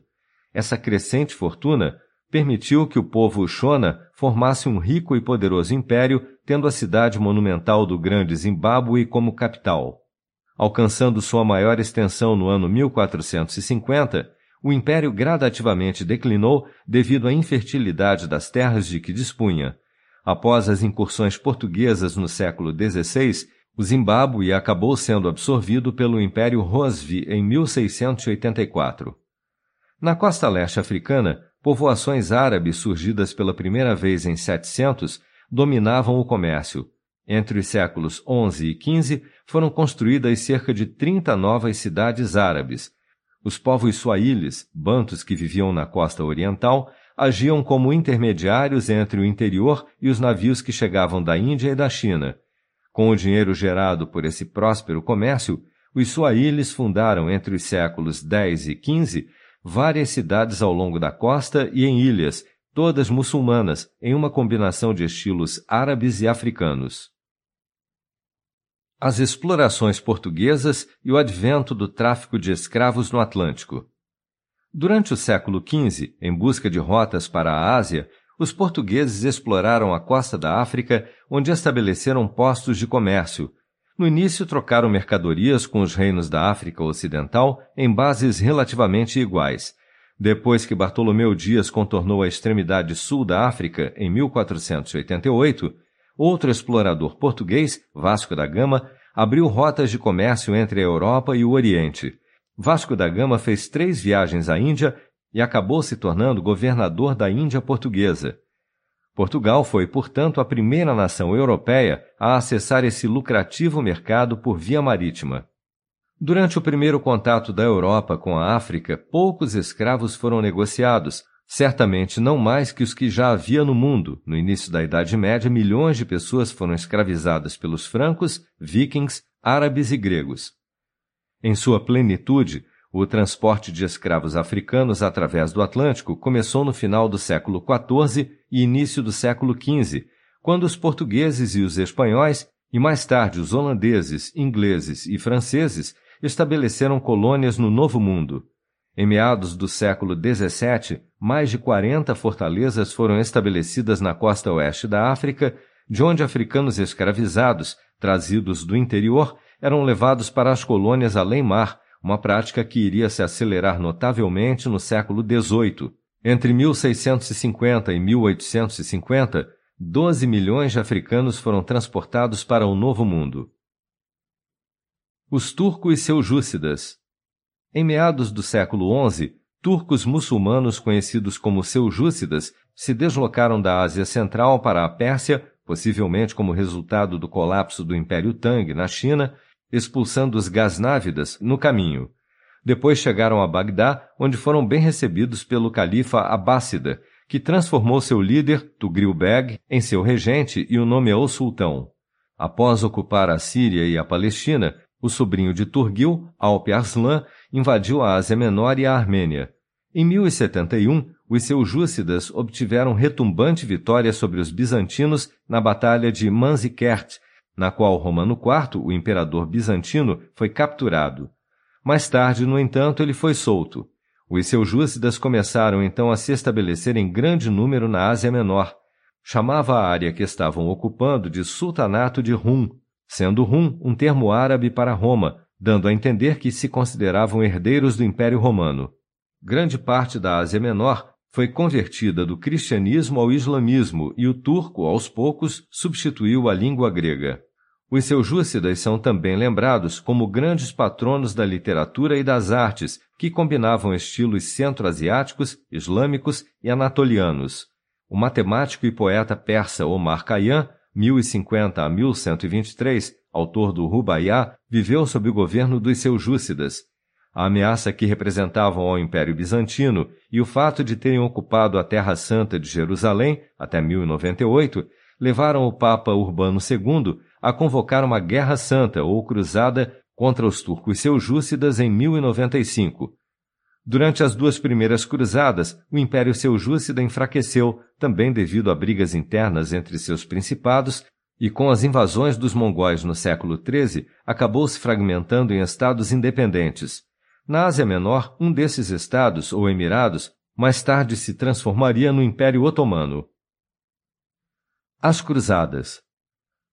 Essa crescente fortuna permitiu que o povo Shona formasse um rico e poderoso império, tendo a cidade monumental do Grande Zimbábue como capital. Alcançando sua maior extensão no ano 1450, o império gradativamente declinou devido à infertilidade das terras de que dispunha. Após as incursões portuguesas no século XVI, o Zimbábue acabou sendo absorvido pelo Império Rosvi em 1684. Na costa leste africana, povoações árabes surgidas pela primeira vez em 700 dominavam o comércio. Entre os séculos XI e XV foram construídas cerca de 30 novas cidades árabes. Os povos suaílis, bantos que viviam na costa oriental, agiam como intermediários entre o interior e os navios que chegavam da Índia e da China. Com o dinheiro gerado por esse próspero comércio, os suaílis fundaram entre os séculos X e XV várias cidades ao longo da costa e em ilhas, todas muçulmanas, em uma combinação de estilos árabes e africanos. As explorações portuguesas e o advento do tráfico de escravos no Atlântico. Durante o século XV, em busca de rotas para a Ásia, os portugueses exploraram a costa da África, onde estabeleceram postos de comércio, no início, trocaram mercadorias com os reinos da África Ocidental em bases relativamente iguais. Depois que Bartolomeu Dias contornou a extremidade sul da África, em 1488, outro explorador português, Vasco da Gama, abriu rotas de comércio entre a Europa e o Oriente. Vasco da Gama fez três viagens à Índia e acabou se tornando governador da Índia Portuguesa. Portugal foi, portanto, a primeira nação europeia a acessar esse lucrativo mercado por via marítima. Durante o primeiro contato da Europa com a África, poucos escravos foram negociados, certamente não mais que os que já havia no mundo. No início da Idade Média, milhões de pessoas foram escravizadas pelos francos, vikings, árabes e gregos. Em sua plenitude, o transporte de escravos africanos através do Atlântico começou no final do século XIV e início do século XV, quando os portugueses e os espanhóis, e mais tarde os holandeses, ingleses e franceses, estabeleceram colônias no Novo Mundo. Em meados do século XVII, mais de 40 fortalezas foram estabelecidas na costa oeste da África, de onde africanos escravizados, trazidos do interior, eram levados para as colônias além-mar, uma prática que iria se acelerar notavelmente no século XVIII. Entre 1650 e 1850, 12 milhões de africanos foram transportados para o Novo Mundo. Os turcos seljúcidas. Em meados do século XI, turcos muçulmanos conhecidos como seljúcidas se deslocaram da Ásia Central para a Pérsia, possivelmente como resultado do colapso do Império Tang na China, expulsando os Gaznávidas no caminho. Depois chegaram a Bagdá, onde foram bem recebidos pelo califa Abássida, que transformou seu líder, Tugril Beg, em seu regente e o nomeou sultão. Após ocupar a Síria e a Palestina, o sobrinho de Turgil, Alp Arslan, invadiu a Ásia Menor e a Armênia. Em 1071, os seljúcidas obtiveram retumbante vitória sobre os bizantinos na Batalha de Manzikert, na qual Romano IV, o imperador bizantino, foi capturado. Mais tarde, no entanto, ele foi solto. Os seljúcidas começaram então a se estabelecer em grande número na Ásia Menor. Chamava a área que estavam ocupando de Sultanato de Rum, sendo Rum um termo árabe para Roma, dando a entender que se consideravam herdeiros do Império Romano. Grande parte da Ásia Menor foi convertida do cristianismo ao islamismo e o turco, aos poucos, substituiu a língua grega. Os seljúcidas são também lembrados como grandes patronos da literatura e das artes, que combinavam estilos centro-asiáticos, islâmicos e anatolianos. O matemático e poeta persa Omar Khayyam, 1050 a 1123, autor do Rubaiyá, viveu sob o governo dos seljúcidas. A ameaça que representavam ao Império Bizantino e o fato de terem ocupado a Terra Santa de Jerusalém até 1098 levaram o Papa Urbano II a convocar uma guerra santa ou cruzada contra os turcos seljúcidas em 1095. Durante as duas primeiras cruzadas, o Império Seljúcida enfraqueceu, também devido a brigas internas entre seus principados, e com as invasões dos mongóis no século XIII, acabou se fragmentando em estados independentes. Na Ásia Menor, um desses estados, ou emirados, mais tarde se transformaria no Império Otomano. As Cruzadas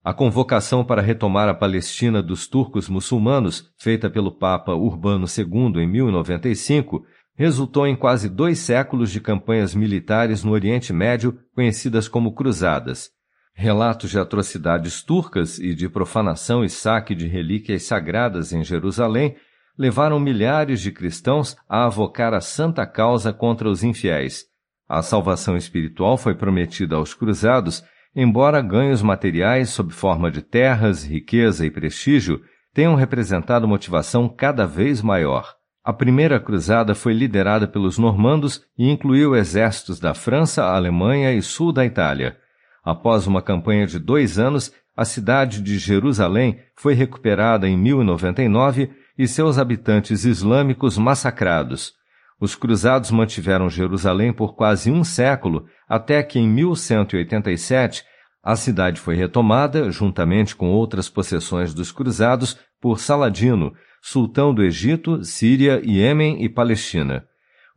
a convocação para retomar a Palestina dos turcos muçulmanos, feita pelo Papa Urbano II em 1095, resultou em quase dois séculos de campanhas militares no Oriente Médio, conhecidas como Cruzadas. Relatos de atrocidades turcas e de profanação e saque de relíquias sagradas em Jerusalém levaram milhares de cristãos a avocar a santa causa contra os infiéis. A salvação espiritual foi prometida aos cruzados embora ganhos materiais sob forma de terras, riqueza e prestígio tenham representado motivação cada vez maior. A primeira cruzada foi liderada pelos normandos e incluiu exércitos da França, Alemanha e sul da Itália. Após uma campanha de dois anos, a cidade de Jerusalém foi recuperada em 1099 e seus habitantes islâmicos massacrados. Os cruzados mantiveram Jerusalém por quase um século, até que em 1187 a cidade foi retomada, juntamente com outras possessões dos cruzados, por Saladino, sultão do Egito, Síria, Iêmen e Palestina.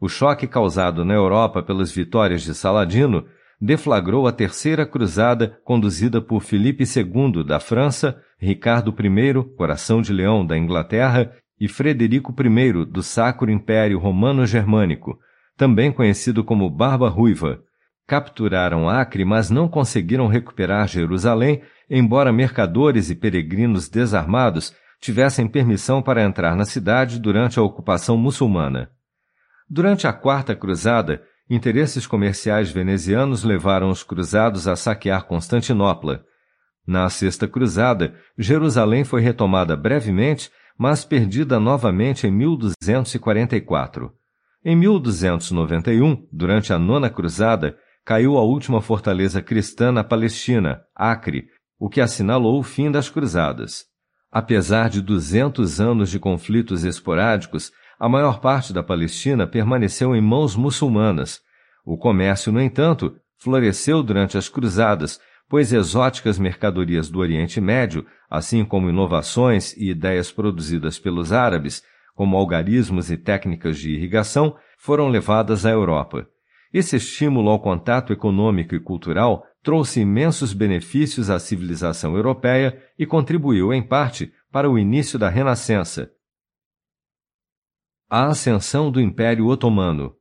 O choque causado na Europa pelas vitórias de Saladino deflagrou a terceira cruzada conduzida por Filipe II da França, Ricardo I, Coração de Leão da Inglaterra e Frederico I do Sacro Império Romano-Germânico, também conhecido como Barba Ruiva. Capturaram Acre, mas não conseguiram recuperar Jerusalém, embora mercadores e peregrinos desarmados tivessem permissão para entrar na cidade durante a ocupação muçulmana. Durante a Quarta Cruzada, interesses comerciais venezianos levaram os cruzados a saquear Constantinopla. Na Sexta Cruzada, Jerusalém foi retomada brevemente mas perdida novamente em 1244. Em 1291, durante a Nona Cruzada, caiu a última fortaleza cristã na Palestina, Acre, o que assinalou o fim das cruzadas. Apesar de 200 anos de conflitos esporádicos, a maior parte da Palestina permaneceu em mãos muçulmanas. O comércio, no entanto, floresceu durante as cruzadas, pois exóticas mercadorias do Oriente Médio, assim como inovações e ideias produzidas pelos árabes, como algarismos e técnicas de irrigação, foram levadas à Europa. Esse estímulo ao contato econômico e cultural trouxe imensos benefícios à civilização europeia e contribuiu, em parte, para o início da Renascença. A ascensão do Império Otomano.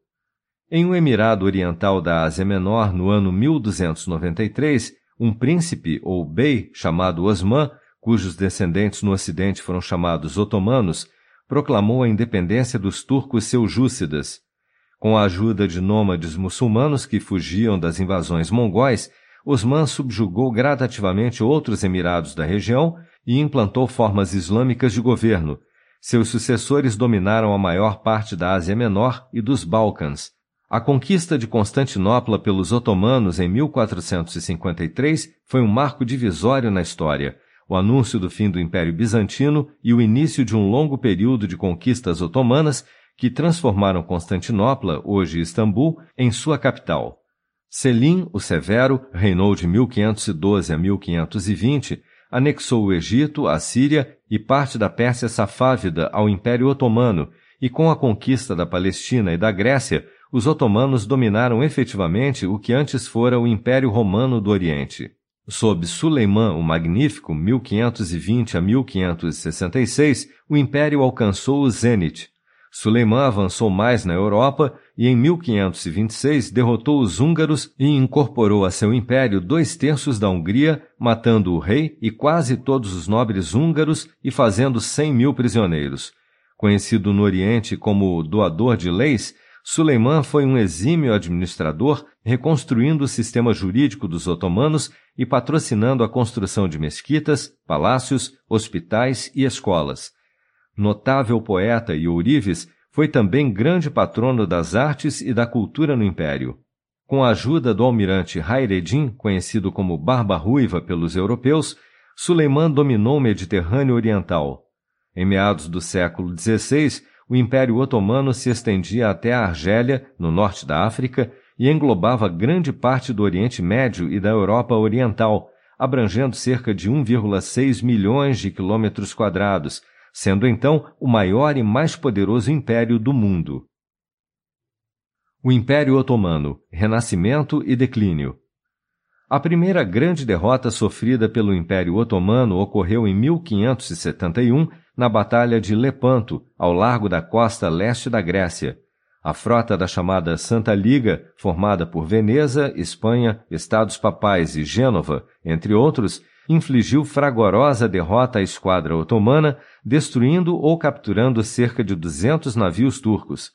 Em um emirado oriental da Ásia Menor, no ano 1293, um príncipe ou bey chamado Osman, cujos descendentes no Ocidente foram chamados otomanos, proclamou a independência dos turcos seljúcidas. Com a ajuda de nômades muçulmanos que fugiam das invasões mongóis, Osman subjugou gradativamente outros emirados da região e implantou formas islâmicas de governo. Seus sucessores dominaram a maior parte da Ásia Menor e dos Balcãs, a conquista de Constantinopla pelos otomanos em 1453 foi um marco divisório na história, o anúncio do fim do Império Bizantino e o início de um longo período de conquistas otomanas que transformaram Constantinopla, hoje Istambul, em sua capital. Selim, o Severo, reinou de 1512 a 1520, anexou o Egito, a Síria e parte da Pérsia Safávida ao Império Otomano, e com a conquista da Palestina e da Grécia, os otomanos dominaram efetivamente o que antes fora o Império Romano do Oriente. Sob Suleimã o Magnífico, 1520 a 1566, o império alcançou o zênite. Suleimã avançou mais na Europa e em 1526 derrotou os húngaros e incorporou a seu império dois terços da Hungria, matando o rei e quase todos os nobres húngaros e fazendo cem mil prisioneiros. Conhecido no Oriente como doador de leis, Suleiman foi um exímio administrador, reconstruindo o sistema jurídico dos otomanos e patrocinando a construção de mesquitas, palácios, hospitais e escolas. Notável poeta e ourives, foi também grande patrono das artes e da cultura no império. Com a ajuda do almirante Hayreddin, conhecido como Barba Ruiva pelos europeus, Suleiman dominou o Mediterrâneo Oriental. Em meados do século XVI, o Império Otomano se estendia até a Argélia, no norte da África, e englobava grande parte do Oriente Médio e da Europa Oriental, abrangendo cerca de 1,6 milhões de quilômetros quadrados, sendo então o maior e mais poderoso império do mundo. O Império Otomano, Renascimento e Declínio. A primeira grande derrota sofrida pelo Império Otomano ocorreu em 1571 na Batalha de Lepanto, ao largo da costa leste da Grécia. A frota da chamada Santa Liga, formada por Veneza, Espanha, Estados Papais e Gênova, entre outros, infligiu fragorosa derrota à esquadra otomana, destruindo ou capturando cerca de 200 navios turcos.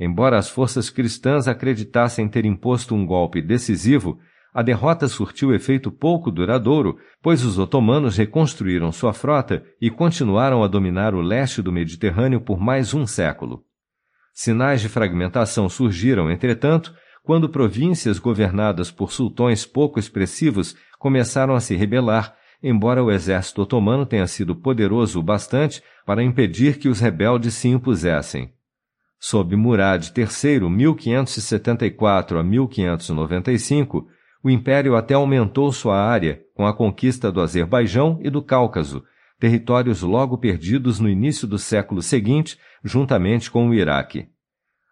Embora as forças cristãs acreditassem ter imposto um golpe decisivo, a derrota surtiu efeito pouco duradouro, pois os otomanos reconstruíram sua frota e continuaram a dominar o leste do Mediterrâneo por mais um século. Sinais de fragmentação surgiram, entretanto, quando províncias governadas por sultões pouco expressivos começaram a se rebelar, embora o exército otomano tenha sido poderoso o bastante para impedir que os rebeldes se impusessem. Sob Murad III, 1574 a 1595, o império até aumentou sua área com a conquista do Azerbaijão e do Cáucaso, territórios logo perdidos no início do século seguinte, juntamente com o Iraque.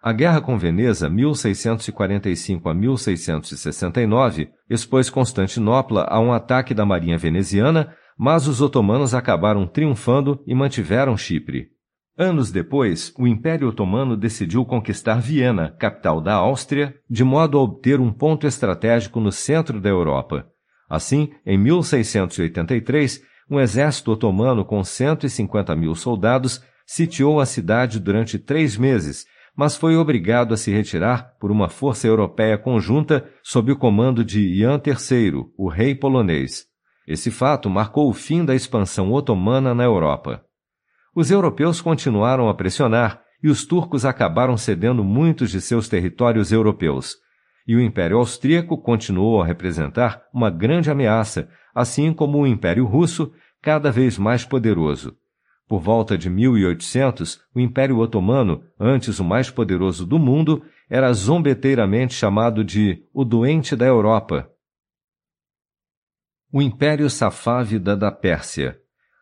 A Guerra com Veneza, 1645 a 1669, expôs Constantinopla a um ataque da marinha veneziana, mas os otomanos acabaram triunfando e mantiveram Chipre. Anos depois, o Império Otomano decidiu conquistar Viena, capital da Áustria, de modo a obter um ponto estratégico no centro da Europa. Assim, em 1683, um exército otomano com 150 mil soldados sitiou a cidade durante três meses, mas foi obrigado a se retirar por uma força europeia conjunta sob o comando de Ian III, o rei polonês. Esse fato marcou o fim da expansão otomana na Europa. Os europeus continuaram a pressionar e os turcos acabaram cedendo muitos de seus territórios europeus. E o Império Austríaco continuou a representar uma grande ameaça, assim como o Império Russo, cada vez mais poderoso. Por volta de 1800, o Império Otomano, antes o mais poderoso do mundo, era zombeteiramente chamado de o doente da Europa. O Império Safávida da Pérsia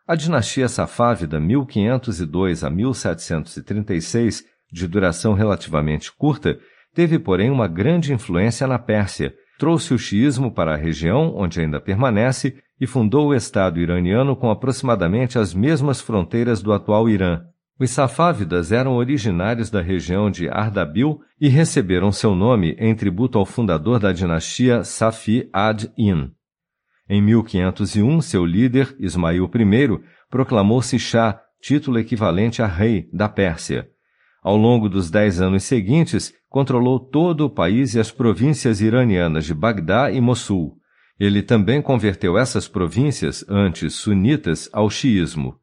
a dinastia Safávida 1502 a 1736, de duração relativamente curta, teve, porém, uma grande influência na Pérsia, trouxe o xiismo para a região, onde ainda permanece, e fundou o Estado iraniano com aproximadamente as mesmas fronteiras do atual Irã. Os Safávidas eram originários da região de Ardabil e receberam seu nome em tributo ao fundador da dinastia Safi ad-Din. Em 1501, seu líder, Ismail I, proclamou-se Shah, título equivalente a rei da Pérsia. Ao longo dos dez anos seguintes, controlou todo o país e as províncias iranianas de Bagdá e Mossul. Ele também converteu essas províncias, antes sunitas, ao xiismo.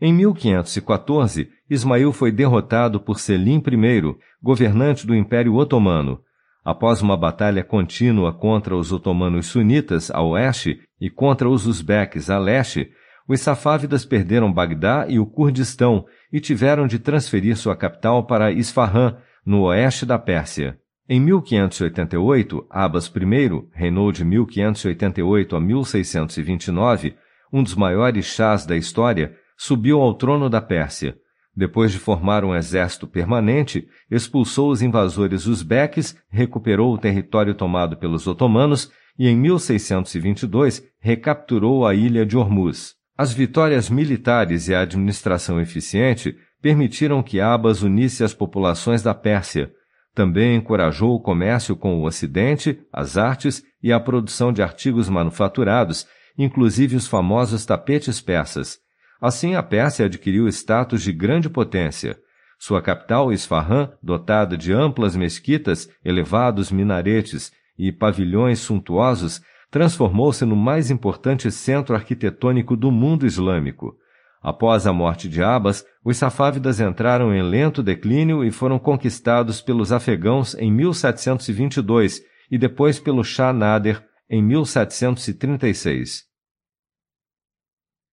Em 1514, Ismail foi derrotado por Selim I, governante do Império Otomano, Após uma batalha contínua contra os otomanos sunitas a oeste e contra os uzbeques a leste, os safávidas perderam Bagdá e o Kurdistão e tiveram de transferir sua capital para Isfahan, no oeste da Pérsia. Em 1588, Abbas I reinou de 1588 a 1629, um dos maiores chás da história, subiu ao trono da Pérsia. Depois de formar um exército permanente, expulsou os invasores uzbeques, recuperou o território tomado pelos otomanos e, em 1622, recapturou a ilha de Hormuz. As vitórias militares e a administração eficiente permitiram que Abas unisse as populações da Pérsia. Também encorajou o comércio com o Ocidente, as artes e a produção de artigos manufaturados, inclusive os famosos tapetes persas. Assim, a Pérsia adquiriu status de grande potência. Sua capital, Isfahan, dotada de amplas mesquitas, elevados minaretes e pavilhões suntuosos, transformou-se no mais importante centro arquitetônico do mundo islâmico. Após a morte de Abbas, os safávidas entraram em lento declínio e foram conquistados pelos afegãos em 1722 e depois pelo Shah Nader em 1736.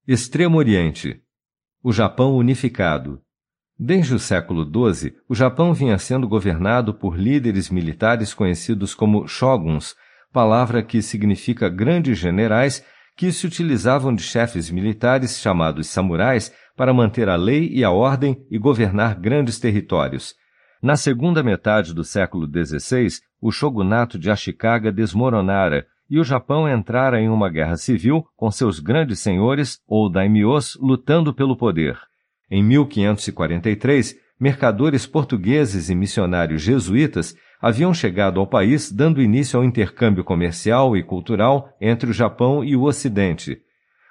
Extremo Oriente O Japão unificado Desde o século XII, o Japão vinha sendo governado por líderes militares conhecidos como shoguns, palavra que significa grandes generais que se utilizavam de chefes militares chamados samurais para manter a lei e a ordem e governar grandes territórios. Na segunda metade do século XVI, o shogunato de Ashikaga desmoronara e o Japão entrara em uma guerra civil com seus grandes senhores ou daimyos lutando pelo poder. Em 1543, mercadores portugueses e missionários jesuítas haviam chegado ao país dando início ao intercâmbio comercial e cultural entre o Japão e o Ocidente.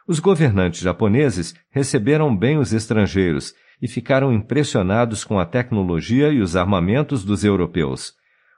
Os governantes japoneses receberam bem os estrangeiros e ficaram impressionados com a tecnologia e os armamentos dos europeus.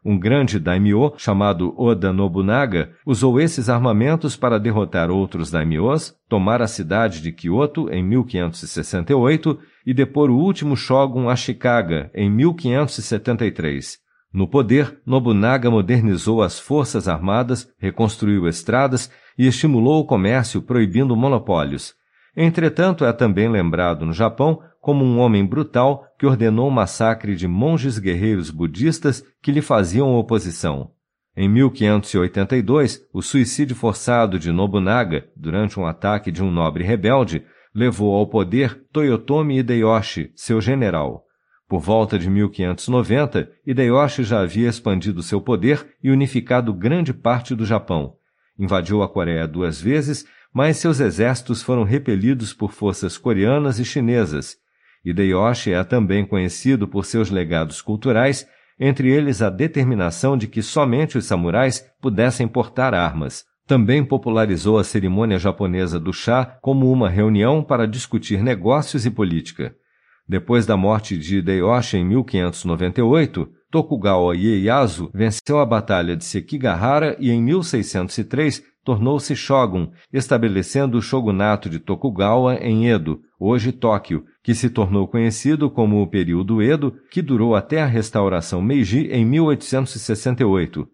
Um grande daimyo chamado Oda Nobunaga usou esses armamentos para derrotar outros daimyos, tomar a cidade de Kyoto em 1568 e depor o último shogun Ashikaga em 1573. No poder, Nobunaga modernizou as forças armadas, reconstruiu estradas e estimulou o comércio proibindo monopólios. Entretanto, é também lembrado no Japão como um homem brutal que ordenou o massacre de monges guerreiros budistas que lhe faziam oposição. Em 1582, o suicídio forçado de Nobunaga, durante um ataque de um nobre rebelde, levou ao poder Toyotomi Hideyoshi, seu general. Por volta de 1590, Hideyoshi já havia expandido seu poder e unificado grande parte do Japão. Invadiu a Coreia duas vezes, mas seus exércitos foram repelidos por forças coreanas e chinesas. Hideyoshi é também conhecido por seus legados culturais, entre eles a determinação de que somente os samurais pudessem portar armas. Também popularizou a cerimônia japonesa do chá como uma reunião para discutir negócios e política. Depois da morte de Hideyoshi em 1598, Tokugawa Ieyasu venceu a Batalha de Sekigahara e em 1603 tornou-se shogun, estabelecendo o shogunato de Tokugawa em Edo, hoje Tóquio, que se tornou conhecido como o período Edo, que durou até a restauração Meiji em 1868.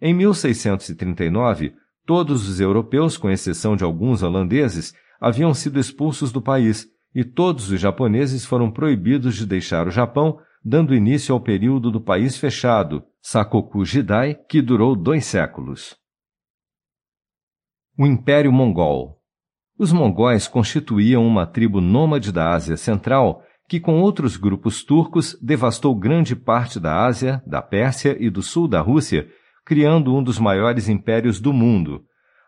Em 1639, todos os europeus, com exceção de alguns holandeses, haviam sido expulsos do país e todos os japoneses foram proibidos de deixar o Japão, dando início ao período do país fechado, Sakoku Jidai, que durou dois séculos. O Império Mongol Os mongóis constituíam uma tribo nômade da Ásia Central que, com outros grupos turcos, devastou grande parte da Ásia, da Pérsia e do sul da Rússia, criando um dos maiores impérios do mundo.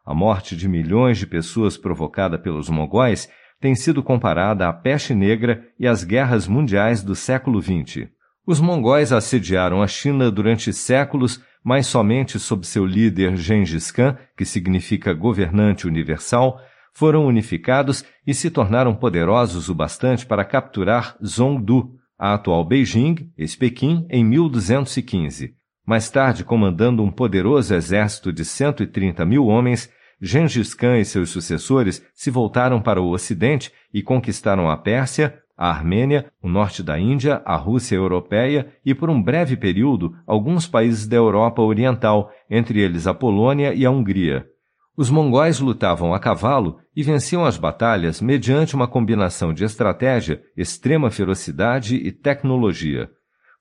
A morte de milhões de pessoas provocada pelos mongóis tem sido comparada à peste negra e às guerras mundiais do século XX. Os mongóis assediaram a China durante séculos, mas somente sob seu líder Gengis Khan, que significa governante universal, foram unificados e se tornaram poderosos o bastante para capturar Zhongdu, a atual Beijing, ex-Pequim, em 1215. Mais tarde, comandando um poderoso exército de 130 mil homens, Gengis Khan e seus sucessores se voltaram para o Ocidente e conquistaram a Pérsia, a Armênia, o norte da Índia, a Rússia europeia e, por um breve período, alguns países da Europa Oriental, entre eles a Polônia e a Hungria. Os mongóis lutavam a cavalo e venciam as batalhas mediante uma combinação de estratégia, extrema ferocidade e tecnologia.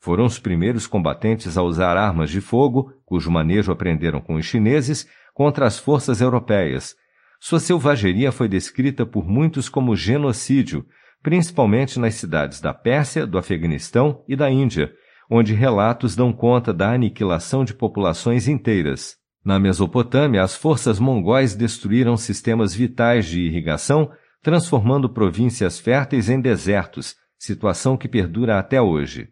Foram os primeiros combatentes a usar armas de fogo, cujo manejo aprenderam com os chineses, contra as forças europeias. Sua selvageria foi descrita por muitos como genocídio, principalmente nas cidades da Pérsia, do Afeganistão e da Índia, onde relatos dão conta da aniquilação de populações inteiras. Na Mesopotâmia, as forças mongóis destruíram sistemas vitais de irrigação, transformando províncias férteis em desertos, situação que perdura até hoje.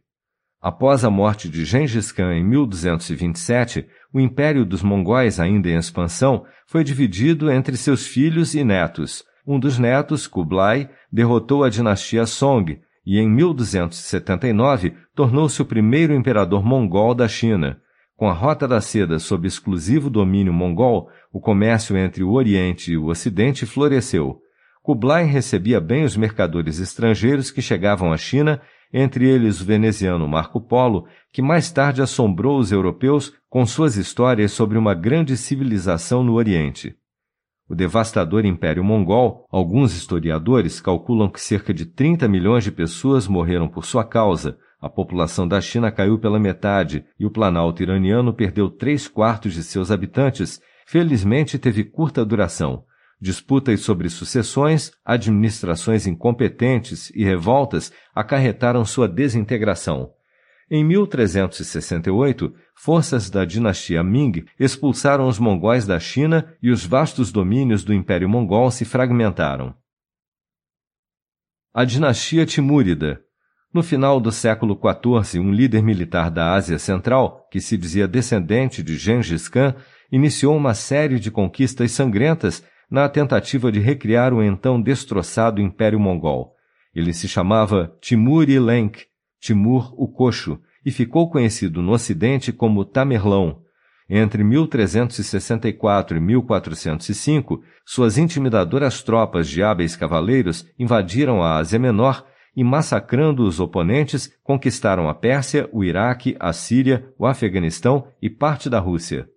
Após a morte de Gengis Khan em 1227, o império dos mongóis, ainda em expansão, foi dividido entre seus filhos e netos. Um dos netos, Kublai, derrotou a dinastia Song e, em 1279, tornou-se o primeiro imperador mongol da China. Com a Rota da Seda sob exclusivo domínio mongol, o comércio entre o Oriente e o Ocidente floresceu. Kublai recebia bem os mercadores estrangeiros que chegavam à China entre eles o veneziano Marco Polo, que mais tarde assombrou os europeus com suas histórias sobre uma grande civilização no Oriente. O devastador Império Mongol, alguns historiadores calculam que cerca de 30 milhões de pessoas morreram por sua causa, a população da China caiu pela metade e o Planalto iraniano perdeu três quartos de seus habitantes, felizmente teve curta duração. Disputas sobre sucessões, administrações incompetentes e revoltas acarretaram sua desintegração. Em 1368, forças da dinastia Ming expulsaram os mongóis da China e os vastos domínios do Império Mongol se fragmentaram. A dinastia Timúrida. No final do século XIV, um líder militar da Ásia Central, que se dizia descendente de Gengis Khan, iniciou uma série de conquistas sangrentas na tentativa de recriar o então destroçado Império Mongol. Ele se chamava Timur Lenk, Timur o Coxo, e ficou conhecido no Ocidente como Tamerlão. Entre 1364 e 1405, suas intimidadoras tropas de hábeis cavaleiros invadiram a Ásia Menor e, massacrando os oponentes, conquistaram a Pérsia, o Iraque, a Síria, o Afeganistão e parte da Rússia.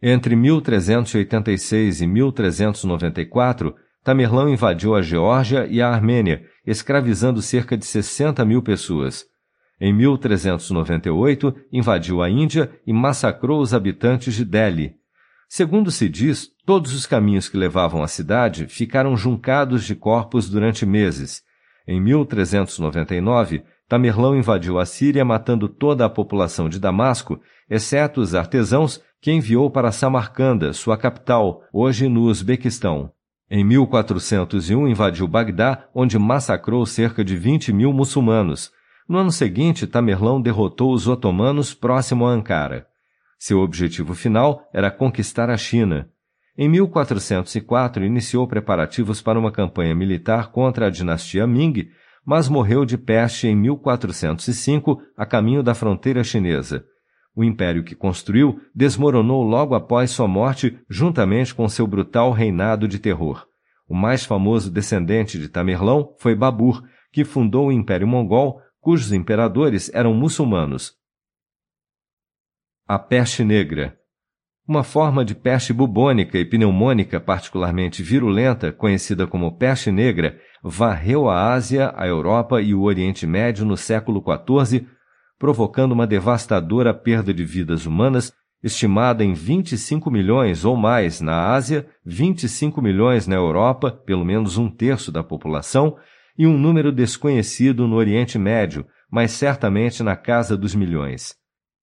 Entre 1386 e 1394, Tamerlão invadiu a Geórgia e a Armênia, escravizando cerca de 60 mil pessoas. Em 1398, invadiu a Índia e massacrou os habitantes de Delhi. Segundo se diz, todos os caminhos que levavam à cidade ficaram juncados de corpos durante meses. Em 1399, Tamerlão invadiu a Síria matando toda a população de Damasco, exceto os artesãos que enviou para Samarcanda, sua capital, hoje no Uzbequistão. Em 1401 invadiu Bagdá, onde massacrou cerca de 20 mil muçulmanos. No ano seguinte, Tamerlão derrotou os otomanos próximo a Ankara. Seu objetivo final era conquistar a China. Em 1404, iniciou preparativos para uma campanha militar contra a dinastia Ming, mas morreu de peste em 1405 a caminho da fronteira chinesa. O império que construiu desmoronou logo após sua morte, juntamente com seu brutal reinado de terror. O mais famoso descendente de Tamerlão foi Babur, que fundou o Império Mongol, cujos imperadores eram muçulmanos. A peste negra. Uma forma de peste bubônica e pneumônica particularmente virulenta, conhecida como peste negra, varreu a Ásia, a Europa e o Oriente Médio no século XIV, provocando uma devastadora perda de vidas humanas, estimada em 25 milhões ou mais na Ásia, 25 milhões na Europa, pelo menos um terço da população, e um número desconhecido no Oriente Médio, mas certamente na casa dos milhões.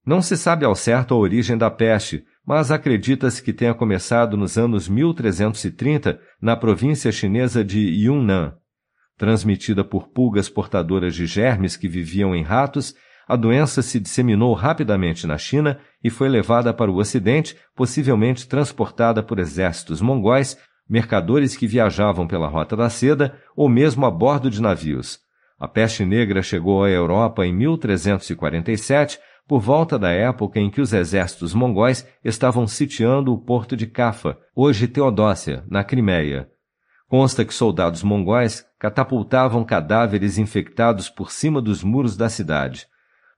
Não se sabe ao certo a origem da peste, mas acredita-se que tenha começado nos anos 1330 na província chinesa de Yunnan. Transmitida por pulgas portadoras de germes que viviam em ratos, a doença se disseminou rapidamente na China e foi levada para o Ocidente, possivelmente transportada por exércitos mongóis, mercadores que viajavam pela Rota da Seda ou mesmo a bordo de navios. A peste negra chegou à Europa em 1347, por volta da época em que os exércitos mongóis estavam sitiando o porto de Cafa, hoje Teodócia, na Crimeia. Consta que soldados mongóis catapultavam cadáveres infectados por cima dos muros da cidade.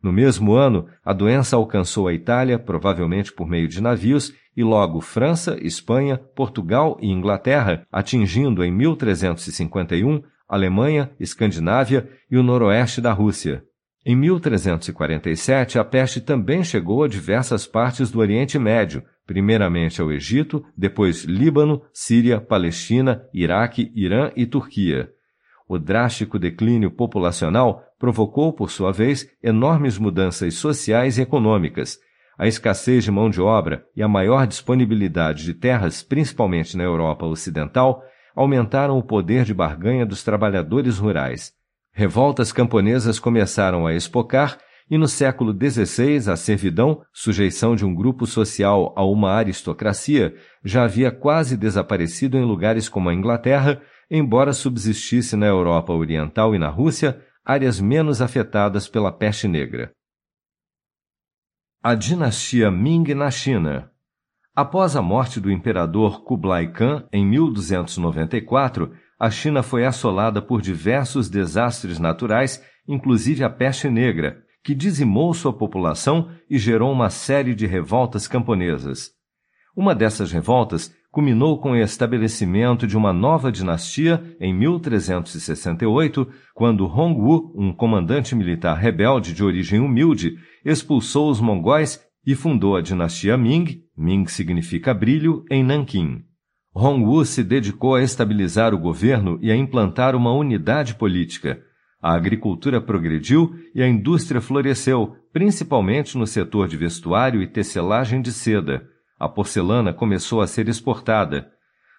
No mesmo ano, a doença alcançou a Itália, provavelmente por meio de navios, e logo França, Espanha, Portugal e Inglaterra, atingindo em 1351 Alemanha, Escandinávia e o noroeste da Rússia. Em 1347, a peste também chegou a diversas partes do Oriente Médio, primeiramente ao Egito, depois Líbano, Síria, Palestina, Iraque, Irã e Turquia. O drástico declínio populacional provocou, por sua vez, enormes mudanças sociais e econômicas. A escassez de mão de obra e a maior disponibilidade de terras, principalmente na Europa Ocidental, aumentaram o poder de barganha dos trabalhadores rurais. Revoltas camponesas começaram a espocar e no século XVI a servidão, sujeição de um grupo social a uma aristocracia, já havia quase desaparecido em lugares como a Inglaterra, embora subsistisse na Europa Oriental e na Rússia áreas menos afetadas pela peste negra. A dinastia Ming na China. Após a morte do imperador Kublai Khan em 1294, a China foi assolada por diversos desastres naturais, inclusive a peste negra, que dizimou sua população e gerou uma série de revoltas camponesas. Uma dessas revoltas culminou com o estabelecimento de uma nova dinastia em 1368, quando Hongwu, um comandante militar rebelde de origem humilde, expulsou os mongóis e fundou a dinastia Ming, Ming significa brilho, em Nanquim. Hongwu se dedicou a estabilizar o governo e a implantar uma unidade política, a agricultura progrediu e a indústria floresceu, principalmente no setor de vestuário e tecelagem de seda. A porcelana começou a ser exportada.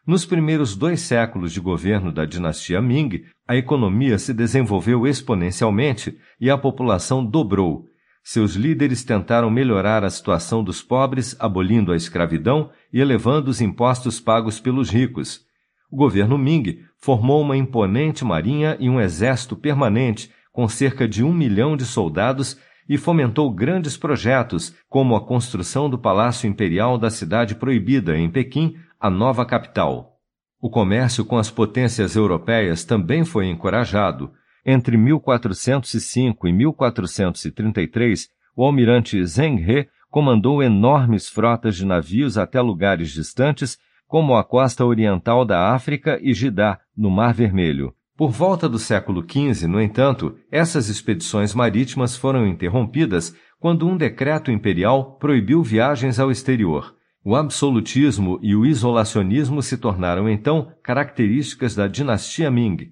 Nos primeiros dois séculos de governo da dinastia Ming, a economia se desenvolveu exponencialmente e a população dobrou. Seus líderes tentaram melhorar a situação dos pobres, abolindo a escravidão e elevando os impostos pagos pelos ricos. O governo Ming formou uma imponente marinha e um exército permanente com cerca de um milhão de soldados e fomentou grandes projetos, como a construção do Palácio Imperial da Cidade Proibida, em Pequim, a nova capital. O comércio com as potências europeias também foi encorajado. Entre 1405 e 1433, o almirante Zheng He comandou enormes frotas de navios até lugares distantes como a costa oriental da África e Jidá, no Mar Vermelho. Por volta do século XV, no entanto, essas expedições marítimas foram interrompidas quando um decreto imperial proibiu viagens ao exterior. O absolutismo e o isolacionismo se tornaram então características da dinastia Ming,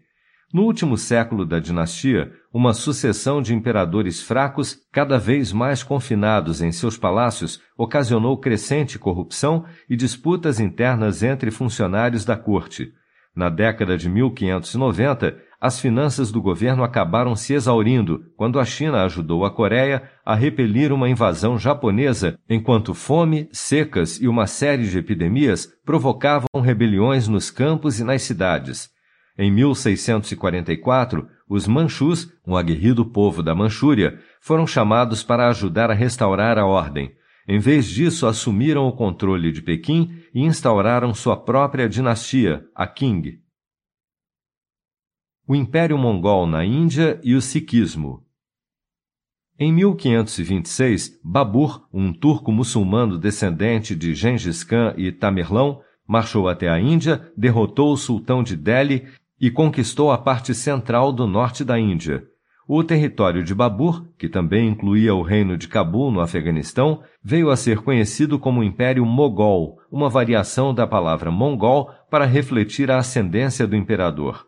no último século da dinastia, uma sucessão de imperadores fracos, cada vez mais confinados em seus palácios, ocasionou crescente corrupção e disputas internas entre funcionários da corte. Na década de 1590, as finanças do governo acabaram se exaurindo quando a China ajudou a Coreia a repelir uma invasão japonesa, enquanto fome, secas e uma série de epidemias provocavam rebeliões nos campos e nas cidades. Em 1644, os Manchus, um aguerrido povo da Manchúria, foram chamados para ajudar a restaurar a ordem. Em vez disso, assumiram o controle de Pequim e instauraram sua própria dinastia, a Qing. O Império Mongol na Índia e o Sikhismo. Em 1526, Babur, um turco muçulmano descendente de Gengis Khan e Tamerlão, marchou até a Índia, derrotou o sultão de Delhi e conquistou a parte central do norte da Índia. O território de Babur, que também incluía o reino de Cabul no Afeganistão, veio a ser conhecido como Império Mogol, uma variação da palavra mongol para refletir a ascendência do imperador.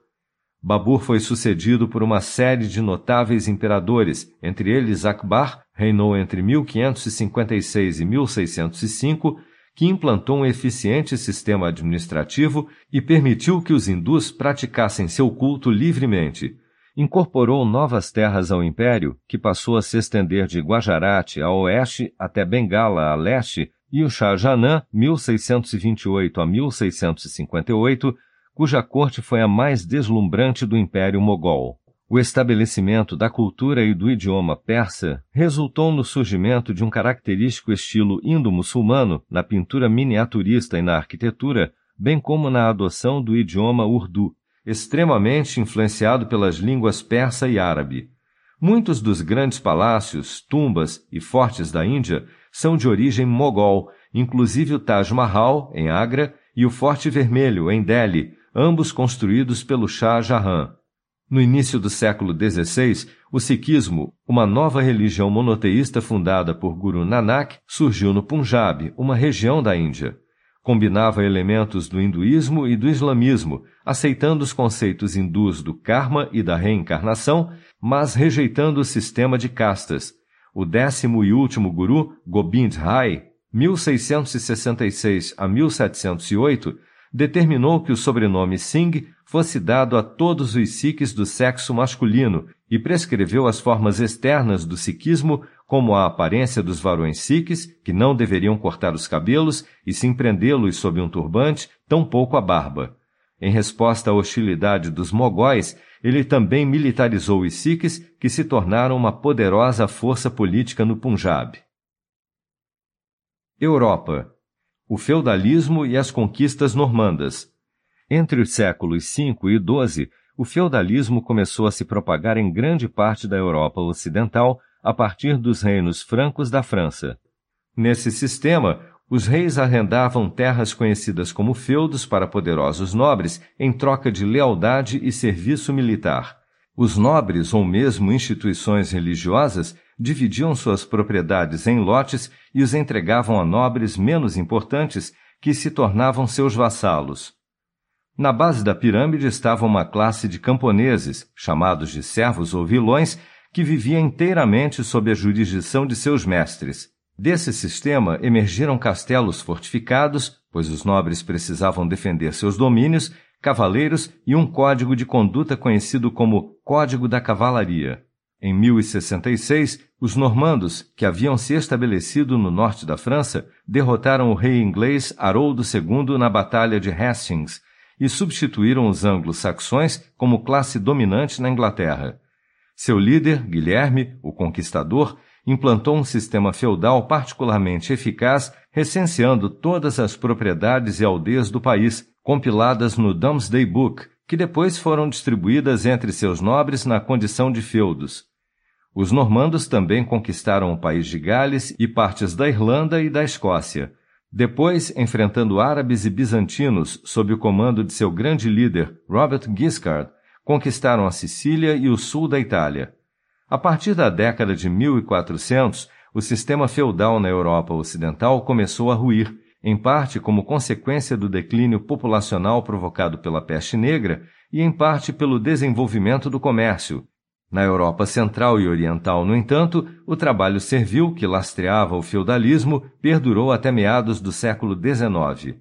Babur foi sucedido por uma série de notáveis imperadores, entre eles Akbar, reinou entre 1556 e 1605, que implantou um eficiente sistema administrativo e permitiu que os hindus praticassem seu culto livremente. Incorporou novas terras ao império, que passou a se estender de Guajarate a oeste até Bengala a leste, e o Shah Jahan, 1628 a 1658, cuja corte foi a mais deslumbrante do Império Mogol. O estabelecimento da cultura e do idioma persa resultou no surgimento de um característico estilo indo-muçulmano na pintura miniaturista e na arquitetura, bem como na adoção do idioma urdu, extremamente influenciado pelas línguas persa e árabe. Muitos dos grandes palácios, tumbas e fortes da Índia são de origem mogol, inclusive o Taj Mahal, em Agra, e o Forte Vermelho, em Delhi, ambos construídos pelo Shah Jahan. No início do século XVI, o Sikhismo, uma nova religião monoteísta fundada por Guru Nanak, surgiu no Punjab, uma região da Índia. Combinava elementos do hinduísmo e do islamismo, aceitando os conceitos hindus do karma e da reencarnação, mas rejeitando o sistema de castas. O décimo e último guru, Gobind Rai, 1666 a 1708, determinou que o sobrenome Singh fosse dado a todos os sikhs do sexo masculino e prescreveu as formas externas do sikhismo, como a aparência dos varões sikhs, que não deveriam cortar os cabelos e se empreendê-los sob um turbante, tampouco a barba. Em resposta à hostilidade dos mogóis, ele também militarizou os sikhs, que se tornaram uma poderosa força política no Punjab. Europa. O feudalismo e as conquistas normandas. Entre os séculos V e XII, o feudalismo começou a se propagar em grande parte da Europa Ocidental a partir dos reinos francos da França. Nesse sistema, os reis arrendavam terras conhecidas como feudos para poderosos nobres em troca de lealdade e serviço militar. Os nobres ou mesmo instituições religiosas dividiam suas propriedades em lotes e os entregavam a nobres menos importantes que se tornavam seus vassalos. Na base da pirâmide estava uma classe de camponeses, chamados de servos ou vilões, que vivia inteiramente sob a jurisdição de seus mestres. Desse sistema emergiram castelos fortificados, pois os nobres precisavam defender seus domínios, cavaleiros e um código de conduta conhecido como Código da Cavalaria. Em 1066, os normandos, que haviam se estabelecido no norte da França, derrotaram o rei inglês Haroldo II na Batalha de Hastings e substituíram os anglo-saxões como classe dominante na Inglaterra. Seu líder, Guilherme, o Conquistador, implantou um sistema feudal particularmente eficaz, recenseando todas as propriedades e aldeias do país, compiladas no Domesday Book, que depois foram distribuídas entre seus nobres na condição de feudos. Os normandos também conquistaram o país de Gales e partes da Irlanda e da Escócia. Depois, enfrentando árabes e bizantinos sob o comando de seu grande líder, Robert Guiscard, conquistaram a Sicília e o sul da Itália. A partir da década de 1400, o sistema feudal na Europa Ocidental começou a ruir, em parte como consequência do declínio populacional provocado pela peste negra e em parte pelo desenvolvimento do comércio. Na Europa Central e Oriental, no entanto, o trabalho servil que lastreava o feudalismo perdurou até meados do século XIX.